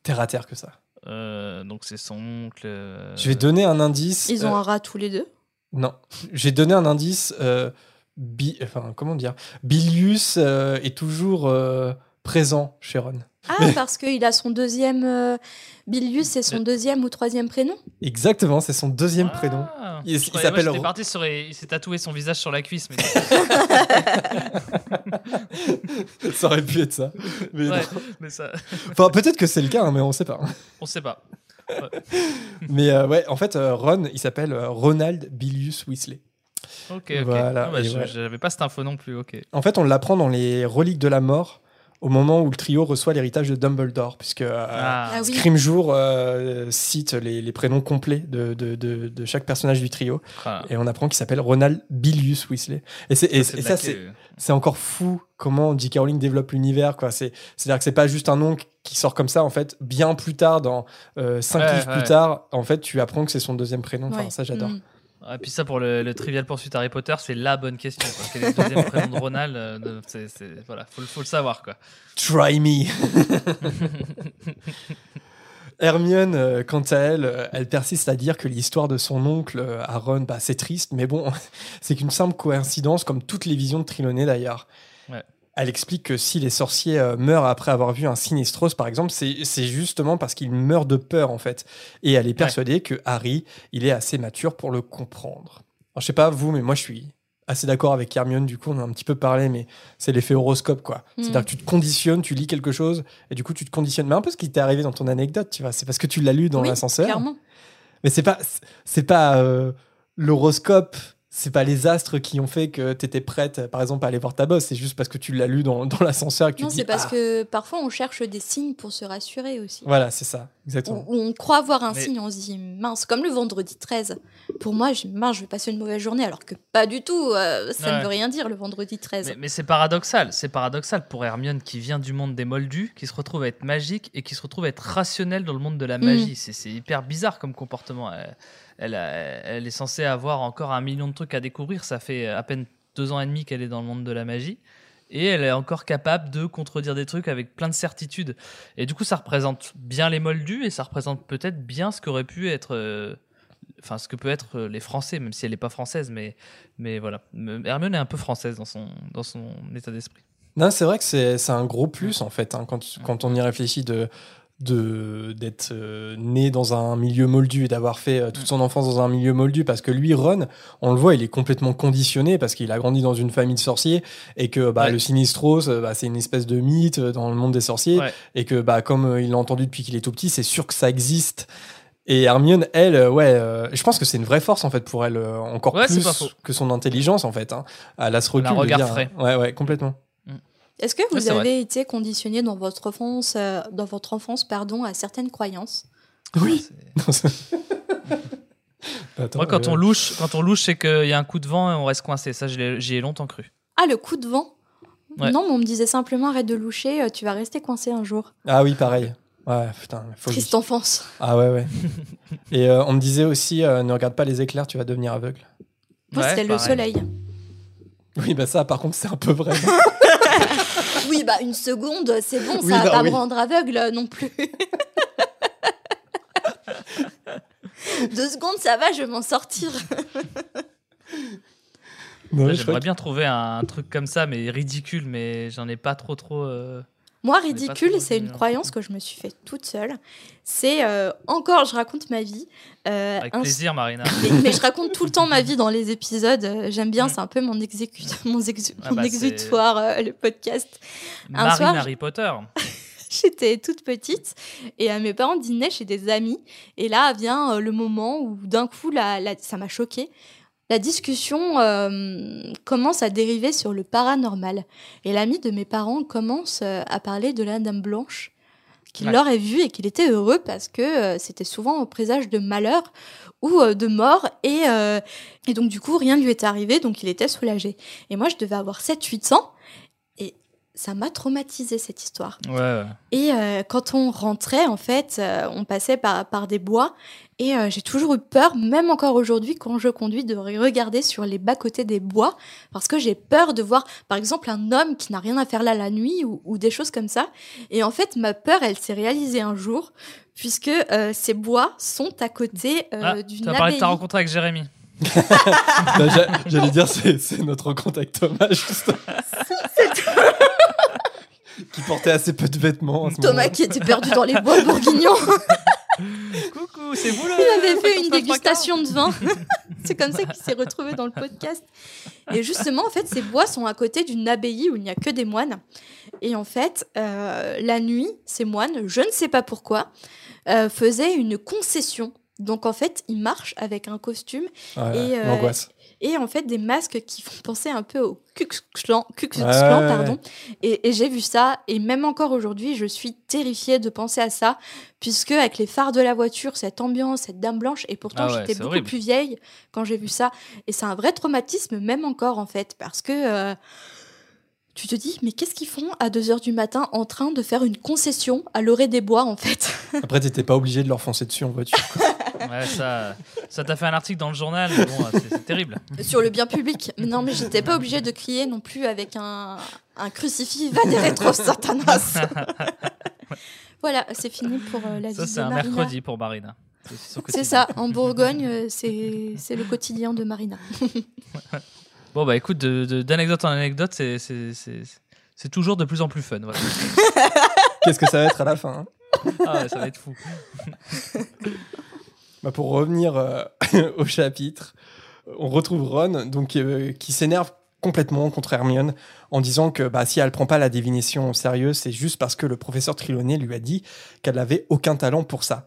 terre à terre que ça. Euh, donc c'est son oncle. euh, Je vais donner un indice. Ils ont euh, un rat tous les deux? Non, j'ai donné un indice. euh, bi- enfin, comment dire? Bilius euh, est toujours euh, présent chez Ron. Ah, parce qu'il a son deuxième. euh, Bilius, c'est son deuxième ou troisième prénom? Exactement, c'est son deuxième Ah, prénom. Il- s'appelle moi, j'étais Ro- parti sur. Il s'est tatoué son visage sur la cuisse, mais ça aurait pu être ça. Mais ouais, mais ça, Enfin, peut-être que c'est le cas, hein, mais on sait pas. on sait pas. Mais euh, ouais, en fait, euh, Ron, il s'appelle euh, Ronald Bilius Weasley. Ok, ok. Voilà, Ah bah, ouais. Pas cette info non plus. Ok. En fait, on l'apprend dans les Reliques de la Mort, au moment où le trio reçoit l'héritage de Dumbledore, puisque euh, Ah, Ah. Scrimgeour euh, cite les, les prénoms complets de, de, de- de chaque personnage du trio, ah, et on apprend qu'il s'appelle Ronald Bilius Weasley. Et, c'est- et- et ça, la c'est encore fou comment J.K. Rowling développe l'univers. quoi. C'est- C'est-à-dire que c'est pas juste un nom qui sort comme ça, en fait, bien plus tard, dans euh, cinq Ouais, livres ouais. plus tard, en fait, tu apprends que c'est son deuxième prénom. Enfin, ça, j'adore. Mm. Et puis ça pour le, le Trivial Pursuit Harry Potter, c'est la bonne question. quoi. Quel est le deuxième prénom de Ronald euh, de- c'est, c'est- voilà, faut, le- faut le savoir quoi. Try me. Hermione, euh, quant à elle, euh, elle persiste à dire que l'histoire de son oncle euh, Aaron, bah, c'est triste, mais bon, c'est qu'une simple coïncidence, comme toutes les visions de Triloné d'ailleurs. Ouais. Elle explique que si les sorciers euh, meurent après avoir vu un Sinistros, par exemple, c'est justement parce qu'ils meurent de peur, en fait. Et elle est persuadée que Harry, il est assez mature pour le comprendre. Alors, je sais pas vous, mais moi, je suis assez d'accord avec Hermione, du coup, on a un petit peu parlé, mais c'est l'effet horoscope, quoi. Mm. C'est-à-dire que tu te conditionnes, tu lis quelque chose, et du coup, tu te conditionnes. Mais un peu ce qui t'est arrivé dans ton anecdote, tu vois. C'est parce que tu l'as lu dans Oui, l'ascenseur. Clairement. Mais c'est pas, c'est pas euh, l'horoscope, c'est pas les astres qui ont fait que t'étais prête, par exemple, à aller voir ta boss. C'est juste parce que tu l'as lu dans, dans l'ascenseur et que tu Non, c'est parce ah, que parfois on cherche des signes pour se rassurer aussi. Voilà, c'est ça, Ou exactement. on croit voir un Mais- signe, on se dit mince, comme le vendredi 13. Pour moi, je, mince, je vais passer une mauvaise journée, alors que pas du tout. euh, ça ne veut rien dire le vendredi 13. Mais, mais c'est paradoxal, c'est paradoxal pour Hermione qui vient du monde des Moldus, qui se retrouve à être magique et qui se retrouve à être rationnelle dans le monde de la Mm. magie. C'est- C'est hyper bizarre comme comportement. Elle, elle, a- elle est censée avoir encore un million de trucs à découvrir. Ça fait à peine deux ans et demi qu'elle est dans le monde de la magie. Et elle est encore capable de contredire des trucs avec plein de certitudes. Et du coup, ça représente bien les Moldus et ça représente peut-être bien ce qu'aurait pu être. euh, Enfin, ce que peut être euh, les Français, même si elle n'est pas française, mais, mais voilà. Hermione est un peu française dans son, dans son état d'esprit. Non, c'est vrai que c'est c'est un gros plus, en fait, hein, quand, quand on y réfléchit de de d'être euh, né dans un milieu moldu et d'avoir fait euh, toute son enfance dans un milieu moldu parce que lui Ron on le voit il est complètement conditionné parce qu'il a grandi dans une famille de sorciers et que bah, Ouais. le Sinistros euh, bah, c'est une espèce de mythe euh, dans le monde des sorciers Ouais. et que bah comme il l'a entendu depuis qu'il est tout petit c'est sûr que ça existe et Hermione elle ouais euh, je pense que c'est une vraie force en fait pour elle encore Ouais, plus que son intelligence en fait hein. elle a ce Elle a recul un de regard dire, frais. ouais ouais complètement Est-ce que vous avez été conditionné dans votre enfance, euh, dans votre enfance pardon, à certaines croyances oui Attends, Moi, quand euh, on louche, quand on louche, c'est qu'il y a un coup de vent et on reste coincé. Ça, j'y ai longtemps cru. Ah, le coup de vent? Ouais. Non, mais on me disait simplement arrête de loucher, euh, tu vas rester coincé un jour. Ah oui, pareil. Ouais, putain. Triste enfance. Ah ouais, ouais. Et euh, on me disait aussi, euh, ne regarde pas les éclairs, tu vas devenir aveugle. Moi, Ouais, c'était le soleil. Oui, bah ça, par contre, c'est un peu vrai. Bah une seconde, c'est bon, Oui, ça va non, pas oui. me rendre aveugle euh, non plus. Deux secondes, ça va, je vais m'en sortir. J'aimerais bien trouver un truc comme ça, mais ridicule, mais j'en ai pas trop trop. euh, Moi, ridicule, c'est une croyance que je me suis faite toute seule. C'est euh, encore, je raconte ma vie. euh, Avec un- plaisir, Marina. mais, mais je raconte tout le temps ma vie dans les épisodes. euh, J'aime bien, c'est un peu mon, exécu- mon, exu- Ah bah, exutoire, euh, le podcast. Un Marine soir, Harry Potter. J'étais toute petite et mes parents dînaient chez des amis. Et là vient le moment où d'un coup, la, la- ça m'a choquée. La discussion euh, commence à dériver sur le paranormal. Et l'ami de mes parents commence euh, à parler de la Dame Blanche, qu'il Ouais. l'aurait vue et qu'il était heureux parce que euh, c'était souvent au présage de malheur ou euh, de mort. Et, et donc, du coup, rien ne lui était arrivé, donc il était soulagé. Et moi, je devais avoir 7-8 ans. Ça m'a traumatisé cette histoire. Ouais, ouais. Et euh, quand on rentrait, en fait, euh, on passait par, par des bois. Et euh, j'ai toujours eu peur, même encore aujourd'hui, quand je conduis, de regarder sur les bas-côtés des bois. Parce que j'ai peur de voir, par exemple, un homme qui n'a rien à faire là la nuit ou, ou des choses comme ça. Et en fait, ma peur, elle s'est réalisée un jour, puisque euh, ces bois sont à côté euh, Ah, tu d'une as parlé de ta rencontre avec Jérémy. Bah, j'a- J'allais dire, c'est c'est notre contact Thomas, justement. Qui portait assez peu de vêtements. à ce Thomas qui était perdu dans les bois bourguignons. Coucou, c'est vous le. Il avait fait une dégustation de vin. C'est comme ça qu'il s'est retrouvé dans le podcast. Et justement, en fait, ces bois sont à côté d'une abbaye où il n'y a que des moines. Et en fait, euh, la nuit, ces moines, je ne sais pas pourquoi, euh, faisaient une concession. Donc en fait, ils marchent avec un costume Ouais, Et, euh, l'angoisse. Et en fait des masques qui font penser un peu au Ku Klux pardon. Et, et j'ai vu ça, et même encore aujourd'hui, je suis terrifiée de penser à ça, puisque avec les phares de la voiture, cette ambiance, cette dame blanche, et pourtant Ah ouais, j'étais beaucoup horrible. plus vieille quand j'ai vu ça, et c'est un vrai traumatisme, même encore en fait, parce que euh, tu te dis, mais qu'est-ce qu'ils font à 2h du matin en train de faire une concession à l'orée des bois en fait Après, t'étais pas obligé de leur foncer dessus en voiture. Ouais, ça, ça t'a fait un article dans le journal, mais bon, c'est terrible. sur le bien public. Mais non, mais j'étais pas obligée de crier non plus avec un, un crucifix va des rétro satanas. voilà, c'est fini pour euh, la vie Ça, c'est un Marina. mercredi pour Marina. C'est ça, en Bourgogne, euh, c'est c'est le quotidien de Marina. Bon, bah écoute, de- de- d'anecdote en anecdote, c'est- toujours de plus en plus fun. voilà. Qu'est-ce que ça va être à la fin hein Ah ouais, ça va être fou. Bah, pour revenir euh, au chapitre, on retrouve Ron donc, euh, qui s'énerve complètement contre Hermione en disant que bah, si elle prend pas la divination au sérieux, c'est juste parce que le professeur Trelawney lui a dit qu'elle n'avait aucun talent pour ça.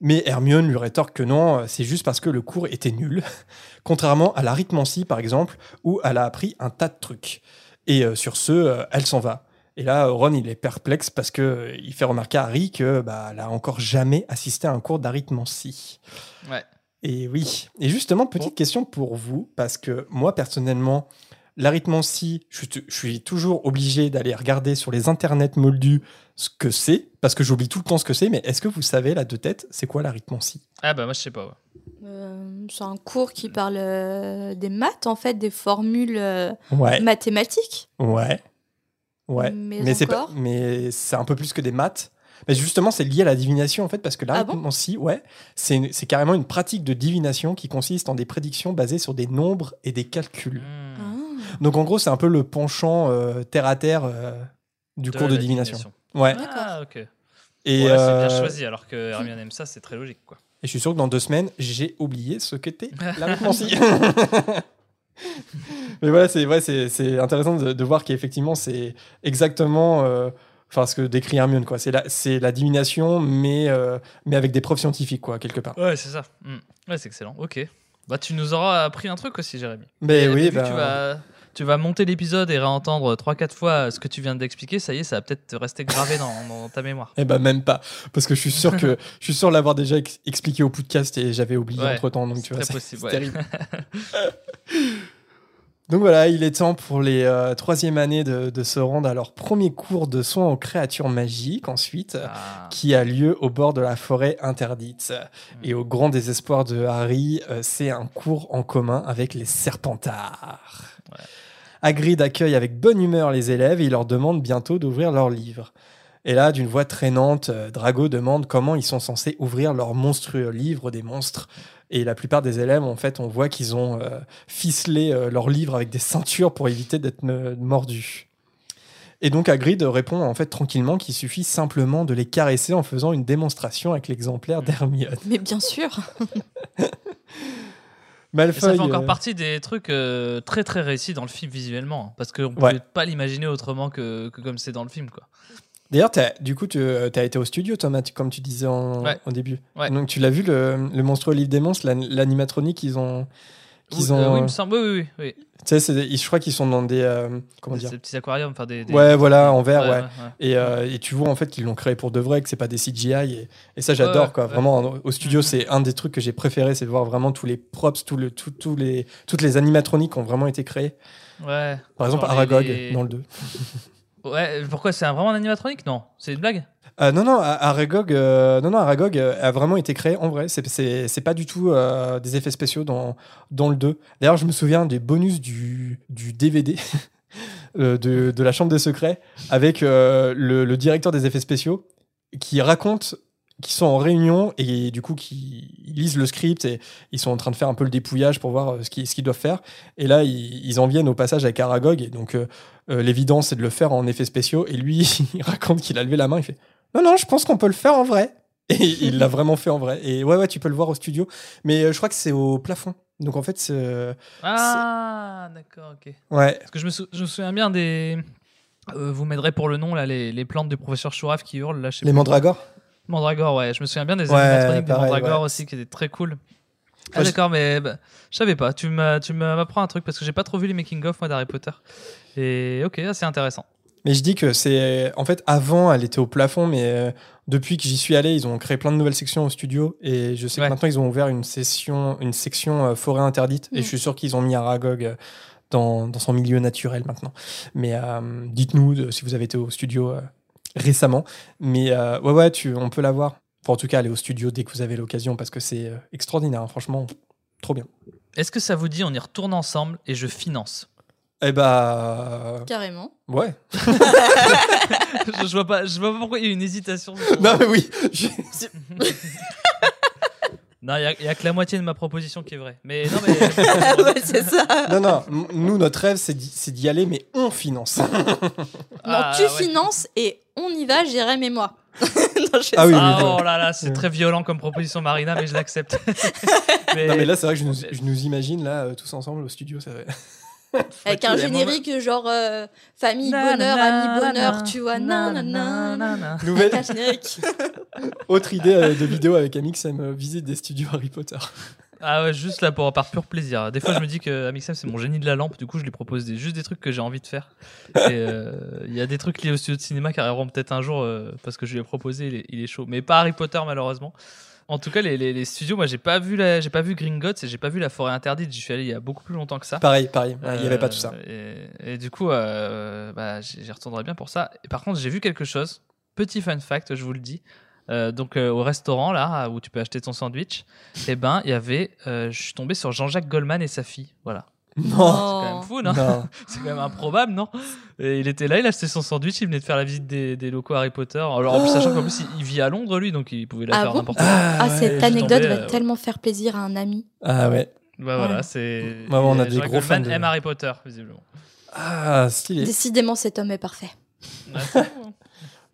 Mais Hermione lui rétorque que non, euh, c'est juste parce que le cours était nul, contrairement à l'arithmancie par exemple, où elle a appris un tas de trucs. Et euh, sur ce, euh, elle s'en va. Et là, Ron, il est perplexe parce que il fait remarquer à Harry que bah, elle a encore jamais assisté à un cours d'arithmancie. Ouais. Et oui. Et justement, petite Bon. question pour vous, parce que moi, personnellement, l'arithmancie, je, je suis toujours obligé d'aller regarder sur les internets moldus ce que c'est, parce que j'oublie tout le temps ce que c'est, mais est-ce que vous savez, là, de tête, c'est quoi l'arithmancie? Ah bah moi, je sais pas. ouais. Euh, c'est un cours qui parle euh, des maths, en fait, des formules euh, Ouais, mathématiques. ouais, ouais. Mais c'est pas, mais c'est un peu plus que des maths. Mais justement, c'est lié à la divination, en fait, parce que Ah bon? l'arithmancie, ouais, c'est carrément une pratique de divination qui consiste en des prédictions basées sur des nombres et des calculs. Hmm. Ah. Donc en gros, c'est un peu le penchant euh, terre à terre euh, du cours de la divination. Ouais. D'accord. Ah, ok. Et, Ouais, c'est bien euh, choisi, alors que Hermione aime ça, c'est très logique, quoi. et je suis sûr que dans deux semaines, j'ai oublié ce qu'était l'arithmancie. Mais voilà, c'est ouais, c'est c'est intéressant de, de voir qu'effectivement, c'est exactement euh, enfin ce que décrit Hermione. quoi. C'est la, c'est la divination, mais, euh, mais avec des preuves scientifiques, quoi, quelque part. Ouais, c'est ça. Hmm. Ouais, c'est excellent. Ok. Bah, tu nous auras appris un truc aussi, Jérémy. Mais Et oui, que bah, tu vas, tu vas monter l'épisode et réentendre 3-4 fois ce que tu viens d'expliquer, ça y est, ça va peut-être te rester gravé dans, dans ta mémoire. Eh ben même pas, parce que je suis sûr que je suis sûr l'avoir déjà ex- expliqué au podcast et j'avais oublié Ouais, entre temps, donc tu vois, c'est ouais. terrible. donc voilà, il est temps pour les euh, troisième années de, de se rendre à leur premier cours de soins aux créatures magiques ensuite, Ah. qui a lieu au bord de la forêt interdite. Et au grand désespoir de Harry, euh, c'est un cours en commun avec les Serpentards. Hagrid accueille avec bonne humeur les élèves et il leur demande bientôt d'ouvrir leurs livres. Et là, d'une voix traînante, euh, Drago demande comment ils sont censés ouvrir leur monstrueux livre des monstres. Et la plupart des élèves, en fait, on voit qu'ils ont euh, ficelé euh, leurs livres avec des ceintures pour éviter d'être mordus. Et donc Hagrid répond en fait tranquillement qu'il suffit simplement de les caresser en faisant une démonstration avec l'exemplaire d'Hermione. Mais bien sûr. Ça fait encore euh, partie des trucs euh, très très réussis dans le film visuellement, hein, parce qu'on ne Ouais. pouvait pas l'imaginer autrement que, que comme c'est dans le film, quoi. D'ailleurs, du coup, tu as été au studio, Thomas, tu- comme tu disais en- Ouais. au début. Ouais. Donc, tu l'as vu, le, le monstrueux livre des monstres, l'an- l'animatronique qu'ils ont, qu'ils euh, ont. oui, il me semble. Oui, oui, oui. Tu sais, je crois qu'ils sont dans des. euh, comment Des- dire Ces petits aquariums, enfin des. des- Ouais, voilà, en verre, ouais. ouais. Et, euh, et tu vois en fait qu'ils l'ont créé pour de vrai, que c'est pas des CGI. Et, et ça, j'adore quoi. Vraiment, au studio, Mhm. c'est un des trucs que j'ai préféré, c'est de voir vraiment tous les props, tout le, tout, tous les, toutes les animatroniques qui ont vraiment été créées. Ouais. Par exemple, Aragog les- dans le 2. Ouais, pourquoi c'est un vraiment un animatronique? Non, c'est une blague? Euh, non, non, Aragog, euh, non, non, Aragog euh, a vraiment été créé en vrai. C'est- pas du tout euh, des effets spéciaux dans, dans le 2. D'ailleurs, je me souviens des bonus du, du DVD de, de la Chambre des Secrets avec le, directeur des effets spéciaux qui raconte qu'ils sont en réunion et du coup qui lisent le script et ils sont en train de faire un peu le dépouillage pour voir ce qu'ils doivent faire. Et là, ils, en viennent au passage avec Aragog. Et donc, l'évidence, c'est de le faire en effets spéciaux. Et lui, il raconte qu'il a levé la main. Il fait Non, non, je pense qu'on peut le faire en vrai. Et il l'a vraiment fait en vrai. Et ouais, ouais, tu peux le voir au studio. Mais euh, je crois que c'est au plafond. Donc en fait, c'est. euh, Ah, d'accord, ok. Ouais. Parce que je me, sou- je me souviens bien des. euh, vous m'aiderez pour le nom, là, les, les plantes du professeur Chouraf qui hurlent, là, je sais Les mandragores Mandragore, ouais. Je me souviens bien des Ouais, animatroniques des Mandragore ouais. aussi qui étaient très cool. Ah, d'accord, mais bah, je savais pas. Tu m'apprends un truc parce que j'ai pas trop vu les making-of, moi, d'Harry Potter. Et ok, c'est intéressant. Mais je dis que c'est. En fait, avant, elle était au plafond, mais euh, depuis que j'y suis allé, ils ont créé plein de nouvelles sections au studio. Et je sais Ouais. que maintenant, ils ont ouvert une, session, une section euh, forêt interdite. Et Mm. je suis sûr qu'ils ont mis Aragog euh, dans, dans son milieu naturel maintenant. Mais euh, dites-nous si vous avez été au studio récemment. Mais ouais, ouais, tu, on peut la voir. Enfin, en tout cas, aller au studio dès que vous avez l'occasion parce que c'est extraordinaire. hein. franchement, trop bien. Est-ce que ça vous dit, on y retourne ensemble et je finance? Eh bah. Carrément. Ouais. je, je vois pas, je vois pas pourquoi il y a une hésitation. non, mais oui. je- Non, il y, a- a que la moitié de ma proposition qui est vraie. Mais non, mais. ouais, c'est ça. Non, non, nous, notre rêve, c'est d'y aller, mais on finance. Ah, non, tu ouais. finances et on y va, Jérém et moi. non, je Ah oui, Ah, oui, oh là là, c'est très violent comme proposition, Marina, mais je l'accepte. mais, Non, mais là, c'est vrai que je nous, je nous imagine, là, euh, tous ensemble au studio, ça va. Avec un Ouais, générique genre euh, famille, Na, bonheur, na, ami, bonheur, na, tu vois. Non. Nouvelle, un générique. autre idée euh, de vidéo avec Amixem, euh, visite des studios Harry Potter. Ah ouais, juste là pour par pur plaisir. Des fois, je me dis que Amixem c'est mon génie de la lampe. Du coup, je lui propose des, juste des trucs que j'ai envie de faire. Euh, il y a des trucs liés au studio de cinéma qui arriveront peut-être un jour euh, parce que je lui ai proposé. Il est, il est chaud, mais pas Harry Potter malheureusement. En tout cas, les, les, les studios, moi, j'ai pas vu la, j'ai pas vu Gringotts et j'ai pas vu la Forêt Interdite. J'y suis allé il y a beaucoup plus longtemps que ça. Pareil, pareil, il n'y avait pas Euh, tout ça. Et, et du coup, euh, bah, j'y retournerai bien pour ça. Et par contre, j'ai vu quelque chose. Petit fun fact, je vous le dis. Euh, donc euh, au restaurant là où tu peux acheter ton sandwich, et ben il y avait, euh, je suis tombé sur Jean-Jacques Goldman et sa fille. Voilà, Non, c'est quand même fou, non non. C'est quand même improbable, non Et il était là, il achetait son sandwich, il venait de faire la visite des, des locaux Harry Potter. Alors en plus, sachant qu'en plus il, il vit à Londres lui, donc il pouvait la Ah faire bon n'importe où. Ah, ouais. cette je anecdote va euh, tellement faire plaisir à un ami. Ah ouais. Bah voilà, c'est. Ouais, on a des gros fans de- aime Harry Potter visiblement. Ah, stylé. Décidément, cet homme est parfait. Hein.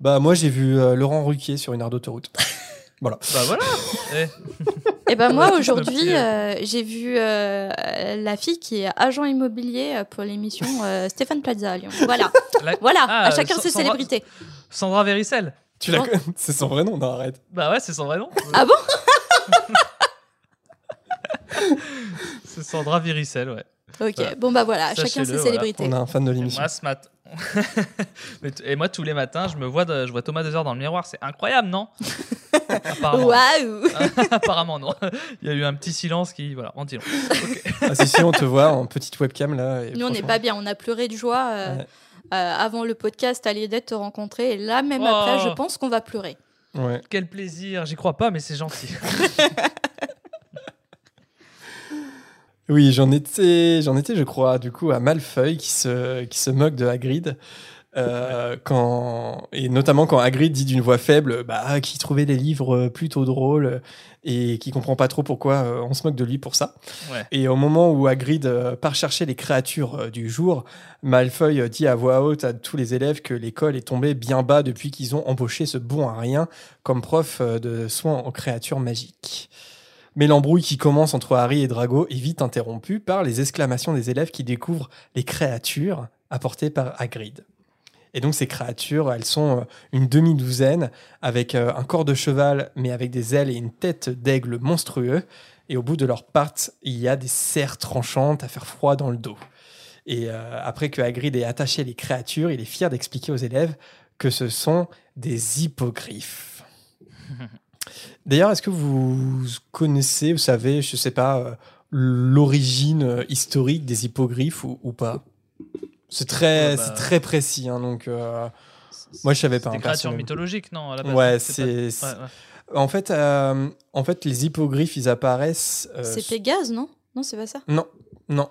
Bah, moi, j'ai vu euh, Laurent Ruquier sur une aire d'autoroute. voilà. Bah voilà. Eh. Et ben a moi aujourd'hui, petits, euh, j'ai vu euh, la fille qui est agent immobilier euh, pour l'émission euh, Stéphane Plaza à Lyon. Voilà, La- voilà, Ah, à chacun Sa- ses Sandra- célébrités. Sandra Véricel. Tu la C'est son vrai nom, non, arrête. Bah ouais, c'est son vrai nom. Ah bon? C'est Sandra Véricel, ouais. Ok, Voilà. bon bah voilà, chacun ses voilà. célébrités. On a un fan de Et l'émission. moi, ce matin. Et moi, tous les matins, je me vois, de- je vois Thomas Dezer dans le miroir. C'est incroyable, non? Apparemment. Waouh Apparemment, non. Il y a eu un petit silence qui. Voilà, on dit non. Ah, si, si, on te voit en petite webcam là. et Nous on n'est pas bien, on a pleuré de joie euh, Ouais. euh, avant le podcast à l'idée de te rencontrer. Et là même Oh. après, je pense qu'on va pleurer. Ouais. Quel plaisir. J'y crois pas, mais c'est gentil. Oui, j'en étais, j'en étais, je crois, du coup, à Malfeuille qui se, qui se moque de Hagrid. Euh, quand, et notamment quand Hagrid dit d'une voix faible bah, qu'il trouvait les livres plutôt drôles et qui comprend pas trop pourquoi euh, on se moque de lui pour ça. Ouais. Et au moment où Hagrid euh, part chercher les créatures euh, du jour, Malfoy euh, dit à voix haute à tous les élèves que l'école est tombée bien bas depuis qu'ils ont embauché ce bon à rien comme prof euh, de soins aux créatures magiques. Mais l'embrouille qui commence entre Harry et Drago est vite interrompue par les exclamations des élèves qui découvrent les créatures apportées par Hagrid. Et donc ces créatures, elles sont euh, une demi-douzaine avec euh, un corps de cheval mais avec des ailes et une tête d'aigle monstrueux. Et au bout de leurs pattes, il y a des serres tranchantes à faire froid dans le dos. Et euh, après que Hagrid ait attaché les créatures, il est fier d'expliquer aux élèves que ce sont des hippogriffes. D'ailleurs, est-ce que vous connaissez, vous savez, je sais pas, euh, l'origine euh, historique des hippogriffes ou, ou pas? C'est très, Ouais, bah, c'est très précis, hein, donc euh, moi je savais pas. Des hein, créatures personnellement. mythologiques, non à la base, Ouais, pas- c'est- ouais, c'est- ouais. En fait, euh, en fait, les hippogriffes, ils apparaissent. euh, C'est Pégase, non? Non, c'est pas ça? Non, non.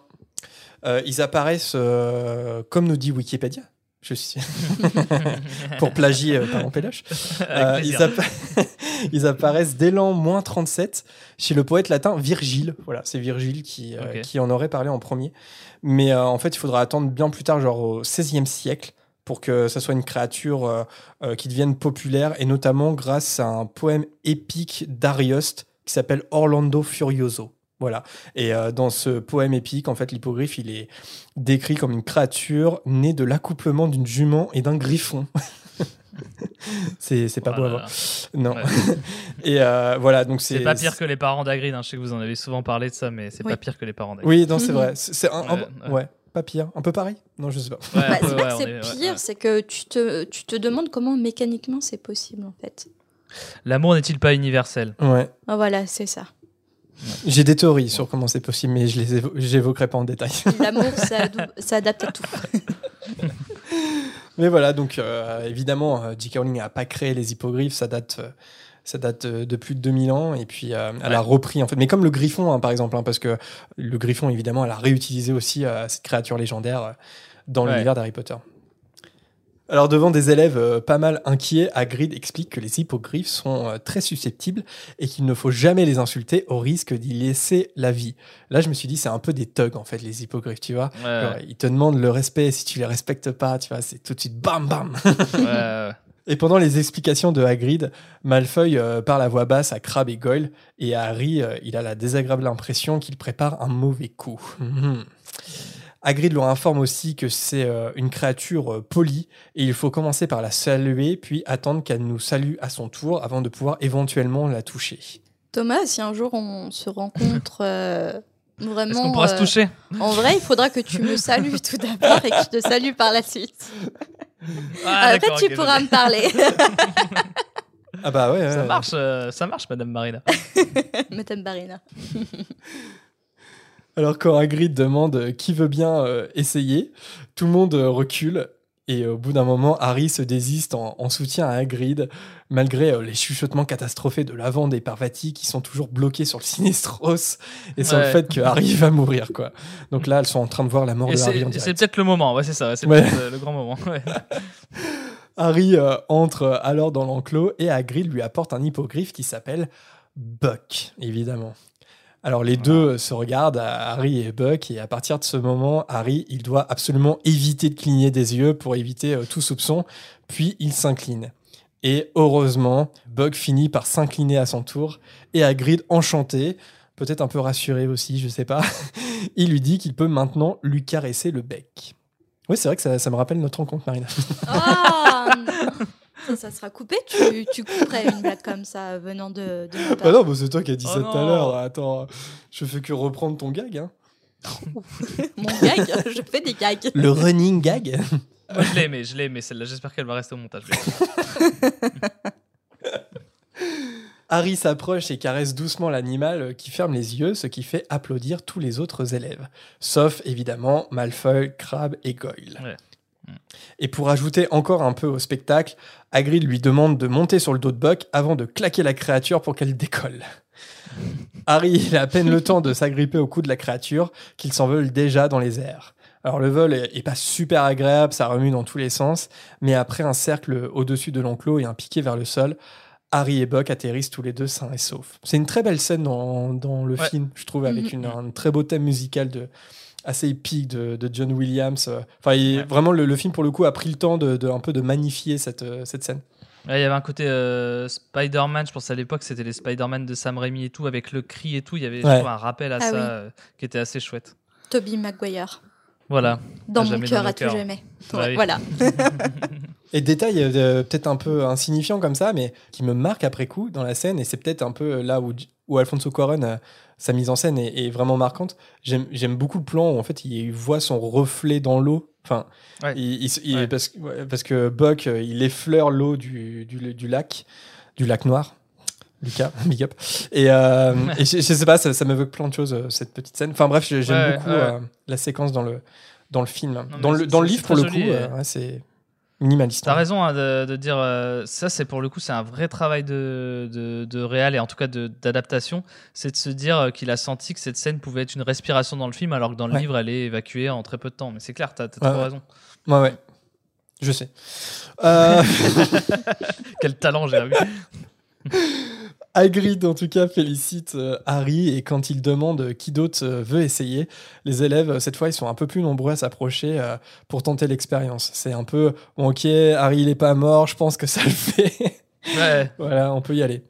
Euh, ils apparaissent, euh, comme nous dit Wikipédia, je suis pour plagier euh, Parent Péloche. Euh, ils, appa- ils apparaissent dès l'an moins 37 chez le poète latin Virgile. Voilà, c'est Virgile qui, euh, qui en aurait parlé en premier. Mais euh, en fait, il faudra attendre bien plus tard, genre au XVIe siècle, pour que ça soit une créature qui devienne populaire, et notamment grâce à un poème épique d'Arioste qui s'appelle Orlando Furioso. Voilà. Et euh, dans ce poème épique, en fait, l'hippogriffe, il est décrit comme une créature née de l'accouplement d'une jument et d'un griffon. c'est pas Oh beau à voir. Non. Ouais. et euh, voilà, donc c'est. C'est pas pire que les parents d'Agrid. hein. Je sais que vous en avez souvent parlé de ça, mais c'est Oui. pas pire que les parents d'Agrid. Oui, non, c'est Mhm. vrai. C'est c'est un, un- Ouais, pas pire. Un peu pareil? Non, je sais pas. Ouais, Bah, c'est pas que c'est pire, ouais. c'est que tu te, tu te demandes comment mécaniquement c'est possible en fait. L'amour n'est-il pas universel? Ouais. Ah, voilà, c'est ça. J'ai des théories sur comment c'est possible, mais je les évo- j'évoquerai pas en détail. L'amour, ça, adapte à tout. Mais voilà, donc euh, évidemment, euh, J.K. Rowling n'a pas créé les hippogriffes, ça date, euh, ça date de plus de 2000 ans, et puis euh, elle Ouais. a repris, en fait, mais comme le griffon, hein, par exemple, hein, parce que le griffon, évidemment, elle a réutilisé aussi euh, cette créature légendaire euh, dans Ouais. l'univers d'Harry Potter. Alors devant des élèves euh, pas mal inquiets, Hagrid explique que les hippogriffes sont euh, très susceptibles et qu'il ne faut jamais les insulter au risque d'y laisser la vie. Là, je me suis dit, c'est un peu des thugs, en fait, les hippogriffes, tu vois. Ouais, ils te demandent le respect, si tu les respectes pas, tu vois, c'est tout de suite bam bam. ouais. Et pendant les explications de Hagrid, Malfoy euh, parle à voix basse à Crabbe et Goyle, et Harry, euh, il a la désagréable impression qu'il prépare un mauvais coup. Mhm. Hagrid leur informe aussi que c'est euh, une créature euh, polie, et il faut commencer par la saluer, puis attendre qu'elle nous salue à son tour avant de pouvoir éventuellement la toucher. Thomas, si un jour on se rencontre euh, vraiment. Qu'on pourra se toucher? En vrai, il faudra que tu me salues tout d'abord et que je te salue par la suite. Ah, Après, tu pourras me parler. Ah bah ouais, Ça ouais. marche, euh, ça marche, Madame Marina. Madame Barina. Alors quand Hagrid demande euh, qui veut bien euh, essayer, tout le monde euh, recule et au bout d'un moment, Harry se désiste en, en soutien à Hagrid, malgré euh, les chuchotements catastrophés de Lavande et Parvati qui sont toujours bloqués sur le Sinistros et sur le fait que Harry va mourir quoi. Donc là, elles sont en train de voir la mort Et de Harry c'est peut-être le moment, ouais, c'est ça, ouais, c'est Ouais. euh, le grand moment. Harry euh, entre alors dans l'enclos et Hagrid lui apporte un hippogriffe qui s'appelle Buck, évidemment. Alors les deux se regardent, Harry et Buck, et à partir de ce moment, Harry, il doit absolument éviter de cligner des yeux pour éviter euh, tout soupçon, puis il s'incline. Et heureusement, Buck finit par s'incliner à son tour, et Hagrid, enchanté, peut-être un peu rassuré aussi, je sais pas, il lui dit qu'il peut maintenant lui caresser le bec. Oui, c'est vrai que ça, ça me rappelle notre rencontre, Marina. Ah ça, sera coupé. Tu, tu couperais une blague comme ça venant de, de ma part. Ah non, bah c'est toi qui as dit Oh ça tout à l'heure. Attends, je fais que reprendre ton gag. Hein. Mon gag, je fais des gags. Le running gag. Moi, je l'ai aimé, je l'ai aimé, celle-là. J'espère qu'elle va rester au montage. Harry s'approche et caresse doucement l'animal qui ferme les yeux, ce qui fait applaudir tous les autres élèves. Sauf évidemment Malfoy, Crabbe et Goyle. Ouais. Mm. Et pour ajouter encore un peu au spectacle, Hagrid lui demande de monter sur le dos de Buck avant de claquer la créature pour qu'elle décolle. Harry il a à peine le temps de s'agripper au cou de la créature qu'il s'envole déjà dans les airs. Alors le vol est, est pas super agréable, ça remue dans tous les sens, mais après un cercle au-dessus de l'enclos et un piqué vers le sol, Harry et Buck atterrissent tous les deux sains et saufs. C'est une très belle scène dans, dans le Ouais. film, je trouve, avec Mhm. une- un très beau thème musical de, assez épique de, de John Williams. Enfin, il- Ouais. vraiment, le, le film, pour le coup, a pris le temps de, de- un peu de magnifier cette, euh, cette scène. Ouais, Il y avait un côté euh, Spider-Man, je pense à l'époque, c'était les Spider-Man de Sam Raimi et tout, avec le cri et tout. Il y avait je Ouais. trouve, un rappel à Ah ça oui. euh, qui était assez chouette. Toby Maguire. Voilà. Dans mon cœur, à tout jamais. Bah Ouais, oui. Voilà. Et détail euh, peut-être un peu insignifiant comme ça, mais qui me marque après coup dans la scène, et c'est peut-être un peu là où, où Alfonso Cuarón euh, sa mise en scène est, est vraiment marquante. J'aime beaucoup le plan où en fait il voit son reflet dans l'eau. Enfin, Ouais. il, il- il- Ouais. parce, que- ouais, parce que Buck, euh, il effleure l'eau du, du, du lac, du lac noir. Lucas, big up. Et, euh, et je, je sais pas, ça, ça m'évoque plein de choses, euh, cette petite scène. Enfin bref, j'aime Ouais, beaucoup euh, la séquence dans le, dans le film. dans le, dans le livre, pour le coup, c'est minimaliste. T'as hein. raison hein, de, de dire euh, ça, c'est pour le coup, c'est un vrai travail de, de, de réal et en tout cas d'adaptation. C'est de se dire euh, qu'il a senti que cette scène pouvait être une respiration dans le film, alors que dans le Ouais. livre, elle est évacuée en très peu de temps. Mais c'est clair, t'as Ouais, ouais. raison. Ouais, ouais. Je sais. Euh, Quel talent, j'ai vu. Hagrid, en tout cas, félicite euh, Harry et quand il demande euh, qui d'autre euh, veut essayer, les élèves, cette fois, ils sont un peu plus nombreux à s'approcher pour tenter l'expérience. C'est un peu, bon, ok, Harry, il est pas mort, je pense que ça le fait. Ouais. voilà, on peut y aller.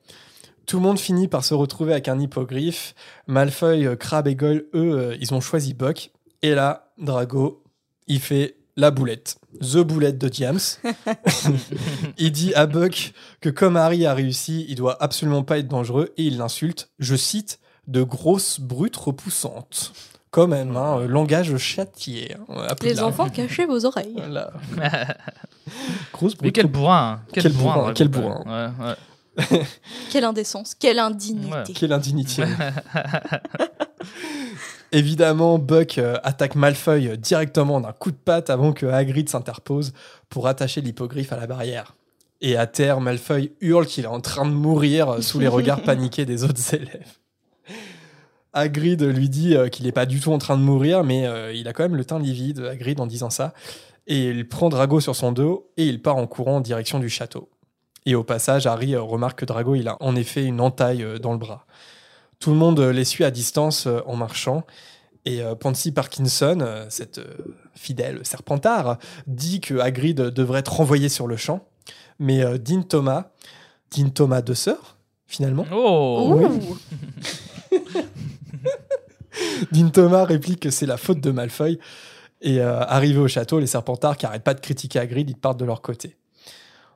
Tout le monde finit par se retrouver avec un hippogriffe. Malfoy, Crabbe et Goyle, eux, ils ont choisi Buck. Et là, Drago, il fait la boulette. The boulette de James. il dit à Buck que comme Harry a réussi, il doit absolument pas être dangereux et il l'insulte, je cite, de grosses brutes repoussantes. Quand même, hein, euh, langage châtié. hein, à Les Poudlard. enfants, cachez vos oreilles. Voilà. Grosse Mais brute quel bourrin. hein. Quel, Quel bourrin. quel bourrin. Ouais, ouais. Quelle indécence, quelle indignité. Ouais. Quelle indignité. Évidemment, Buck euh, attaque Malfoy euh, directement d'un coup de patte avant que Hagrid s'interpose pour attacher l'hippogriffe à la barrière. Et à terre, Malfoy hurle qu'il est en train de mourir euh, sous les regards paniqués des autres élèves. Hagrid lui dit euh, qu'il n'est pas du tout en train de mourir, mais il a quand même le teint livide, Hagrid, en disant ça. Et il prend Drago sur son dos et il part en courant en direction du château. Et au passage, Harry remarque que Drago, il a en effet une entaille dans le bras. Tout le monde euh, les suit à distance euh, en marchant. Et euh, Pansy Parkinson, euh, cette euh, fidèle serpentard, dit que Hagrid devrait être renvoyé sur le champ. Mais euh, Dean Thomas, Dean Thomas de sœur, finalement, Oh. Ouh. Dean Thomas réplique que c'est la faute de Malfoy. Et euh, arrivé au château, les Serpentards, qui n'arrêtent pas de critiquer Hagrid, ils partent de leur côté.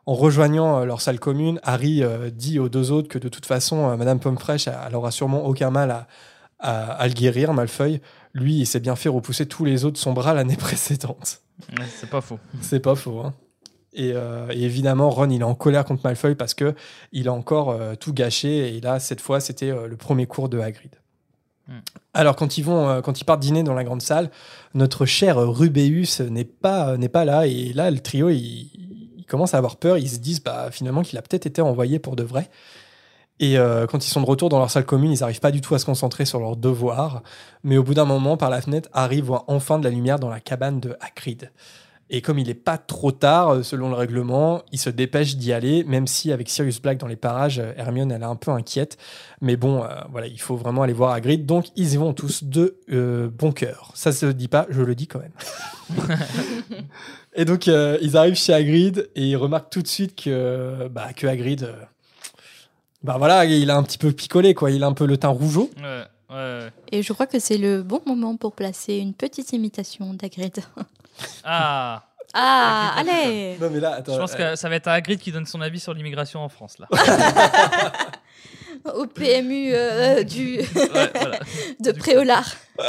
En rejoignant euh, leur salle commune, Harry euh, dit aux deux autres que de toute façon, euh, Madame Pommefresh, elle aura sûrement aucun mal à, à- à le guérir, Malfoy. Lui, il s'est bien fait repousser tous les autres de son bras l'année précédente. C'est pas faux. C'est pas faux. hein. Et, euh, et évidemment, Ron, il est en colère contre Malfoy parce que il a encore euh, tout gâché. Et là, cette fois, c'était euh, le premier cours de Hagrid. Hmm. Alors, quand ils vont, quand ils partent dîner dans la grande salle, notre cher Rubéus n'est pas, n'est pas là. Et là, le trio, il, il commence à avoir peur. Ils se disent, bah, finalement, qu'il a peut-être été envoyé pour de vrai. Et euh, quand ils sont de retour dans leur salle commune, ils n'arrivent pas du tout à se concentrer sur leurs devoirs. Mais au bout d'un moment, par la fenêtre, Harry voit enfin de la lumière dans la cabane de Hagrid. Et comme il n'est pas trop tard, euh, selon le règlement, il se dépêche d'y aller, même si avec Sirius Black dans les parages, euh, Hermione, elle est un peu inquiète. Mais bon, voilà, il faut vraiment aller voir Hagrid. Donc, ils y vont tous de bon cœur. Ça se dit pas, je le dis quand même. et donc, euh, ils arrivent chez Hagrid et ils remarquent tout de suite que, bah, que Hagrid... euh, bah voilà, il a un petit peu picolé, quoi. Il a un peu le teint rougeau. Ouais, ouais, ouais. Et je crois que c'est le bon moment pour placer une petite imitation d'Hagrid. Ah, Ah, Hagrid, allez Non, mais là, attends. je pense euh, que ça va être Hagrid qui donne son avis sur l'immigration en France là. Au PMU euh, du, Ouais, voilà. de Préolard.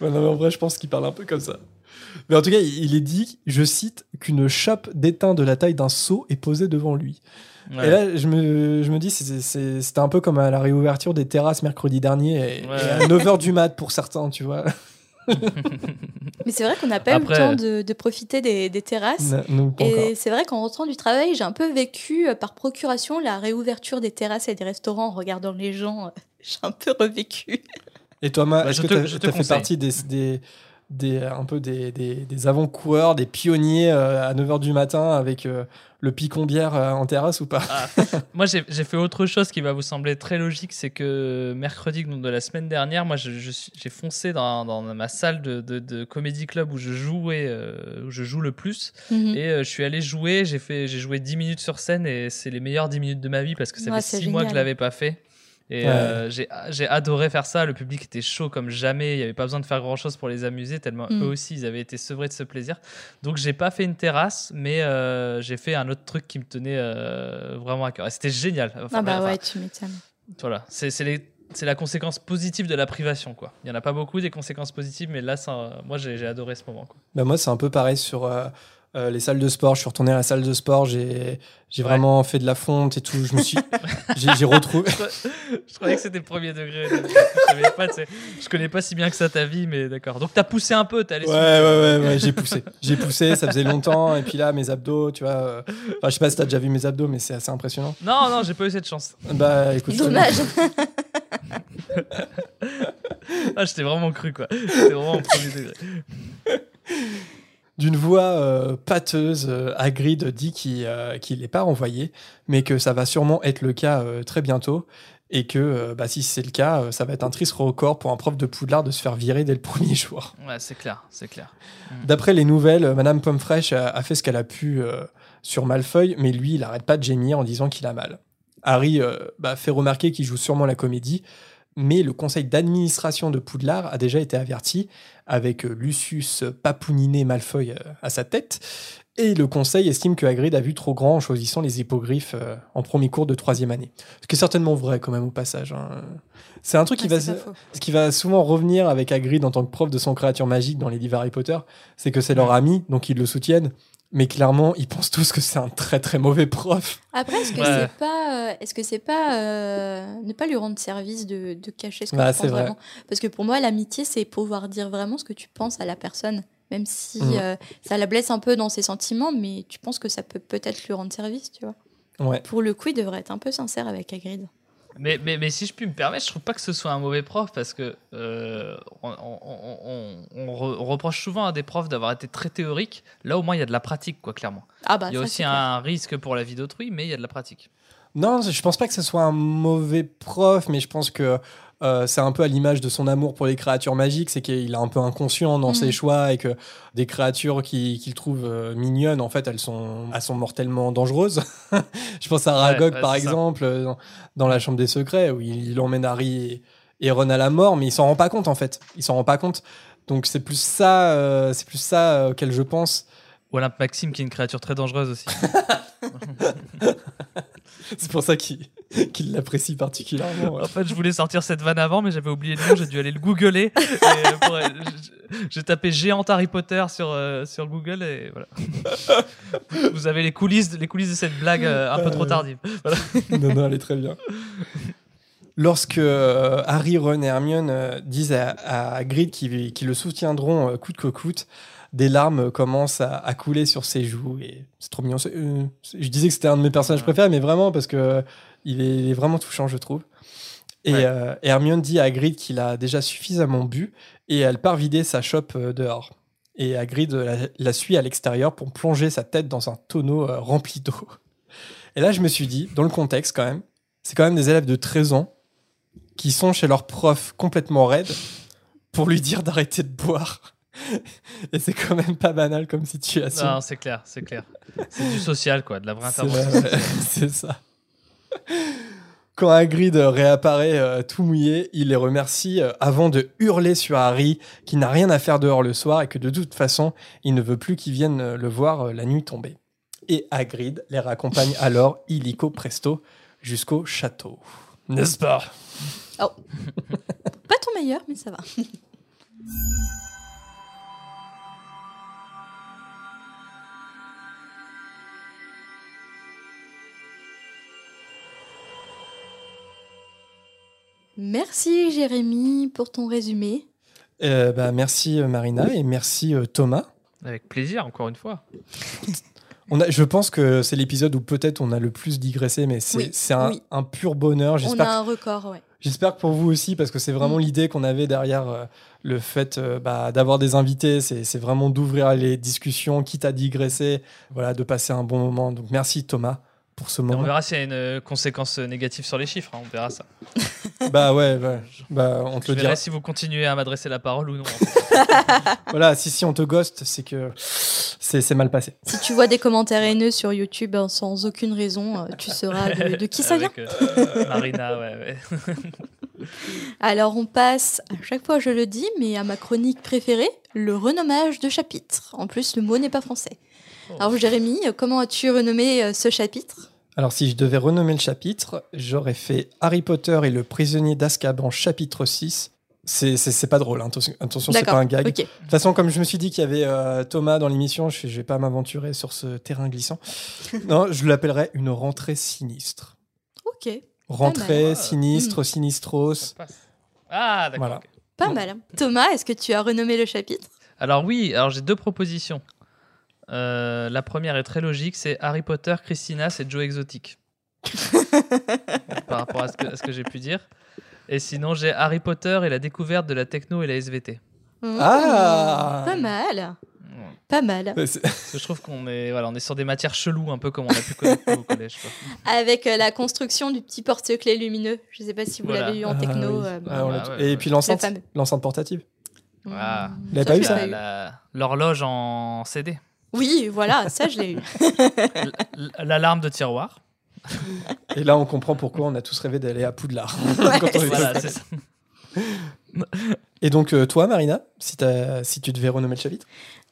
Ouais, non, mais en vrai, je pense qu'il parle un peu comme ça. Mais en tout cas, il est dit, je cite, qu'une chope d'étain de la taille d'un seau est posée devant lui. Ouais. Et là, je me, je me dis, c'est- c'est- c'était un peu comme à la réouverture des terrasses mercredi dernier, et, Ouais. et à 9h du mat pour certains, tu vois. Mais c'est vrai qu'on n'a pas eu le temps de, de profiter des, des terrasses. Non, non. Et c'est vrai qu'en rentrant du travail, j'ai un peu vécu euh, par procuration la réouverture des terrasses et des restaurants en regardant les gens. euh, J'ai un peu revécu. Et Thomas, Bah, est-ce je que te- tu as fait partie des, des, des- un peu des, des, des avant-coureurs, des pionniers euh, à 9h du matin avec euh, le picon bière euh, en terrasse ou pas? Ah, moi, j'ai j'ai fait autre chose qui va vous sembler très logique, c'est que mercredi donc de la semaine dernière, moi, j'ai foncé dans, dans ma salle de, de, de comédie club où je jouais, euh, où je joue le plus, Mhm. et euh, je suis allé jouer. J'ai fait, j'ai joué 10 minutes sur scène et c'est les meilleures 10 minutes de ma vie parce que ça Ouais, fait c'est 6 mois que je l'avais pas fait. Et Ouais. euh, j'ai j'ai adoré faire ça. Le public était chaud comme jamais. Il n'y avait pas besoin de faire grand chose pour les amuser, tellement Mm. eux aussi ils avaient été sevrés de ce plaisir. Donc j'ai pas fait une terrasse, mais euh, j'ai fait un autre truc qui me tenait euh, vraiment à cœur. Et c'était génial. Enfin, ah bah enfin, ouais, tu m'étonnes. Voilà, c'est la conséquence positive de la privation, quoi. Il y en a pas beaucoup des conséquences positives, mais là, ça, moi, j'ai j'ai adoré ce moment. Quoi. Bah, moi, c'est un peu pareil sur euh, les salles de sport. Je suis retourné à la salle de sport, j'ai j'ai Ouais. vraiment fait de la fonte et tout. Je me suis, j'ai retrouvé. Je je croyais que c'était le premier degré. Je, savais pas, tu sais. je connais pas si bien que ça ta vie, mais d'accord. Donc t'as poussé un peu, t'es allé Ouais, ouais, ouais, ouais, j'ai poussé. J'ai poussé, ça faisait longtemps. Et puis là, mes abdos, tu vois. euh, Enfin, je sais pas si t'as déjà vu mes abdos, mais c'est assez impressionnant. Non, non, j'ai pas eu cette chance. Bah, écoute. je Dommage. Ah, j'étais vraiment cru, quoi. C'était vraiment au premier degré. D'une voix euh, pâteuse, euh, Hagrid dit qu'il euh, n'est pas renvoyé, mais que ça va sûrement être le cas euh, très bientôt. Et que euh, bah, si c'est le cas, ça va être un triste record pour un prof de Poudlard de se faire virer dès le premier jour. Ouais, c'est clair, c'est clair. D'après les nouvelles, Madame Pommefresh a, a fait ce qu'elle a pu sur Malfoy, mais lui, il n'arrête pas de gémir en disant qu'il a mal. Harry bah, fait remarquer qu'il joue sûrement la comédie, mais le conseil d'administration de Poudlard a déjà été averti, avec euh, Lucius Papouniné Malfoy euh, à sa tête, et le conseil estime que Hagrid a vu trop grand en choisissant les hippogriffes euh, en premier cours de troisième année. Ce qui est certainement vrai quand même au passage. hein. C'est un truc va... ce qui va souvent revenir avec Hagrid en tant que prof de son créature magique dans les livres Harry Potter, c'est que c'est leur ami, donc ils le soutiennent. Mais clairement, ils pensent tous que c'est un très très mauvais prof. Après, est-ce que Ouais. c'est pas, euh, est-ce que c'est pas euh, ne pas lui rendre service de, de cacher ce que Bah, tu c'est penses vrai. vraiment? Parce que pour moi, l'amitié, c'est pouvoir dire vraiment ce que tu penses à la personne, même si Mhm. euh, ça la blesse un peu dans ses sentiments, mais tu penses que ça peut peut-être lui rendre service, tu vois? Ouais. Pour le coup, il devrait être un peu sincère avec Hagrid. Mais, mais, mais si je puis me permettre, je trouve pas que ce soit un mauvais prof parce que euh, on, on- on- on- on re- on reproche souvent à des profs d'avoir été très théoriques. Là, au moins, il y a de la pratique, quoi, clairement. Ah bah il y a ça, aussi clair. un risque pour la vie d'autrui, mais il y a de la pratique. Non, je pense pas que ce soit un mauvais prof, mais je pense que euh, c'est un peu à l'image de son amour pour les créatures magiques, c'est qu'il est un peu inconscient dans ses choix et que des créatures qui- qu'il trouve euh, mignonnes, en fait, elles sont, elles sont mortellement dangereuses. je pense à Aragog, ouais, par exemple, euh, dans, dans la Chambre des Secrets, où il, il emmène Harry et, et Ron à la mort, mais il s'en rend pas compte, en fait. Il s'en rend pas compte. Donc c'est plus ça, euh, c'est plus ça euh, auquel je pense. Olympe Maxime, qui est une créature très dangereuse aussi. C'est pour ça qu'il qu'il l'apprécie particulièrement. ouais. En fait, je voulais sortir cette vanne avant, mais j'avais oublié le nom, j'ai dû aller le googler. Euh, j- j'ai tapé géante Harry Potter sur, euh, sur Google et voilà. Vous avez les coulisses, les coulisses de cette blague euh, un peu trop tardive. Voilà. non, non, elle est très bien. Lorsque euh, Harry, Ron et Hermione euh, disent à, à Hagrid qu'ils le soutiendront euh, coûte que coûte, des larmes commencent à, à couler sur ses joues et c'est trop mignon. Euh, je disais que c'était un de mes personnages préférés, mais vraiment parce que euh, il est, il est vraiment touchant, je trouve. Et, Ouais. euh, et Hermione dit à Hagrid qu'il a déjà suffisamment bu et elle part vider sa chope euh, dehors. Et Hagrid la, la suit à l'extérieur pour plonger sa tête dans un tonneau euh, rempli d'eau. Et là, je me suis dit, dans le contexte quand même, c'est quand même des élèves de 13 ans qui sont chez leur prof complètement raide pour lui dire d'arrêter de boire. Et c'est quand même pas banal comme situation. Non, c'est clair, c'est clair. C'est du social, quoi, de la vraie intervention. c'est ça. Quand Hagrid réapparaît euh, tout mouillé, il les remercie euh, avant de hurler sur Harry qui n'a rien à faire dehors le soir et que de toute façon, il ne veut plus qu'il vienne euh, le voir euh, la nuit tombée. Et Hagrid les raccompagne alors illico presto jusqu'au château. N'est-ce pas? Pas ton meilleur, mais ça va. Merci Jérémy pour ton résumé. Euh, bah, Merci euh, Marina et merci euh, Thomas. Avec plaisir, encore une fois. On a, je pense que c'est l'épisode où peut-être on a le plus digressé, mais c'est Oui, un, oui. un pur bonheur. On J'espère a un record, ouais. J'espère que pour vous aussi, parce que c'est vraiment Mm. l'idée qu'on avait derrière euh, le fait euh, bah, d'avoir des invités. C'est c'est vraiment d'ouvrir les discussions, quitte à digresser, voilà, de passer un bon moment. Donc merci Thomas pour ce On verra s'il y a une euh, conséquence négative sur les chiffres, hein, on verra ça. bah ouais, ouais. Bah, on te Je le verrai dira. si vous continuez à m'adresser la parole ou non. Voilà, si si on te ghost, c'est que c'est c'est mal passé. Si tu vois des commentaires haineux sur YouTube hein, sans aucune raison, euh, tu sauras de, de qui ça vient. Euh, Marina, ouais, ouais. Alors on passe, à chaque fois je le dis, mais à ma chronique préférée, le renommage de chapitre. En plus, le mot n'est pas français. Oh. Alors Jérémy, comment as-tu renommé euh, ce chapitre? Alors, si je devais renommer le chapitre, j'aurais fait Harry Potter et le prisonnier d'Azkaban, chapitre 6. C'est- C'est c'est pas drôle, hein. attention, attention c'est pas un gag. De toute façon, comme je me suis dit qu'il y avait euh, Thomas dans l'émission, je, je vais pas m'aventurer sur ce terrain glissant. non, je l'appellerais une rentrée sinistre. Ok. Rentrée, sinistre, sinistros. Ah, d'accord. Voilà. Pas Bon. mal. Thomas, est-ce que tu as renommé le chapitre? Alors oui, alors j'ai deux propositions. Euh, la première est très logique, c'est Harry Potter, Christina, c'est Joe Exotic. Par rapport à ce que, j'ai pu dire. Et sinon, j'ai Harry Potter et la découverte de la techno et la SVT. Ah Pas mal. Pas mal. Je trouve qu'on est, voilà, on est sur des matières cheloues, un peu comme on a pu connaître au collège. quoi. Avec euh, la construction du petit porte-clés lumineux. Je sais pas si vous Voilà. l'avez eu en Ah, techno. oui. euh, Ah, Ah, ouais, et ouais. puis le l'enceinte, l'enceinte portative. Vous l'avez pas eu, ça L'horloge en CD. Oui, voilà, ça je l'ai eu. L'alarme de tiroir. Et là, on comprend pourquoi on a tous rêvé d'aller à Poudlard. Ouais, Quand on était Voilà, petits. c'est ça. Et donc, euh, toi, Marina, si, t'as- si tu devais renommer le chapitre?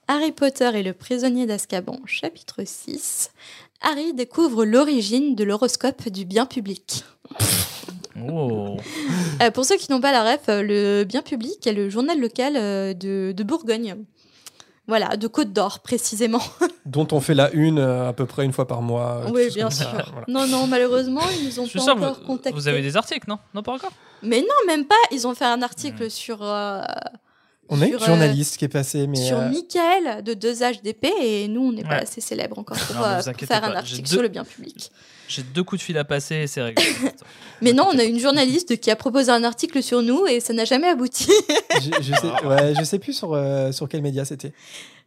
Harry Potter et le prisonnier d'Azkaban, chapitre 6. Harry découvre l'origine de l'horoscope du bien public. Oh. Euh, pour ceux qui n'ont pas la ref, euh, le bien public est le journal local de, de Bourgogne. Voilà, de Côte d'Or précisément. dont on fait la une euh, à peu près une fois par mois. euh, oui, bien ça, sûr. voilà. Non, non, malheureusement, ils nous ont pas sûr encore vous, contactés. vous avez des articles, non? Non, pas encore? Mais non, même pas. Ils ont fait un article sur, euh, On a une Sur, euh, journaliste qui est passée, mais sur euh, Michael de 2H d'épée et nous, on n'est pas assez célèbre encore pour, Non, euh, faire un article sur le bien public. J'ai deux coups de fil à passer et c'est réglé. Mais non, on a une journaliste qui a proposé un article sur nous et ça n'a jamais abouti. je, je sais, ouais, je sais plus sur, euh, sur quel média c'était.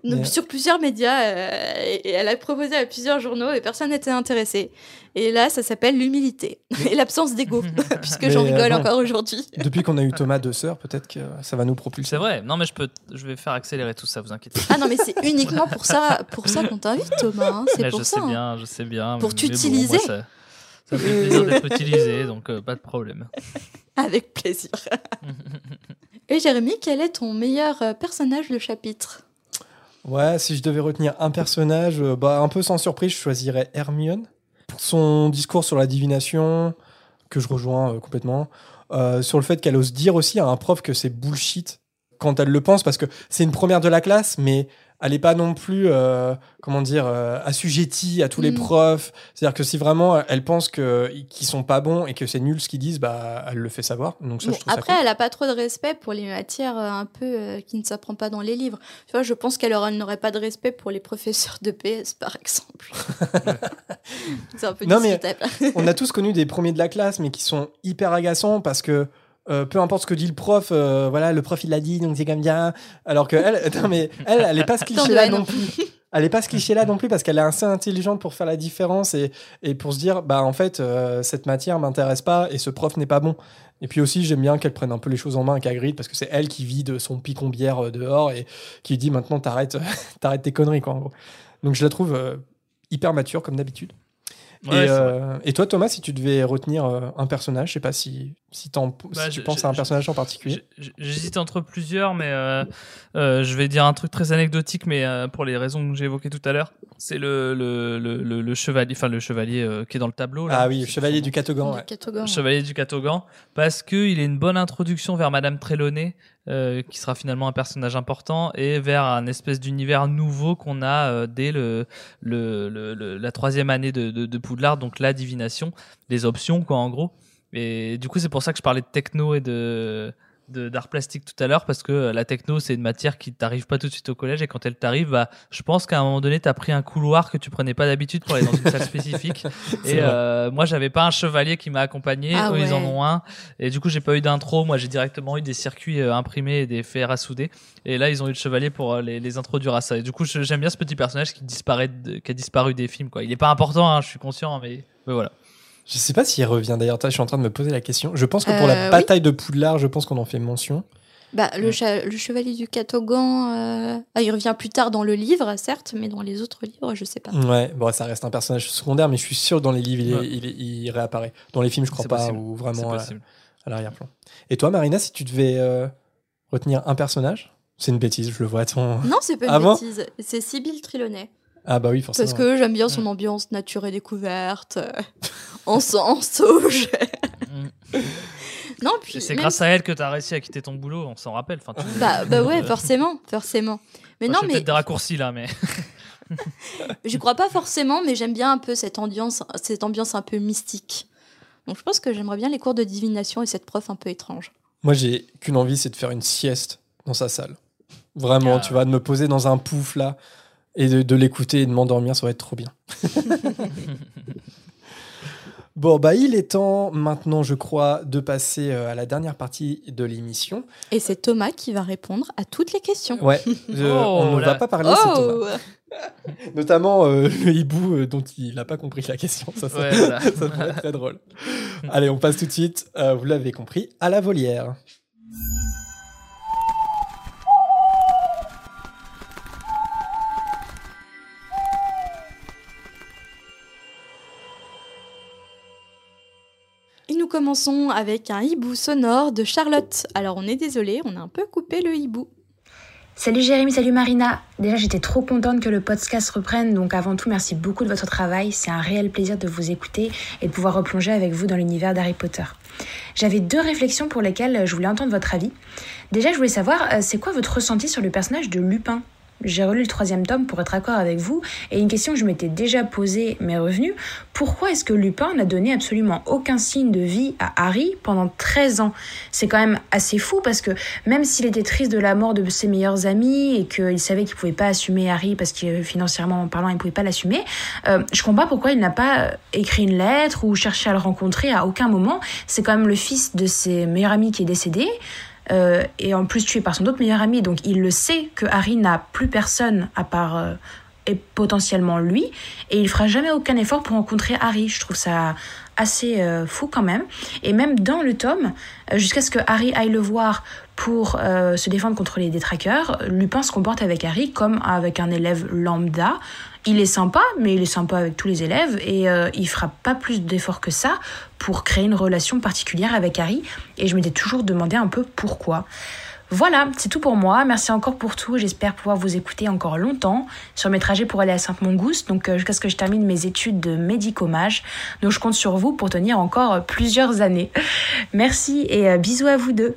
Donc, Mais- Sur plusieurs médias, euh, et, et elle a proposé à plusieurs journaux et personne n'était intéressé. Et là, ça s'appelle l'humilité et l'absence d'ego, puisque j'en euh, rigole bon. encore aujourd'hui. Depuis qu'on a eu Thomas deux sœurs, peut-être que ça va nous propulser. C'est vrai. Non, mais je peux, je vais faire accélérer tout ça, vous inquiétez. pas. Ah non, mais c'est uniquement pour ça, pour ça qu'on t'invite, Thomas. hein, C'est pour je ça. sais hein. bien, je sais bien. Pour t'utiliser. bon, ça, me fait plaisir d'être utilisé, donc euh, pas de problème. Avec plaisir. Et Jérémy, quel est ton meilleur euh, personnage de chapitre? Ouais, si je devais retenir un personnage, euh, bah, un peu sans surprise, je choisirais Hermione. Pour son discours sur la divination, que je rejoins euh, complètement. Euh, sur le fait qu'elle ose dire aussi à un prof que c'est bullshit quand elle le pense, parce que c'est une première de la classe, mais elle n'est pas non plus, euh, comment dire, euh, assujettie à tous les Mm. profs. C'est-à-dire que si vraiment elle pense que- qu'ils sont pas bons et que c'est nul ce qu'ils disent, bah, elle le fait savoir. Donc ça, Bon, je trouve Après, ça elle a pas trop de respect pour les matières euh, un peu euh, qui ne s'apprend pas dans les livres. Tu vois, je pense qu'elle aura- elle n'aurait pas de respect pour les professeurs de PS, par exemple. c'est un peu Non, mais-. On a tous connu des premiers de la classe, mais qui sont hyper agaçants parce que euh, peu importe ce que dit le prof, euh, voilà, le prof il l'a dit, donc c'est comme bien. Alors que elle, non, mais elle, elle est pas ce cliché-là haine. non plus. Elle est pas ce cliché-là non plus parce qu'elle est assez intelligente pour faire la différence et, et pour se dire, bah en fait, euh, cette matière m'intéresse pas et ce prof n'est pas bon. Et puis aussi, j'aime bien qu'elle prenne un peu les choses en main avec Hagrid parce que c'est elle qui vide son picon bière euh, dehors et qui dit maintenant t'arrêtes, t'arrêtes tes conneries quoi en gros. Donc je la trouve euh, hyper mature comme d'habitude. Ouais, et, euh, et toi, Thomas, si tu devais retenir euh, un personnage, je sais pas si, si, t'en- si Bah, tu je- penses à un personnage en particulier. J'hésite entre plusieurs, mais euh, euh, je vais dire un truc très anecdotique, mais euh, pour les raisons que j'ai évoquées tout à l'heure, c'est le, le, le, le, le chevalier, enfin le chevalier euh, qui est dans le tableau. Là. Ah oui, C'est Chevalier son du Catogan. Ouais. Catogan, Le. Chevalier du Catogan, parce qu'il est une bonne introduction vers Madame Trelawney, euh, qui sera finalement un personnage important, et vers un espèce d'univers nouveau qu'on a euh, dès le, le, le- le- la troisième année de, de, de Poudlard, donc la divination, les options, quoi, en gros. Et du coup, c'est pour ça que je parlais de techno et de de- d'art plastique tout à l'heure parce que la techno c'est une matière qui t'arrive pas tout de suite au collège et quand elle t'arrive bah je pense qu'à un moment donné t'as pris un couloir que tu prenais pas d'habitude pour aller dans une salle spécifique. Et euh, moi j'avais pas un chevalier qui m'a accompagné Ah eux ils en ouais. ont un. Et du coup j'ai pas eu d'intro. Moi j'ai directement eu des circuits euh, imprimés et des fers à souder et là ils ont eu le chevalier pour euh, les, les introduire à ça. Et du coup j'aime bien ce petit personnage qui disparaît de- qui a disparu des films quoi. Il est pas important hein, je suis conscient mais, mais voilà Je sais pas s'il revient d'ailleurs. Je suis en train de me poser la question. Je pense que pour Euh, la oui. bataille de Poudlard, je pense qu'on en fait mention. Bah, le, chevalier du Catogan, euh, ah, il revient plus tard dans le livre, certes, mais dans les autres livres, je sais pas. Ouais, bon, ça reste un personnage secondaire, mais je suis sûr que dans les livres, il, est- Ouais. il, est- il réapparaît. Dans les films, je crois pas, possible. ou vraiment à, l'arrière-plan. Et toi, Marina, si tu devais euh, retenir un personnage, c'est une bêtise, je le vois à ton. Non, c'est pas une Ah bon? bêtise. C'est Sibylle Trelawney. Ah bah oui, forcément. Parce que j'aime bien son ambiance nature et découverte, euh, encens, sauge. Mm. non, puis C'est même- grâce à elle que t'as réussi à quitter ton boulot, on s'en rappelle. Enfin, tu- Bah, bah ouais, forcément, forcément. Mais moi, non, je mais peut-être des raccourcis là, mais j'y crois pas forcément, mais j'aime bien un peu cette ambiance, cette ambiance un peu mystique. Donc je pense que j'aimerais bien les cours de divination et cette prof un peu étrange. Moi, j'ai qu'une envie, c'est de faire une sieste dans sa salle. Vraiment, Ah. tu vois, de me poser dans un pouf là et de, de l'écouter et de m'endormir, ça va être trop bien. bon, bah, il est temps maintenant, je crois, de passer euh, à la dernière partie de l'émission. Et c'est Thomas qui va répondre à toutes les questions. Ouais, je- Oh, on ne va pas parler, c'est Thomas. Oh Notamment euh, le hibou euh, dont il n'a pas compris la question. Ça, ça, Ouais, voilà. ça pourrait être très drôle. Allez, on passe tout de suite, euh, vous l'avez compris, à la volière. Commençons avec un hibou sonore de Charlotte. Alors on est désolé, on a un peu coupé le hibou. Salut Jérémy, salut Marina. Déjà, j'étais trop contente que le podcast reprenne, donc avant tout, merci beaucoup de votre travail. C'est un réel plaisir de vous écouter et de pouvoir replonger avec vous dans l'univers d'Harry Potter. J'avais deux réflexions pour lesquelles je voulais entendre votre avis. Déjà, je voulais savoir, euh, c'est quoi votre ressenti sur le personnage de Lupin? J'ai relu le troisième tome pour être d'accord avec vous, et une question que je m'étais déjà posée m'est revenue. Pourquoi est-ce que Lupin n'a donné absolument aucun signe de vie à Harry pendant 13 ans? C'est quand même assez fou parce que même s'il était triste de la mort de ses meilleurs amis et qu'il savait qu'il pouvait pas assumer Harry parce que financièrement parlant il pouvait pas l'assumer, euh, je comprends pas pourquoi il n'a pas écrit une lettre ou cherché à le rencontrer à aucun moment. C'est quand même le fils de ses meilleurs amis qui est décédé. Euh, et en plus tué par son autre meilleur ami, donc il le sait que Harry n'a plus personne à part euh, et potentiellement lui, et il fera jamais aucun effort pour rencontrer Harry. Je trouve ça assez euh, fou quand même. Et même dans le tome, jusqu'à ce que Harry aille le voir pour se défendre contre les détraqueurs, Lupin se comporte avec Harry comme avec un élève lambda. Il est sympa, mais il est sympa avec tous les élèves et euh, il fera pas plus d'efforts que ça pour créer une relation particulière avec Harry. Et je m'étais toujours demandé un peu pourquoi. Voilà, c'est tout pour moi. Merci encore pour tout. J'espère pouvoir vous écouter encore longtemps sur mes trajets pour aller à Sainte-Mongouste, donc euh, jusqu'à ce que je termine mes études de médicomage. Donc je compte sur vous pour tenir encore plusieurs années. Merci et euh, bisous à vous deux.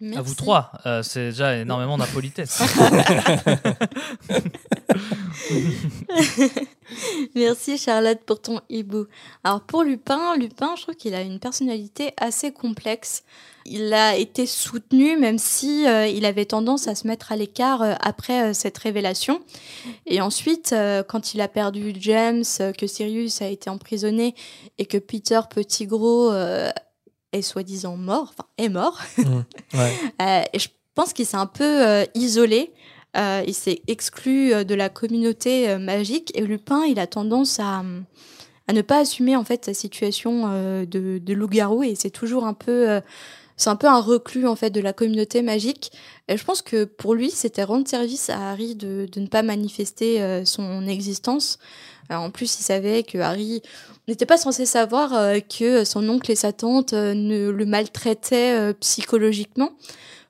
Merci. à vous trois, euh, c'est déjà énormément d'impolitesse. Merci Charlotte pour ton hibou. Alors pour Lupin, Lupin, je trouve qu'il a une personnalité assez complexe. Il a été soutenu même si euh, il avait tendance à se mettre à l'écart euh, après euh, cette révélation. Et ensuite, euh, quand il a perdu James, euh, que Sirius a été emprisonné et que Peter Petit Gros euh, est soi-disant mort, enfin est mort, Ouais. euh, et je pense qu'il s'est un peu euh, isolé. Euh, il s'est exclu de la communauté magique et Lupin, il a tendance à, à ne pas assumer en fait sa situation de, de loup-garou et c'est toujours un peu, c'est un peu un reclus en fait de la communauté magique. Et je pense que pour lui, c'était rendre service à Harry de, de ne pas manifester euh, son existence. Alors, en plus, il savait que Harry n'était pas censé savoir euh, que son oncle et sa tante euh, ne le maltraitaient euh, psychologiquement.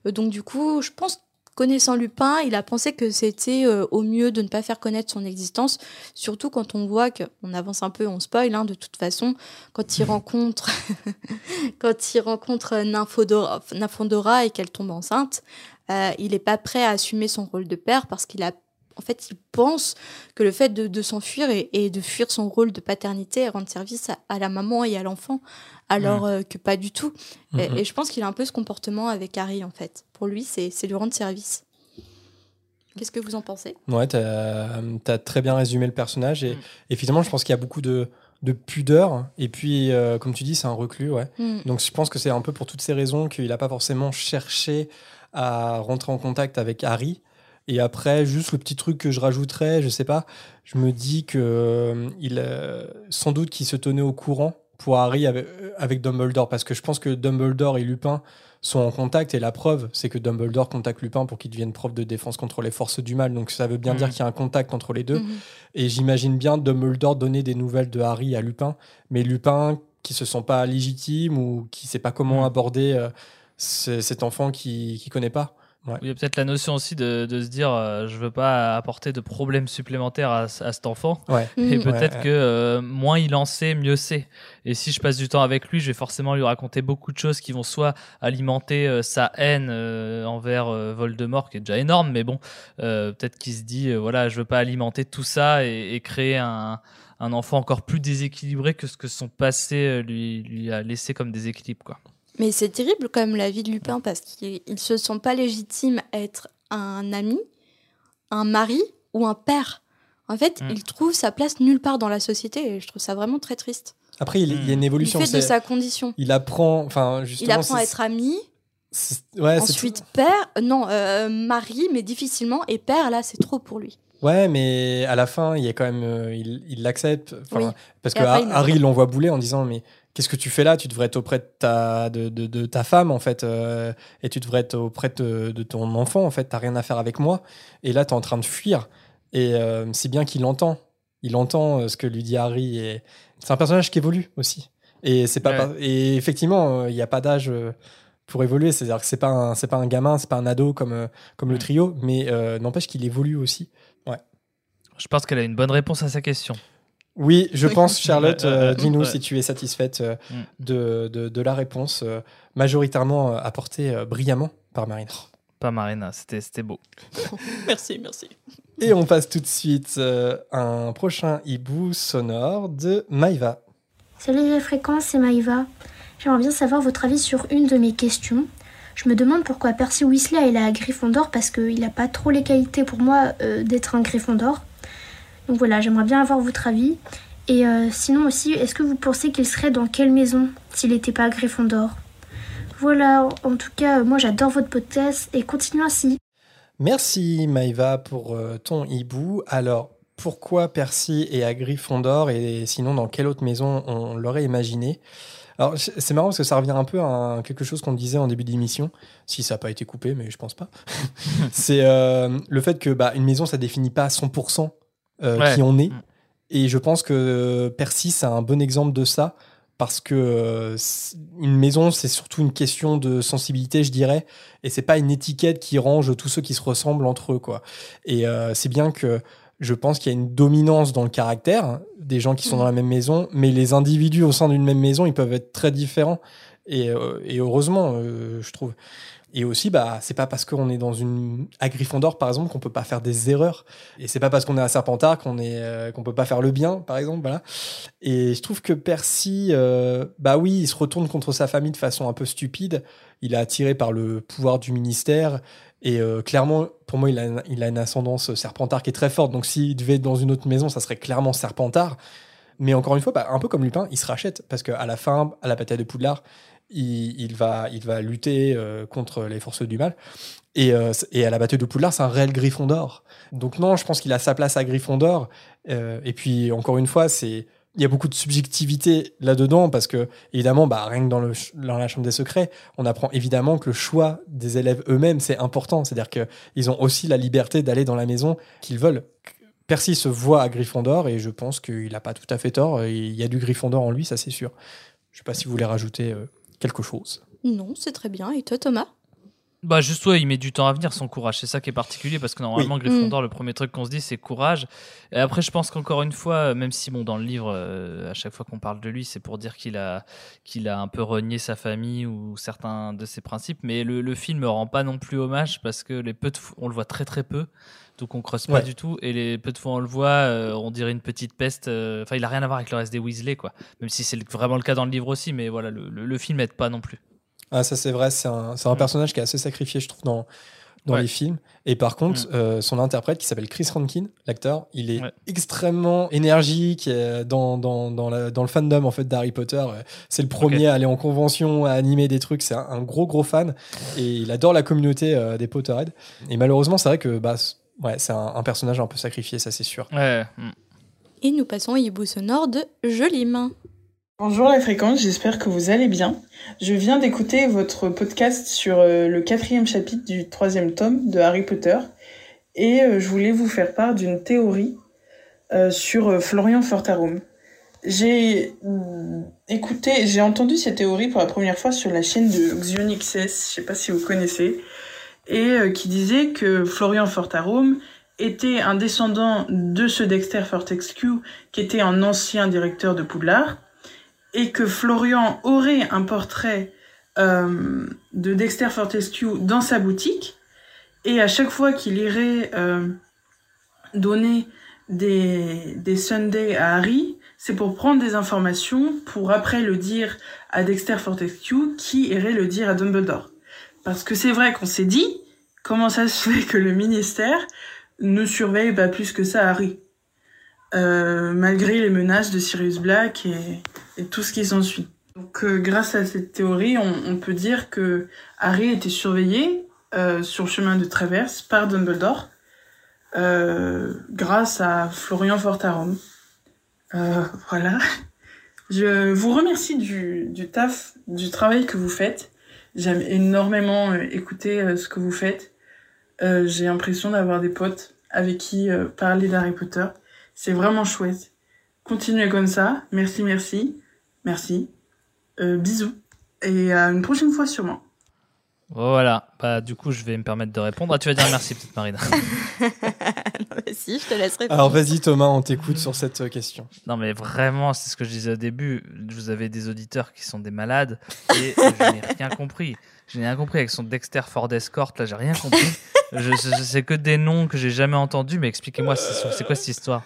Donc du coup, je pense connaissant Lupin, il a pensé que c'était au mieux de ne pas faire connaître son existence, surtout quand on voit que on avance un peu, on spoil hein, de toute façon, quand il rencontre quand il rencontre Nymphadora, Nymphadora et qu'elle tombe enceinte, il est pas prêt à assumer son rôle de père parce qu'il a en fait, il pense que le fait de, de s'enfuir et, et de fuir son rôle de paternité et rendre service à, à la maman et à l'enfant, alors euh, que pas du tout. Et, Mhm. et je pense qu'il a un peu ce comportement avec Harry, en fait. Pour lui, c'est c'est lui rendre service. Qu'est-ce que vous en pensez? Ouais, t'as as très bien résumé le personnage. Et Mm. effectivement, je pense qu'il y a beaucoup de, de pudeur. Et puis, euh, comme tu dis, c'est un reclus, ouais. Hmm. Donc je pense que c'est un peu pour toutes ces raisons qu'il n'a pas forcément cherché à rentrer en contact avec Harry. Et après, juste le petit truc que je rajouterais, je sais pas, je me dis que euh, il, euh, sans doute qu'il se tenait au courant pour Harry avec, euh, avec Dumbledore, parce que je pense que Dumbledore et Lupin sont en contact, et la preuve, c'est que Dumbledore contacte Lupin pour qu'il devienne prof de défense contre les forces du mal. Donc ça veut bien dire qu'il y a un contact entre les deux. Mhm. Et j'imagine bien Dumbledore donner des nouvelles de Harry à Lupin, mais Lupin qui se sent pas légitime ou qui sait pas comment Mm. aborder euh, ce- cet enfant qui qui connaît pas. Il y a peut-être la notion aussi de, de se dire euh, je veux pas apporter de problèmes supplémentaires à, à cet enfant. Ouais. Et Mhm. peut-être Ouais, ouais. que euh, moins il en sait, mieux c'est. Et si je passe du temps avec lui, je vais forcément lui raconter beaucoup de choses qui vont soit alimenter euh, sa haine euh, envers euh, Voldemort, qui est déjà énorme, mais bon, euh, peut-être qu'il se dit euh, voilà, je veux pas alimenter tout ça et, et créer un, un enfant encore plus déséquilibré que ce que son passé euh, lui, lui a laissé comme déséquilibre, quoi. Mais c'est terrible quand même la vie de Lupin parce qu'ils ils se sentent pas légitimes à être un ami, un mari ou un père. En fait, Mm. il trouve sa place nulle part dans la société et je trouve ça vraiment très triste. Après, il, il y a une Mm. Évolution. fait de sa condition. Il apprend, enfin, justement. Il apprend à être ami, ouais, c'est- ensuite père, non, euh, mari, mais difficilement, et père, là, c'est trop pour lui. Ouais, mais à la fin, il y a quand même, euh, il il l'accepte. Oui. Parce Et que après, il Harry l'envoie bouler en disant mais qu'est-ce que tu fais là? Tu devrais être auprès de ta de, de, de ta femme en fait euh, et tu devrais être auprès de, de ton enfant en fait. T'as rien à faire avec moi. Et là, t'es en train de fuir. Et euh, c'est bien qu'il entend. Il entend euh, ce que lui dit Harry. Et c'est un personnage qui évolue aussi. Et c'est pas, Ouais. pas- et effectivement, euh, il n'y a pas d'âge. euh, pour évoluer, c'est-à-dire que c'est pas un, c'est pas un gamin, c'est pas un ado comme comme le trio, mais euh, n'empêche qu'il évolue aussi. Je pense qu'elle a une bonne réponse à sa question. Oui, je pense, Charlotte, euh, dis-nous Ouais. si tu es satisfaite euh, Mm. de, de, de la réponse, euh, majoritairement euh, apportée euh, brillamment par Marina. Pas Marina, c'était c'était beau. Merci, merci. Et on passe tout de suite euh, à un prochain hibou sonore de Maïva. Salut les fréquences, c'est Maïva. J'aimerais bien savoir votre avis sur une de mes questions. Je me demande pourquoi Percy Weasley est à Gryffondor parce qu'il n'a pas trop les qualités pour moi euh, d'être un Gryffondor. Donc voilà, j'aimerais bien avoir votre avis. Et euh, sinon aussi, est-ce que vous pensez qu'il serait dans quelle maison s'il n'était pas à Gryffondor? Voilà, en tout cas, euh, moi j'adore votre podcast et continuez ainsi. Merci Maïva pour euh, ton hibou. Alors, pourquoi Percy est à Gryffondor et sinon dans quelle autre maison on l'aurait imaginé? Alors, c'est marrant parce que ça revient un peu à quelque chose qu'on disait en début d'émission, si ça n'a pas été coupé, mais je pense pas. c'est le fait que bah, une maison, ça définit pas à 100% euh, Ouais. qui on est. Mm. Et je pense que Percy, c'est un bon exemple de ça. Parce que euh, une maison, c'est surtout une question de sensibilité, je dirais et c'est pas une étiquette qui range tous ceux qui se ressemblent entre eux quoi. Et euh, c'est bien que je pense qu'il y a une dominance dans le caractère hein, des gens qui sont Mhm. dans la même maison, mais les individus au sein d'une même maison, ils peuvent être très différents et, euh, et heureusement, euh, je trouve. Et aussi, bah, c'est pas parce qu'on est dans une à par exemple qu'on peut pas faire des erreurs. Et c'est pas parce qu'on est à Serpentard euh, qu'on peut pas faire le bien, par exemple. Et je trouve que Percy, euh, bah oui, il se retourne contre sa famille de façon un peu stupide. Il est attiré par le pouvoir du ministère. Et euh, clairement, pour moi, il a, il a une ascendance Serpentard qui est très forte. Donc s'il devait être dans une autre maison, ça serait clairement Serpentard. Mais encore une fois, bah, un peu comme Lupin, il se rachète. Parce qu'à la fin, à la bataille de Poudlard, il, va, il va lutter euh, contre les forces du mal. Et, euh, et à la bataille de Poudlard, c'est un réel Gryffondor. Donc non, je pense qu'il a sa place à Gryffondor. Euh, et puis, encore une fois, c'est il y a beaucoup de subjectivité là-dedans parce que évidemment bah rien que dans, le, dans la chambre des secrets on apprend évidemment que le choix des élèves eux-mêmes c'est important c'est-à-dire que ils ont aussi la liberté d'aller dans la maison qu'ils veulent Percy se voit à Gryffondor et je pense qu'il n'a pas tout à fait tort il y a du Gryffondor en lui ça c'est sûr je sais pas si vous voulez rajouter euh, quelque chose Non, c'est très bien. Et toi, Thomas? Bah juste ouais, il met du temps à venir son courage, c'est ça qui est particulier parce que normalement Gryffondor le premier truc qu'on se dit c'est courage. Et après je pense qu'encore une fois même si bon dans le livre euh, à chaque fois qu'on parle de lui c'est pour dire qu'il a qu'il a un peu renié sa famille ou certains de ses principes. Mais le, le film ne rend pas non plus hommage parce que les peu de fois- on le voit très très peu. Donc on creuse pas Ouais. du tout. Et les peu de fois on le voit euh, on dirait une petite peste euh, enfin il a rien à voir avec le reste des Weasley quoi. Même si c'est vraiment le cas dans le livre aussi mais voilà le, le, le film aide pas non plus. Ah, ça c'est vrai, c'est un, c'est un Mm. personnage qui est assez sacrifié, je trouve, dans, dans Ouais. les films. Et par contre, Mm. euh, son interprète, qui s'appelle Chris Rankin, l'acteur, il est Ouais. extrêmement énergique euh, dans, dans, dans, la- dans le fandom en fait, d'Harry Potter. Euh, C'est le premier à aller en convention, à animer des trucs. C'est un, un gros, gros fan. Et il adore la communauté euh, des Potterheads. Et malheureusement, c'est vrai que bah, ouais, c'est un, un personnage un peu sacrifié, ça c'est sûr. Ouais. mm. Et nous passons au hibou sonore de Jolim. Bonjour la fréquence, j'espère que vous allez bien. Je viens d'écouter votre podcast sur euh, le quatrième chapitre du troisième tome de Harry Potter et euh, je voulais vous faire part d'une théorie euh, sur Florian Fortarum. J'ai mm, écouté, j'ai entendu cette théorie pour la première fois sur la chaîne de Xionixes, je sais pas si vous connaissez. et qui disait que Florian Fortarome était un descendant de ce Dexter Fortescue qui était un ancien directeur de Poudlard et que Florian aurait un portrait euh, de Dexter Fortescue dans sa boutique et à chaque fois qu'il irait euh, donner des, des Sundays à Harry, c'est pour prendre des informations pour après le dire à Dexter Fortescue qui irait le dire à Dumbledore. Parce que c'est vrai qu'on s'est dit, comment ça se fait que le ministère ne surveille pas plus que ça Harry? Euh, malgré les menaces de Sirius Black et, et tout ce qui s'ensuit. Donc euh, grâce à cette théorie, on, peut dire que Harry était surveillé euh, sur le chemin de traverse par Dumbledore euh, grâce à Florian Fortarum. Voilà. Je vous remercie du, du taf, du travail que vous faites. J'aime énormément écouter ce que vous faites. J'ai l'impression d'avoir des potes avec qui parler d'Harry Potter. C'est vraiment chouette. Continuez comme ça. Merci, merci. Merci. Euh, bisous. Et à une prochaine fois sûrement. Voilà, bah, du coup, je vais me permettre de répondre. Ah, tu vas dire merci, petite Marina. non, mais si, je te laisse répondre. Alors vas-y Thomas, on t'écoute sur cette euh, question. Non, mais vraiment, c'est ce que je disais au début. Vous avez des auditeurs qui sont des malades et je n'ai rien compris. Je n'ai rien compris avec son Dexter Ford Escort, là, j'ai rien compris. je, je, c'est que des noms que j'ai jamais entendus, mais expliquez-moi, c'est, c'est quoi cette histoire?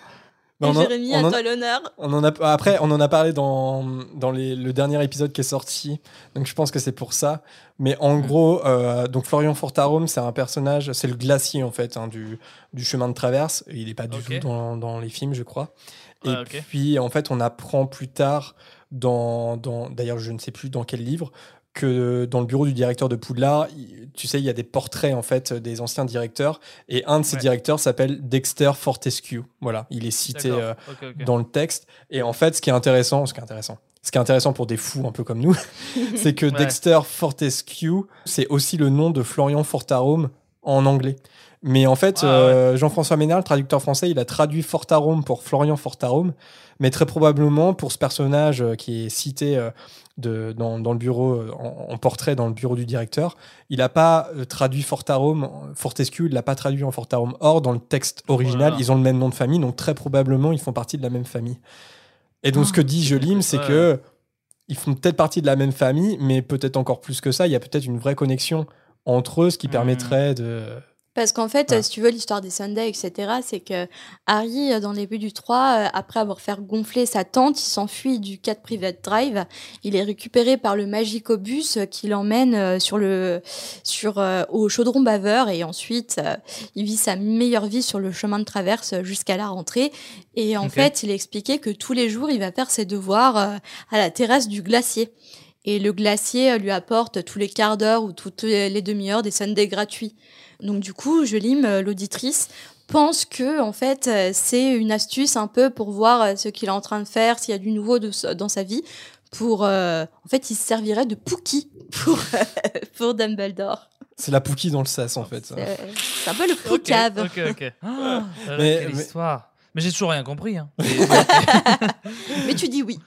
On en- Jérémy, on à en- toi l'honneur. On en a, après, on en a parlé dans, dans les- le dernier épisode qui est sorti, donc je pense que c'est pour ça. Mais en Mm. gros, euh, donc Florian Fortarum, c'est un personnage, c'est le glacier en fait hein, du, du chemin de traverse. Il n'est pas du tout dans, dans les films, je crois. Et Ouais, ok. puis en fait, on apprend plus tard, dans, dans d'ailleurs, je ne sais plus dans quel livre, que dans le bureau du directeur de Poudlard, tu sais, il y a des portraits en fait des anciens directeurs, et un de ces Ouais. directeurs s'appelle Dexter Fortescue. Voilà, il est cité. Euh, dans le texte. Et en fait, ce qui est intéressant, ce qui est intéressant, ce qui est intéressant pour des fous un peu comme nous, c'est que Ouais. Dexter Fortescue, c'est aussi le nom de Florian Fortarome en anglais. Mais en fait, Ah, euh, Jean-François Ménard, le traducteur français, il a traduit Fortarome pour Florian Fortarome, mais très probablement pour ce personnage euh, qui est cité de, dans, dans le bureau, euh, en, en portrait dans le bureau du directeur, il n'a pas euh, traduit Fortarome, Fortescue, il l'a pas traduit en Fortarome. Or, dans le texte original, Voilà. ils ont le même nom de famille, donc très probablement, ils font partie de la même famille. Et donc, ce que dit Jolim, c'est Ouais. que ils font peut-être partie de la même famille, mais peut-être encore plus que ça, il y a peut-être une vraie connexion entre eux, ce qui Mhm. permettrait de. Parce qu'en fait, si tu veux, l'histoire des Sundays, etc., c'est que Harry, euh, dans les buts du 3, euh, après avoir fait gonfler sa tente, il s'enfuit du 4 Private Drive. Il est récupéré par le Magicobus euh, qui l'emmène sur le, sur, au chaudron baveur et ensuite, il vit sa meilleure vie sur le chemin de traverse jusqu'à la rentrée. Et en fait, il expliquait que tous les jours, il va faire ses devoirs à la terrasse du glacier. Et le glacier euh, lui apporte tous les quarts d'heure ou toutes les demi-heures des Sundays gratuits. Donc du coup, je lime euh, l'auditrice pense que en fait euh, c'est une astuce un peu pour voir ce qu'il est en train de faire, s'il y a du nouveau de- dans sa vie. Pour euh, en fait, il se servirait de Pookie pour pour Dumbledore. C'est la Pookie dans le sas, en fait. C'est un peu le Poucave. Ok, ok. Ah, Mais- quelle mais- histoire. Mais j'ai toujours rien compris. Hein. Mais tu dis oui.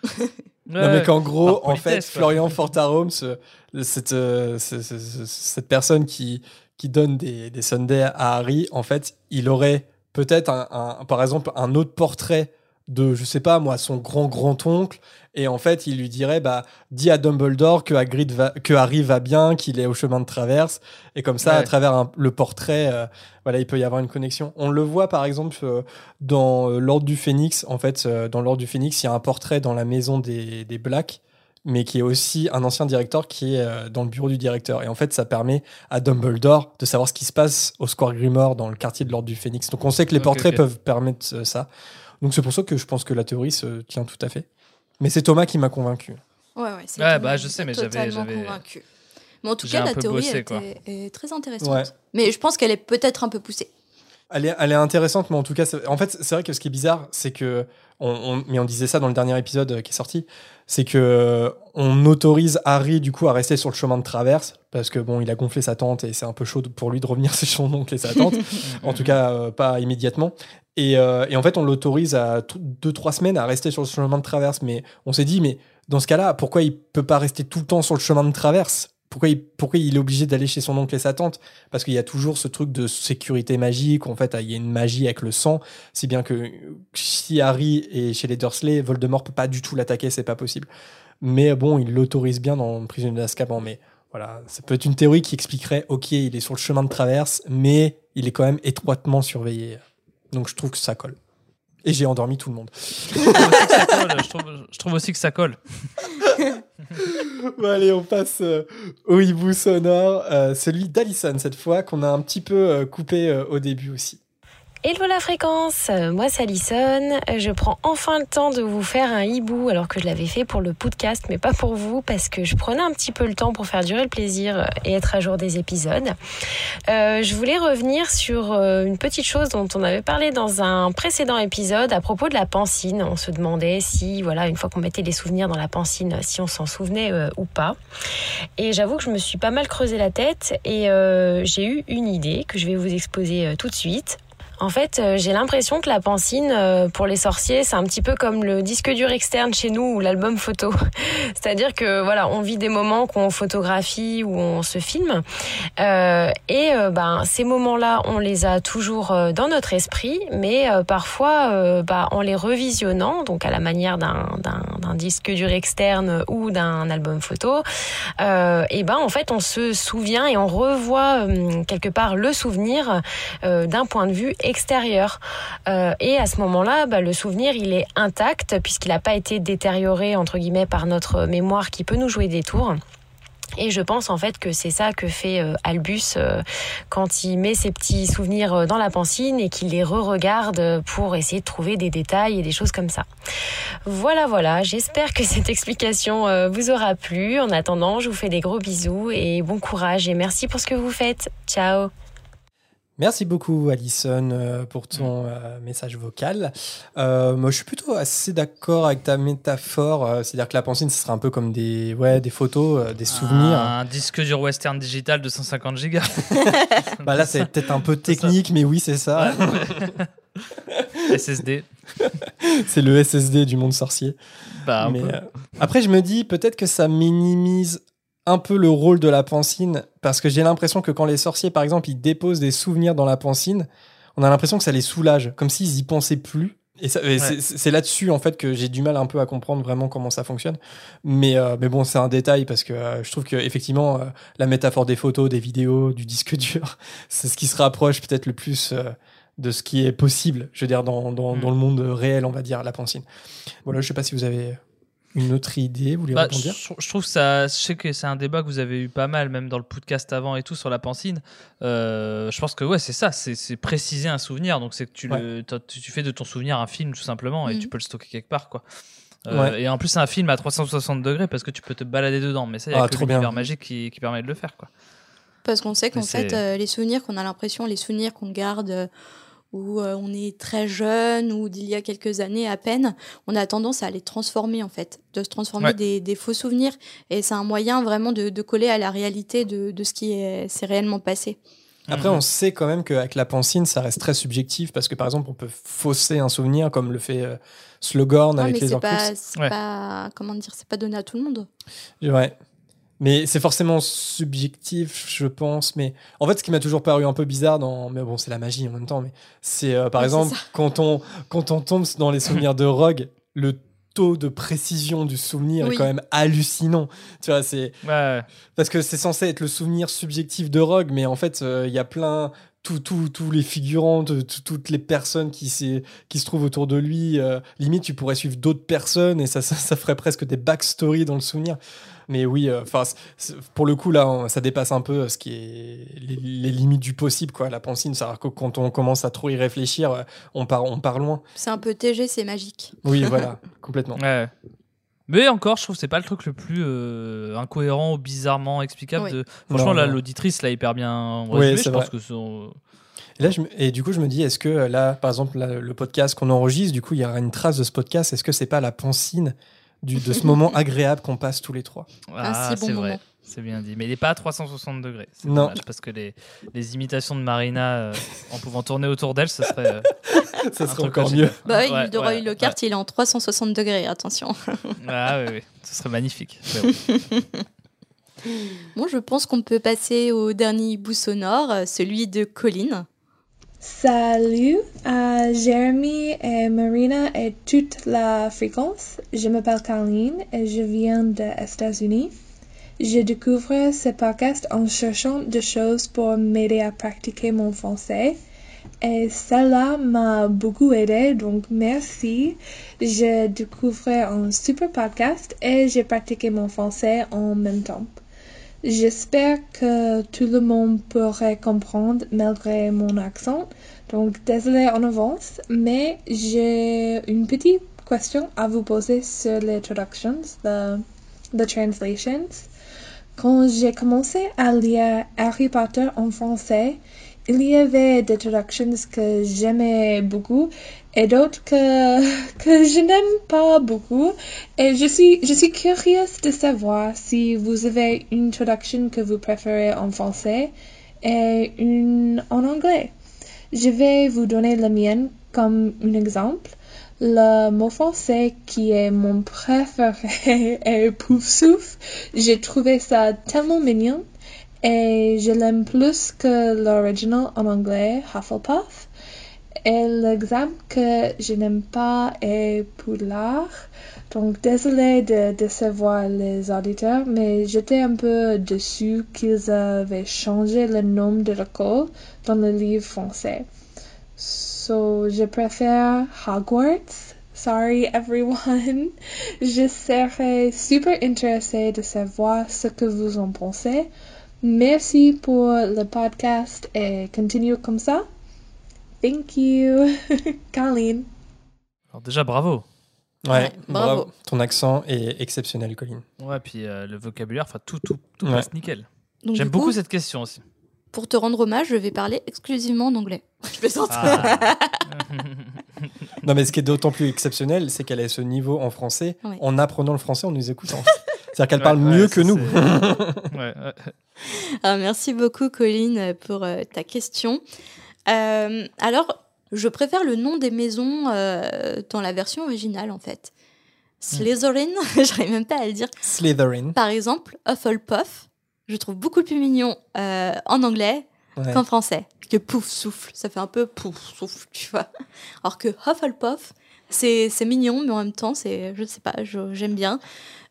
Non, mais qu'en gros, en fait. Florian Fortarome, ce- cette, euh, ce- ce- ce- cette personne qui, qui donne des, des Sundays à Harry, en fait, il aurait peut-être, un, un- par exemple, un autre portrait de, je sais pas moi, son grand-grand-oncle, et en fait, il lui dirait, bah, dis à Dumbledore que, Hagrid va, que Harry va bien, qu'il est au chemin de traverse, et comme ça, à travers un- le portrait, euh, voilà, il peut y avoir une connexion. On le voit, par exemple, euh, dans euh, l'Ordre du Phénix, en fait, euh, dans l'Ordre du Phénix, il y a un portrait dans la maison des, des Blacks, mais qui est aussi un ancien directeur qui est dans le bureau du directeur. Et en fait, ça permet à Dumbledore de savoir ce qui se passe au Square Grimoire dans le quartier de l'Ordre du Phénix. Donc on sait que les portraits peuvent permettre ça. Donc c'est pour ça que je pense que la théorie se tient tout à fait. Mais c'est Thomas qui m'a convaincu. Ouais, ouais, c'est Ouais, bah, je sais, mais j'avais- convaincu. Mais en tout cas, la théorie bossé, était- est très intéressante. Ouais. Mais je pense qu'elle est peut-être un peu poussée. Elle est, elle est intéressante, mais en tout cas, en fait, c'est vrai que ce qui est bizarre, c'est que, on, on- mais on disait ça dans le dernier épisode euh, qui est sorti, c'est que euh, on autorise Harry du coup à rester sur le chemin de traverse parce que bon, il a gonflé sa tante et c'est un peu chaud pour lui de revenir sur son oncle et sa tante. en tout cas, euh, pas immédiatement. Et, euh, et en fait, on l'autorise à t- deux trois semaines à rester sur le chemin de traverse. Mais on s'est dit, mais dans ce cas-là, pourquoi il peut pas rester tout le temps sur le chemin de traverse? Pourquoi il, pourquoi il est obligé d'aller chez son oncle et sa tante? Parce qu'il y a toujours ce truc de sécurité magique. En fait, il y a une magie avec le sang. Si bien que si Harry est chez les Dursley, Voldemort peut pas du tout l'attaquer, c'est pas possible. Mais bon, il l'autorise bien dans Prisonnier d'Azkaban. Mais voilà, ça peut être une théorie qui expliquerait, ok, il est sur le chemin de traverse, mais il est quand même étroitement surveillé. Donc je trouve que ça colle. Et j'ai endormi tout le monde. Je trouve aussi que ça colle. Je trouve, je trouve aussi que ça colle. Bon, allez, on passe euh, au hibou sonore, euh, celui d'Alison cette fois, qu'on a un petit peu euh, coupé euh, au début aussi. Hello la fréquence, moi c'est Alison. Je prends enfin le temps de vous faire un hibou alors que je l'avais fait pour le podcast mais pas pour vous parce que je prenais un petit peu le temps pour faire durer le plaisir et être à jour des épisodes. Euh, je voulais revenir sur euh, une petite chose dont on avait parlé dans un précédent épisode à propos de la pancine. On se demandait si, voilà, une fois qu'on mettait les souvenirs dans la pancine, si on s'en souvenait euh, ou pas. Et j'avoue que je me suis pas mal creusé la tête et j'ai eu une idée que je vais vous exposer tout de suite. En fait, euh, j'ai l'impression que la pancine, euh, pour les sorciers, c'est un petit peu comme le disque dur externe chez nous ou l'album photo. C'est-à-dire que voilà, on vit des moments qu'on photographie ou on se filme, Euh, et ben ces moments-là, on les a toujours dans notre esprit, mais parfois, bah, en les revisionnant, donc à la manière d'un disque dur externe ou d'un album photo, et ben en fait, on se souvient et on revoit quelque part le souvenir d'un point de vue Euh, et à ce moment-là, bah, le souvenir, il est intact puisqu'il n'a pas été détérioré entre guillemets par notre mémoire qui peut nous jouer des tours. Et je pense en fait que c'est ça que fait euh, Albus euh, quand il met ses petits souvenirs dans la pancine et qu'il les re-regarde pour essayer de trouver des détails et des choses comme ça. Voilà, voilà, j'espère que cette explication vous aura plu. En attendant, je vous fais des gros bisous et bon courage et merci pour ce que vous faites. Ciao Merci beaucoup, Alison, euh, pour ton euh, message vocal. Euh, moi, je suis plutôt assez d'accord avec ta métaphore. euh, C'est-à-dire que la pancine, ce serait un peu comme des, ouais, des photos, des souvenirs. Un disque dur western digital de 150 gigas. Bah là, c'est peut-être un peu technique, mais oui, c'est ça. SSD. c'est le SSD du monde sorcier. Bah, Mais, euh, après, je me dis peut-être que ça minimise un peu le rôle de la pancine, parce que j'ai l'impression que quand les sorciers, par exemple, ils déposent des souvenirs dans la pancine, on a l'impression que ça les soulage, comme s'ils y pensaient plus. Et, c'est- c'est là-dessus en fait que j'ai du mal un peu à comprendre vraiment comment ça fonctionne. Mais, euh, mais bon, c'est un détail parce que euh, je trouve que effectivement euh, la métaphore des photos, des vidéos, du disque dur, c'est ce qui se rapproche peut-être le plus de ce qui est possible. Je veux dire dans, dans, Mm. dans le monde réel, on va dire la pancine. Voilà, je sais pas si vous avez une autre idée, vous voulez Bah, rebondir je, je trouve que ça. Je sais que c'est un débat que vous avez eu pas mal, même dans le podcast avant et tout, sur la pancine. Euh, je pense que ouais, c'est ça, c'est c'est préciser un souvenir. Donc c'est que tu, le, tu fais de ton souvenir un film tout simplement et Mhm. tu peux le stocker quelque part quoi. Euh, Ouais. Et en plus, c'est un film à 360 degrés parce que tu peux te balader dedans. Mais ça, il y a Ah, que l'univers magique qui, qui permet de le faire quoi. Parce qu'on sait qu'en fait, euh, les souvenirs qu'on a l'impression, les souvenirs qu'on garde euh, où euh, on est très jeune ou d'il y a quelques années à peine, on a tendance à les transformer en fait, de se transformer Ouais. des, des faux souvenirs. Et c'est un moyen vraiment de, de coller à la réalité de, de ce qui est- s'est réellement passé. Après, Mhm. on sait quand même qu'avec la pancine, ça reste très subjectif parce que par exemple, on peut fausser un souvenir comme le fait euh, Slughorn Non, avec mais les pas, c'est Ouais. pas, comment dire, c'est pas donné à tout le monde. Ouais. Mais c'est forcément subjectif, je pense. Mais en fait, ce qui m'a toujours paru un peu bizarre dans, mais bon, c'est la magie en même temps. Mais c'est euh, par Ouais, exemple quand on quand on tombe dans les souvenirs de Rogue, le taux de précision du souvenir est quand même hallucinant. Tu vois, c'est Ouais. parce que c'est censé être le souvenir subjectif de Rogue, mais en fait, euh, il y a plein tous tous- tous les figurants, de- tout- toutes les personnes qui, qui se trouvent autour de lui. euh, limite, tu pourrais suivre d'autres personnes et ça, ça, ça ferait presque des backstories dans le souvenir. Mais oui, euh, enfin, pour le coup, là, on- ça dépasse un peu euh, ce qui est les, les limites du possible, quoi. La pancine, c'est-à-dire que quand on commence à trop y réfléchir, euh, on part, on part loin. C'est un peu TG, c'est magique. Oui, voilà, complètement. Ouais. Mais encore, je trouve que c'est pas le truc le plus euh, incohérent ou bizarrement explicable. Oui. De... Franchement, Non, là, l'auditrice l'a hyper bien Oui, résumé. c'est je pense vrai. que son- Et, là, je et du coup, je me dis, est-ce que là, par exemple, là, le podcast qu'on enregistre, du coup, il y aura une trace de ce podcast Est-ce que c'est pas la pancine du, de ce moment agréable qu'on passe tous les trois Ah, si bon c'est vrai. moment. C'est bien dit. Mais il n'est pas à 360 degrés. C'est Non. dommage parce que les, les imitations de Marina euh, en pouvant tourner autour d'elle, ce serait. euh, Ça serait encore mieux. Bah, Ouais, il de ouais, Roy Lockhart, il est en 360 degrés, attention. ouais. Ah oui, oui. Ce serait magnifique. Bon, je pense qu'on peut passer au dernier bout sonore, euh, celui de Colline. Salut à Jérémy et Marina et toute la fréquence. Je m'appelle Caroline et je viens des États-Unis. J'ai découvert ce podcast en cherchant des choses pour m'aider à pratiquer mon français. Et cela m'a beaucoup aidé, donc merci. J'ai découvert un super podcast et j'ai pratiqué mon français en même temps. J'espère que tout le monde pourrait comprendre malgré mon accent. Donc, désolé en avance, mais j'ai une petite question à vous poser sur les traductions, the, the translations. Quand j'ai commencé à lire Harry Potter en français, il y avait des traductions que j'aimais beaucoup et d'autres que, que je n'aime pas beaucoup. Et je suis, je suis curieuse de savoir si vous avez une traduction que vous préférez en français et une en anglais. Je vais vous donner la mienne comme un exemple. Le mot français qui est mon préféré est pouf souffle. J'ai trouvé ça tellement mignon et je l'aime plus que l'original en anglais, Hufflepuff. Et l'exemple que je n'aime pas est Poudlard. Donc désolé de décevoir les auditeurs, mais j'étais un peu déçue qu'ils avaient changé le nom de l'école dans le livre français. So, je préfère Hogwarts. Sorry everyone. Je serais super intéressée de savoir ce que vous en pensez. Merci pour le podcast et continue comme ça. Thank you. Colleen. Alors déjà, bravo. Ouais, Ouais, bravo. bravo. Ton accent est exceptionnel, Colline. Ouais, puis euh, le vocabulaire, enfin tout, tout, tout Ouais. passe nickel. J'aime coup, beaucoup cette question aussi. Pour te rendre hommage, je vais parler exclusivement en anglais. Je plaisante. Ah. Non, mais ce qui est d'autant plus exceptionnel, c'est qu'elle a ce niveau en français Ouais. en apprenant le français en nous écoutant. C'est-à-dire qu'elle Ouais, parle ouais, mieux que nous. c'est- ouais, ouais. Alors, merci beaucoup, Colline, pour euh, ta question. Euh, alors, je préfère le nom des maisons euh, dans la version originale, en fait. Slytherin, j'arrive même pas à le dire. Slytherin. Par exemple, Hufflepuff, je trouve beaucoup plus mignon euh, en anglais Ouais. qu'en français. Que pouf souffle, ça fait un peu pouf souffle, tu vois. Alors que Hufflepuff, c'est mignon, mais en même temps, c'est, je sais pas, j'aime bien.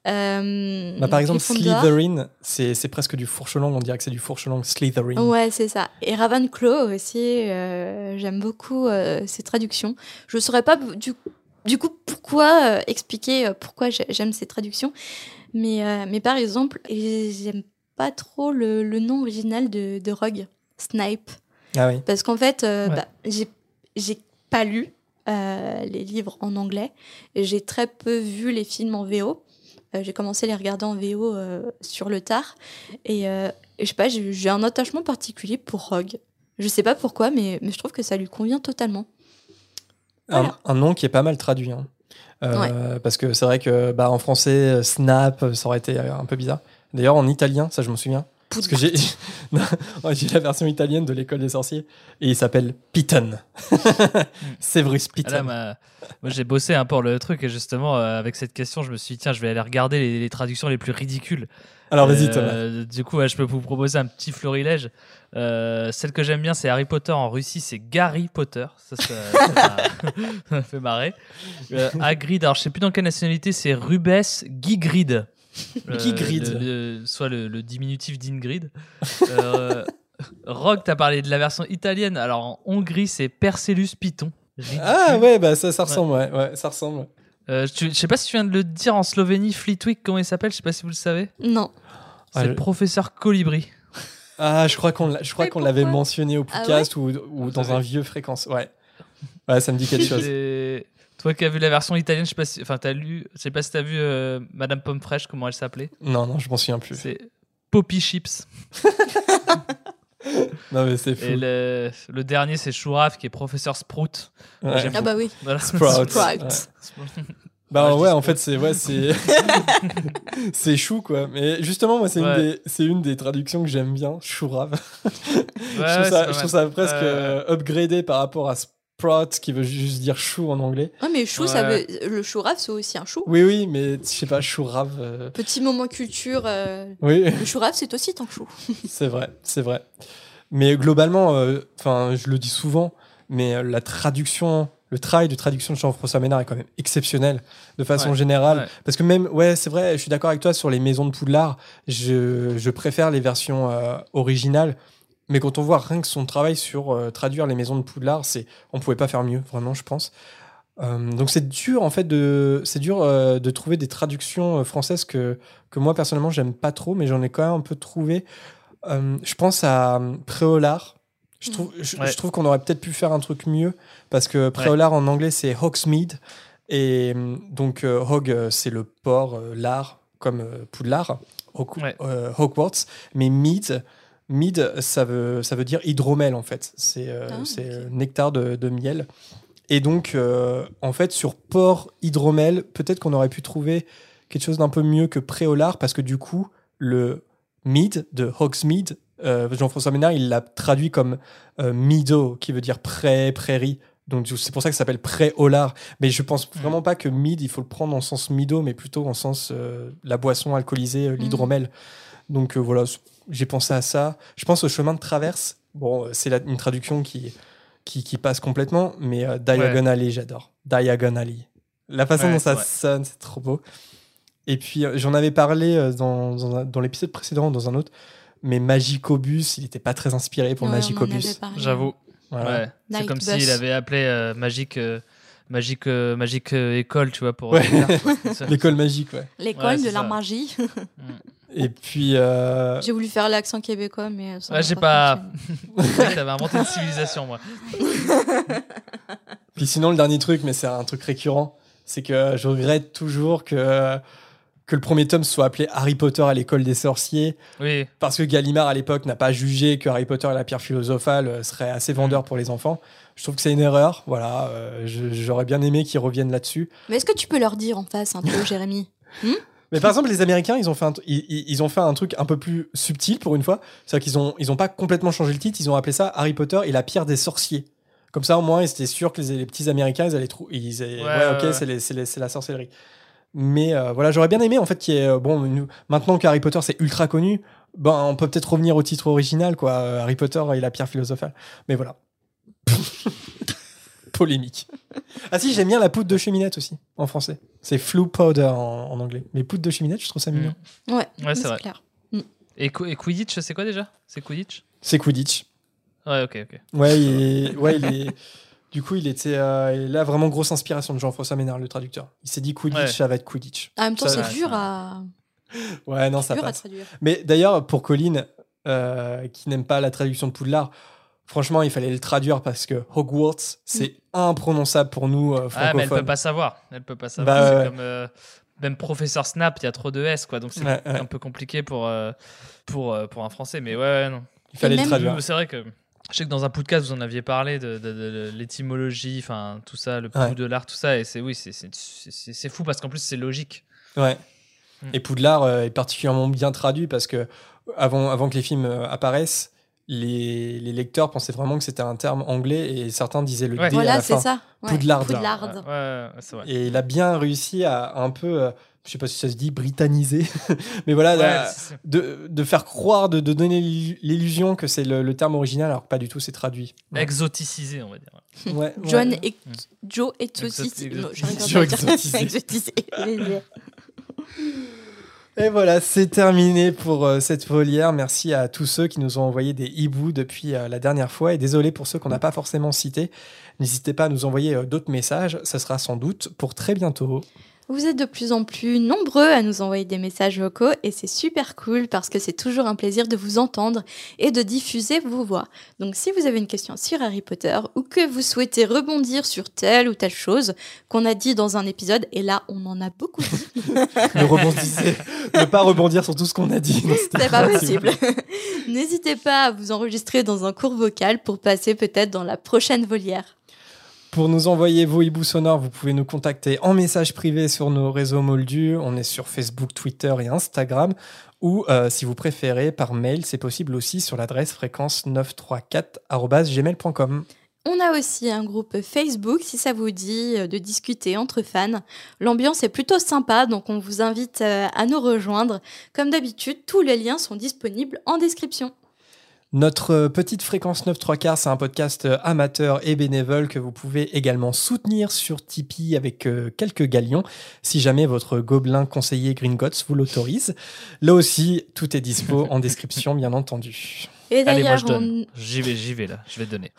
Euh, Bah, par exemple. Slytherin, c'est presque du fourche-langue. On dirait que c'est du fourche-langue. Slytherin. Ouais, c'est ça. Et Ravenclaw aussi, euh, j'aime beaucoup euh, ces traductions. Je saurais pas du, du coup pourquoi euh, expliquer euh, pourquoi j'ai- j'aime ces traductions, mais, euh, mais par exemple, j'aime pas trop le, le nom original de, de Rogue, Snipe, Ah oui. parce qu'en fait, euh, Ouais. bah, j'ai pas lu euh, les livres en anglais, et j'ai très peu vu les films en VO. Euh, j'ai commencé à les regarder en VO euh, sur le tard, et, euh, et je sais pas, j'ai un attachement particulier pour Rogue. Je sais pas pourquoi, mais, mais je trouve que ça lui convient totalement. Voilà. Un, un nom qui est pas mal traduit. hein. Euh, Parce que c'est vrai que bah, en français, Snap, ça aurait été un peu bizarre. D'ailleurs, en italien, ça je m'en souviens. Parce que j'ai Non, j'ai la version italienne de l'école des sorciers et il s'appelle Piton. Severus Ah Piton. là, ma- moi j'ai bossé un peu le truc et justement euh, avec cette question je me suis dit tiens je vais aller regarder les, les traductions les plus ridicules. Alors vas-y Euh. Du coup ouais, je peux vous proposer un petit florilège. Euh, celle que j'aime bien c'est Harry Potter en Russie c'est Gary Potter. Ça, ça, ça m'a- ça m'a fait marrer. Euh, Hagrid alors je sais plus dans quelle nationalité c'est Rubes Gigrid. Euh, Gigrid. le- le- soit le, le diminutif d'Ingrid. Euh, Rogue, t'as parlé de la version italienne. Alors en Hongrie, c'est Percellus Python. Ridicule. Ah ouais, bah ça, ça ressemble, ouais. ouais, ça ressemble. Euh, tu- je sais pas si tu viens de le dire en Slovénie, Fleetwick, comment il s'appelle Je sais pas si vous le savez. Non. C'est Ah, le je- professeur Colibri. Ah, je crois qu'on l'a- je crois Mais qu'on l'avait mentionné au Ah podcast ou, ou dans un vieux fréquence. Ouais. Ouais, ça me dit quelque chose. Toi qui as vu la version italienne, je sais pas si, enfin t'as lu, je sais pas si t'as vu euh, Madame Pomme Fraîche, comment elle s'appelait. Non, non, je m'en souviens plus. C'est Poppy Chips. Non, mais c'est fou. Et le, le dernier, c'est Chouraf qui est professeur Sprout. Ouais. Ah bah oui. Voilà. Sprout. Sprout. Ouais. Bah Ouais, en fait, c'est ouais, c'est c'est chou quoi. Mais justement, moi, c'est Ouais. une des c'est une des traductions que j'aime bien, chourave. Ouais, je trouve ça, c'est je trouve pas ça presque euh, upgradé par rapport à sprout qui veut juste dire chou en anglais. Ouais, mais chou, ça veut... le chou rave, c'est aussi un chou. Oui, oui, mais je sais pas, chou rave. euh, Petit moment culture. euh, Oui, Le chou rave, c'est aussi un chou. c'est vrai, c'est vrai. Mais globalement, euh, enfin, je le dis souvent, mais la traduction, le travail de traduction de Jean-François Ménard est quand même exceptionnel de façon Ouais, générale. ouais. Parce que même, ouais, c'est vrai, je suis d'accord avec toi sur les maisons de Poudlard. Je, je préfère les versions euh, originales. Mais quand on voit rien que son travail sur euh, traduire les maisons de Poudlard, c'est, on pouvait pas faire mieux, vraiment, je pense. Euh, donc c'est dur en fait de, c'est dur euh, de trouver des traductions euh, françaises que que moi personnellement j'aime pas trop, mais j'en ai quand même un peu trouvé. Euh, je pense à euh, Préolard. Je trouve, je, Ouais. je trouve qu'on aurait peut-être pu faire un truc mieux parce que Préolard en anglais c'est Hogsmeade et donc euh, Hog c'est le port, euh, l'art comme euh, Poudlard, Hog- Ouais. euh, Hogwarts, mais Mead, Mead ça veut ça veut dire hydromel en fait. C'est euh, Ah, euh, nectar de, de miel. Et donc euh, en fait sur port hydromel peut-être qu'on aurait pu trouver quelque chose d'un peu mieux que Préolard parce que du coup le Mead de Hogsmeade, euh, Jean-François Ménard, il l'a traduit comme euh, Meadow, qui veut dire pré, prairie. Donc c'est pour ça que ça s'appelle pré-olard. Mais je pense vraiment pas que mead, il faut le prendre en sens meadow, mais plutôt en sens euh, la boisson alcoolisée, euh, l'hydromel. Donc euh, voilà, j'ai pensé à ça. Je pense au chemin de traverse. Bon, euh, c'est une traduction qui, qui, qui passe complètement, mais euh, Diagon Alley, j'adore. Diagon Alley. La façon Ouais, dont ça sonne, c'est trop beau. Et puis, euh, j'en avais parlé euh, dans, dans, l'épisode précédent, dans un autre, mais Magicobus, il n'était pas très inspiré pour Ouais, Magicobus. J'avoue. Voilà. Ouais. C'est comme s'il avait appelé euh, Magique, euh, Magique, euh, Magique euh, École, tu vois, pour. Ouais. L'école magique, ouais. L'école Ouais, de la magie. Et puis, euh, J'ai voulu faire l'accent québécois, mais ça Ouais, j'ai pas-. T'avais inventé une civilisation, moi. puis sinon, le dernier truc, mais c'est un truc récurrent, c'est que je regrette toujours que, que le premier tome soit appelé Harry Potter à l'école des sorciers, Oui. parce que Gallimard, à l'époque, n'a pas jugé que Harry Potter et la pierre philosophale euh, serait assez vendeur pour les enfants. Je trouve que c'est une erreur. Voilà, euh, j'aurais bien aimé qu'ils reviennent là-dessus. Mais est-ce que tu peux leur dire en face un peu, Jérémy? Mais par exemple, les Américains, ils ont fait un, ils, ont fait un truc un peu plus subtil pour une fois. C'est-à-dire qu'ils ont, ils ont pas complètement changé le titre. Ils ont appelé ça Harry Potter et la pierre des sorciers. Comme ça, au moins, ils étaient sûrs que les, les petits Américains, ils allaient trouver. Ouais, ouais, ok, ouais. c'est la sorcellerie. Mais euh, voilà, j'aurais bien aimé en fait qu'il y ait. euh, Bon, une- maintenant qu'Harry Potter c'est ultra connu, ben on peut peut-être revenir au titre original, quoi. euh, Harry Potter et la pierre philosophale. Mais voilà. Polémique. Ah si, j'aime bien la poudre de cheminette aussi, en français. C'est Flue Powder en, en anglais. Mais poudre de cheminette, je trouve ça mignon. Ouais, Ouais, c'est vrai. clair. Et, Qu- et Quidditch, c'est quoi déjà? C'est Quidditch? C'est Quidditch. Ouais, ok, ok. Ouais, il est- ouais, il est. Du coup, il était euh, a vraiment grosse inspiration de Jean-François Ménard, le traducteur. Il s'est dit Quidditch, Ouais. ça va être Quidditch. En même temps, c'est dur à, Ouais, non, ça dur à traduire. Mais d'ailleurs, pour Colline, euh, qui n'aime pas la traduction de Poudlard, franchement, il fallait le traduire parce que Hogwarts, c'est imprononçable pour nous euh, Ah, mais elle peut francophones. pas savoir. Elle peut pas savoir. Bah, c'est ouais. comme euh, même professeur Snap, il y a trop de S, quoi. Donc c'est Ouais, ouais. un peu compliqué pour euh, pour euh, pour un français. Mais ouais, ouais, non. Il fallait le traduire. C'est vrai que je sais que dans un podcast vous en aviez parlé de, de- de- de l'étymologie, enfin tout ça, le pouls Ouais. de l'art, tout ça, et c'est oui, c'est c'est- c'est c'est fou parce qu'en plus c'est logique. Ouais. Mm. Et Poudlard euh, est particulièrement bien traduit parce que avant, avant que les films apparaissent, les, les lecteurs pensaient vraiment que c'était un terme anglais et certains disaient le Ouais. D à Voilà, la c'est fin. ça. Ouais. Poudlard. Poudlard. Ouais, ouais, ouais, c'est vrai. Et il a bien réussi à un peu, euh, je sais pas si ça se dit, britanniser, mais voilà, de, de faire croire, de, de donner l'illu- l'illusion que c'est le, le terme original, alors que pas du tout, c'est traduit. Ouais. exoticisé, on va dire. Ouais, ouais. John et Joe et Tosis. Et voilà, c'est terminé pour euh, cette volière. Merci à tous ceux qui nous ont envoyé des hiboux depuis euh, la dernière fois. Et désolé pour ceux qu'on n'a pas forcément cités. N'hésitez pas à nous envoyer euh, d'autres messages. Ça sera sans doute pour très bientôt. Vous êtes de plus en plus nombreux à nous envoyer des messages vocaux et c'est super cool parce que c'est toujours un plaisir de vous entendre et de diffuser vos voix. Donc si vous avez une question sur Harry Potter ou que vous souhaitez rebondir sur telle ou telle chose qu'on a dit dans un épisode, et là on en a beaucoup dit, Ne rebondissez, ne pas rebondir sur tout ce qu'on a dit. c'est pas possible. N'hésitez pas à vous enregistrer dans un court vocal pour passer peut-être dans la prochaine volière. Pour nous envoyer vos hiboux sonores, vous pouvez nous contacter en message privé sur nos réseaux moldus. On est sur Facebook, Twitter et Instagram. Ou euh, si vous préférez, par mail, c'est possible aussi sur l'adresse fréquence 934.gmail.com. On a aussi un groupe Facebook si ça vous dit euh, de discuter entre fans. L'ambiance est plutôt sympa, donc on vous invite euh, à nous rejoindre. Comme d'habitude, tous les liens sont disponibles en description. Notre euh, petite fréquence 9 3 quarts, c'est un podcast euh, amateur et bénévole que vous pouvez également soutenir sur Tipeee avec euh, quelques galions, si jamais votre gobelin conseiller Gringotts vous l'autorise. Là aussi, tout est dispo en description, bien entendu. Et Allez, moi d'ailleurs, je donne. on... J'y vais, j'y vais là. Je vais donner.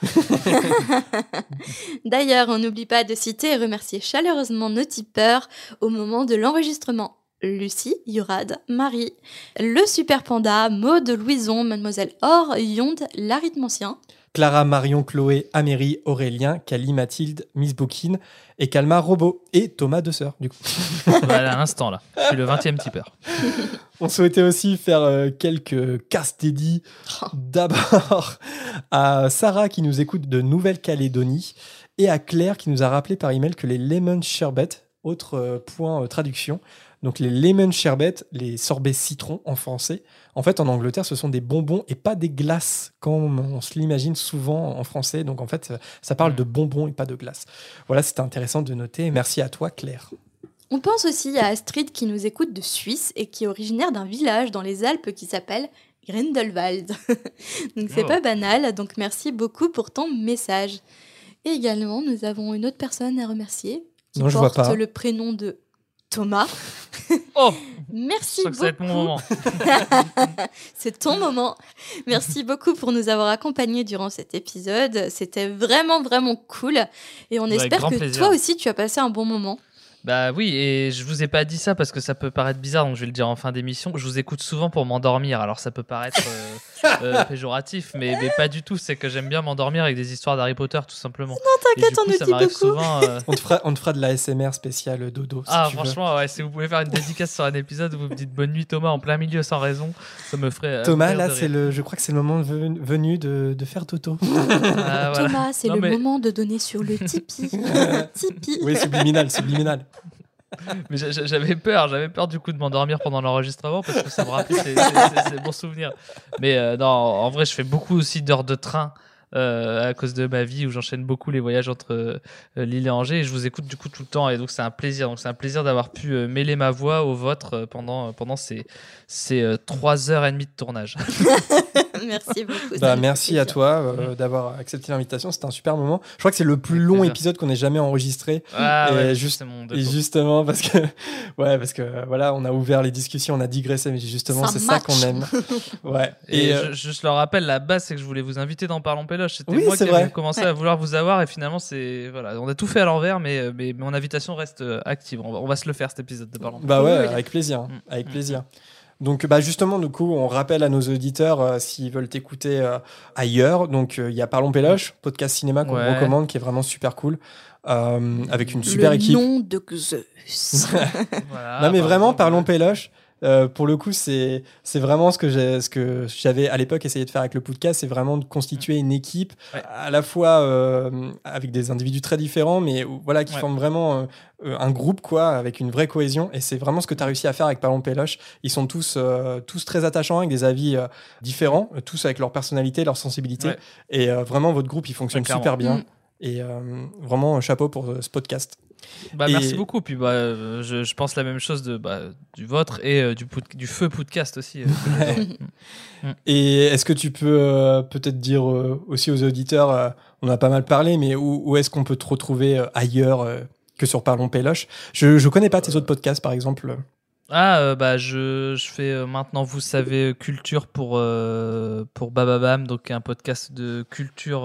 D'ailleurs, on n'oublie pas de citer et remercier chaleureusement nos tipeurs au moment de l'enregistrement. Lucie, Yurad, Marie, le Super Panda, Maude, Louison, Mademoiselle Or, Yonde, l'arithmancien. Clara, Marion, Chloé, Améry, Aurélien, Cali, Mathilde, Miss Bookin et Calma Robot et Thomas de Sœur, du coup. Voilà, à l'instant là. Je suis le 20e tipeur. On souhaitait aussi faire euh, quelques castes dédiés. D'abord à Sarah qui nous écoute de Nouvelle-Calédonie et à Claire qui nous a rappelé par email que les lemon sherbet, autre euh, point euh, traduction, donc les lemon sherbet, les sorbets citron en français, en fait en Angleterre ce sont des bonbons et pas des glaces comme on se l'imagine souvent en français. Donc en fait ça parle de bonbons et pas de glaces. Voilà, c'était intéressant de noter. Merci à toi Claire. On pense aussi à Astrid qui nous écoute de Suisse et qui est originaire d'un village dans les Alpes qui s'appelle Grindelwald. donc c'est Oh. pas banal, donc merci beaucoup pour ton message. Et également, nous avons une autre personne à remercier qui Non, je vois porte pas. le prénom de Thomas. Oh Merci Je crois que ça va être beaucoup. mon moment. C'est ton moment. Merci beaucoup pour nous avoir accompagnés durant cet épisode. C'était vraiment, vraiment cool. Et on Avec espère que plaisir. toi aussi, tu as passé un bon moment. Bah oui, et je vous ai pas dit ça parce que ça peut paraître bizarre, donc je vais le dire en fin d'émission. Je vous écoute souvent pour m'endormir, alors ça peut paraître euh, euh, péjoratif, mais, mais pas du tout. C'est que j'aime bien m'endormir avec des histoires d'Harry Potter, tout simplement. Non, t'inquiète, on nous ça dit beaucoup. souvent. euh, On te fera, on te fera de la SMR spéciale dodo. si Ah, tu veux. franchement, ouais, si vous pouvez faire une dédicace sur un épisode où vous me dites bonne nuit Thomas en plein milieu sans raison, ça me ferait. euh, Thomas, là, c'est le, je crois que c'est le moment ven- venu de, de faire Toto. Ah, voilà. Thomas, c'est le mais- moment de donner sur le Tipeee. Tipeee. oui, subliminal, subliminal. Mais j'a- j'a- j'avais peur, j'avais peur du coup de m'endormir pendant l'enregistrement parce que ça me rappelait ces, bons souvenirs. Mais euh, non, en vrai, je fais beaucoup aussi d'heures de train euh, à cause de ma vie où j'enchaîne beaucoup les voyages entre euh, Lille et Angers et je vous écoute du coup tout le temps et donc c'est un plaisir. Donc c'est un plaisir d'avoir pu euh, mêler ma voix au vôtre pendant, pendant ces, ces trois heures et demie de tournage. Merci beaucoup. Bah, merci à toi euh, d'avoir accepté l'invitation. C'était un super moment. Je crois que c'est le plus long plaisir. épisode qu'on ait jamais enregistré. Ah Et ouais, juste- Et justement, parce que, ouais, parce que voilà, on a ouvert les discussions, on a digressé, mais justement, c'est ça qu'on aime. Ouais. Et, Et, euh, je, je le rappelle, la base, c'est que je voulais vous inviter dans Parlons Péloche. C'était Oui, moi qui avais vrai. commencé Ouais. à vouloir vous avoir et finalement, c'est voilà, on a tout fait à l'envers, mais, euh, mais mon invitation reste active. On va, on va se le faire cet épisode de Parlons. bah ouais, avec plaisir, Mm. avec Mm. plaisir. Donc, bah justement, du coup, on rappelle à nos auditeurs euh, s'ils veulent t'écouter euh, ailleurs. Donc, euh, il y a Parlons Péloche, podcast cinéma qu'on Ouais. recommande, qui est vraiment super cool, euh, avec une super le équipe. nom de Zeus. Voilà, non mais vraiment parlons péloche euh, pour le coup c'est c'est vraiment ce que j'ai ce que j'avais à l'époque essayé de faire avec le podcast c'est vraiment de constituer une équipe Ouais. à la fois euh, avec des individus très différents mais voilà qui Ouais. forment vraiment euh, un groupe quoi avec une vraie cohésion et c'est vraiment ce que tu as réussi à faire avec Parlons Péloche ils sont tous euh, tous très attachants avec des avis euh, différents tous avec leur personnalité leur sensibilité Ouais. et euh, vraiment votre groupe il fonctionne super bien Mm. et euh, vraiment chapeau pour ce podcast Bah, Et- Merci beaucoup. Puis bah, euh, je, je pense la même chose de, bah, du vôtre et euh, du, feu podcast aussi. euh, que j'adore. Et est-ce que tu peux peut-être dire aussi aux auditeurs, on a pas mal parlé, mais où, où est-ce qu'on peut te retrouver ailleurs que sur Parlons Péloche? Je je connais pas tes autres podcasts, par exemple. Ah, euh, bah, je, je fais euh, maintenant, vous savez, euh, culture pour, pour Bababam, donc un podcast de culture,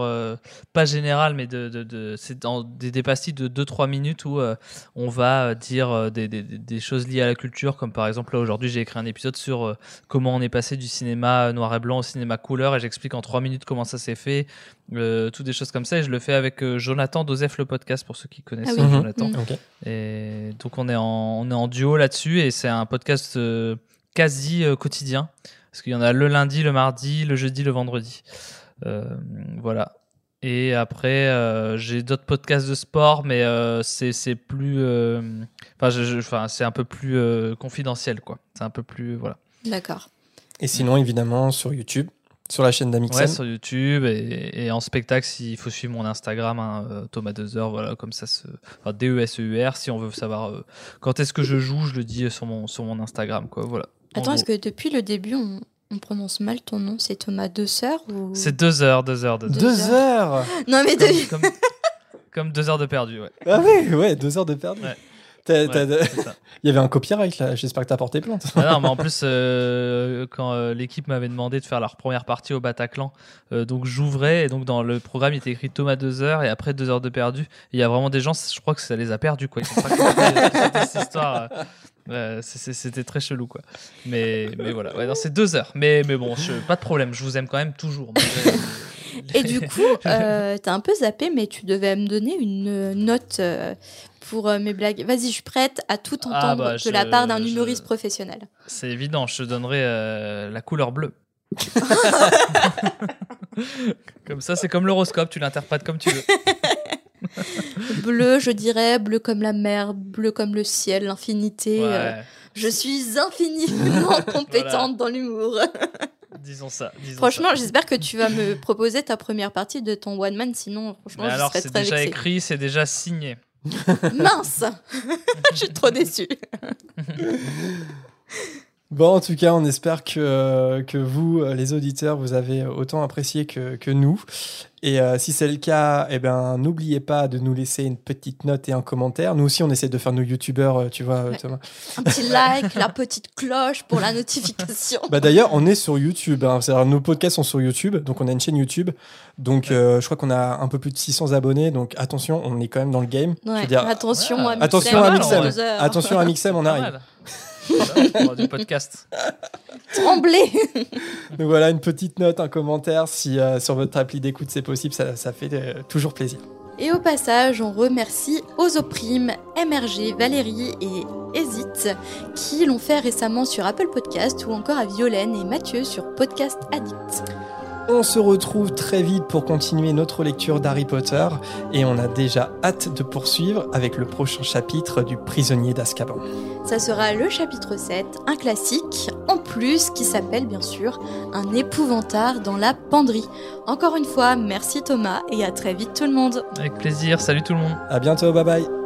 pas générale, mais de, de, c'est dans des, des de 2-3 minutes où on va dire des, choses liées à la culture, comme par exemple, là aujourd'hui, j'ai écrit un épisode sur comment on est passé du cinéma noir et blanc au cinéma couleur, et j'explique en 3 minutes comment ça s'est fait, euh, toutes des choses comme ça, et je le fais avec euh, Jonathan Dosef, le podcast, pour ceux qui connaissent Ah oui. Mhm. Jonathan. Et donc on est en, on est en duo là-dessus et c'est un podcast euh, quasi euh, quotidien parce qu'il y en a le lundi, le mardi, le jeudi, le vendredi. Euh, voilà. Et après euh, j'ai d'autres podcasts de sport mais euh, c'est c'est plus enfin c'est un peu plus euh, confidentiel quoi. C'est un peu plus voilà. D'accord. Et sinon, évidemment, sur YouTube, Sur la chaîne Ouais, d'Amixem. sur YouTube et, et en spectacle, s'il faut suivre mon Instagram, hein, euh, Thomas Dezer, voilà, comme ça, se... enfin, D-E-S-E-U-R, si on veut savoir euh, quand est-ce que je joue, je le dis sur mon, sur mon Instagram, quoi, voilà. En Attends, est-ce que depuis le début, on, on prononce mal ton nom? C'est Thomas Deux Sœurs ou... C'est deux heures, deux heures, deux heures? Deux heures? Non, mais Comme, de- comme, comme deux heures de perdu, ouais. Ah oui, ouais, deux heures de perdu. Ouais. Il y avait un copyright là, j'espère que t'as porté plainte. Ah non, mais en plus, euh, quand euh, l'équipe m'avait demandé de faire leur première partie au Bataclan, euh, donc j'ouvrais et donc dans le programme il était écrit Thomas 2 heures et après 2 heures de perdu. Il y a vraiment des gens, je crois que ça les a perdus quoi. Ils pas compris c'était cette histoire. euh, euh, c'est- c'est- C'était très chelou quoi. Mais, mais voilà, ouais, non, c'est 2 heures. Mais, mais bon, je- pas de problème, je vous aime quand même toujours. Et du coup, euh, t'as un peu zappé, mais tu devais me donner une note euh, pour euh, mes blagues. Vas-y, je suis prête à tout entendre Ah bah, de je- la part d'un je- humoriste professionnel. C'est évident, je te donnerai euh, la couleur bleue. comme ça, c'est comme l'horoscope, tu l'interprètes comme tu veux. Bleu, je dirais, bleu comme la mer, bleu comme le ciel, l'infinité. euh, je suis infiniment compétente dans l'humour. disons ça. disons Franchement, j'espère que tu vas me proposer ta première partie de ton one man, sinon, franchement, Mais je alors, serais c'est très déjà vexée. écrit, c'est déjà signé. Mince Je suis trop déçue. Bon, en tout cas, on espère que, que vous, euh, les auditeurs, vous avez autant apprécié que, que nous. Et euh, si c'est le cas, eh ben, n'oubliez pas de nous laisser une petite note et un commentaire. Nous aussi, on essaie de faire nos youtubeurs, euh, tu vois, Ouais. Thomas. Un petit like, la petite cloche pour la notification. Bah d'ailleurs, on est sur YouTube. hein. C'est-à-dire, nos podcasts sont sur YouTube, donc on a une chaîne YouTube. Donc, euh, je crois qu'on a un peu plus de 600 abonnés. Donc, attention, on est quand même dans le game. Je veux dire, attention Ouais. à Mixem, attention à Mixem. Attention à Mixem, on arrive. Pour du podcast. Tremblez Donc voilà, une petite note, un commentaire. Si euh, sur votre appli d'écoute c'est possible, ça, ça fait euh, toujours plaisir. Et au passage, on remercie Ozoprime, MRG, Valérie et Ezit qui l'ont fait récemment sur Apple Podcast ou encore à Violaine et Mathieu sur Podcast Addict. On se retrouve très vite pour continuer notre lecture d'Harry Potter et on a déjà hâte de poursuivre avec le prochain chapitre du prisonnier d'Azkaban. Ça sera le chapitre 7, un classique, en plus qui s'appelle bien sûr Un épouvantard dans la penderie. Encore une fois, merci Thomas et à très vite tout le monde. Avec plaisir. Salut tout le monde. À bientôt, bye bye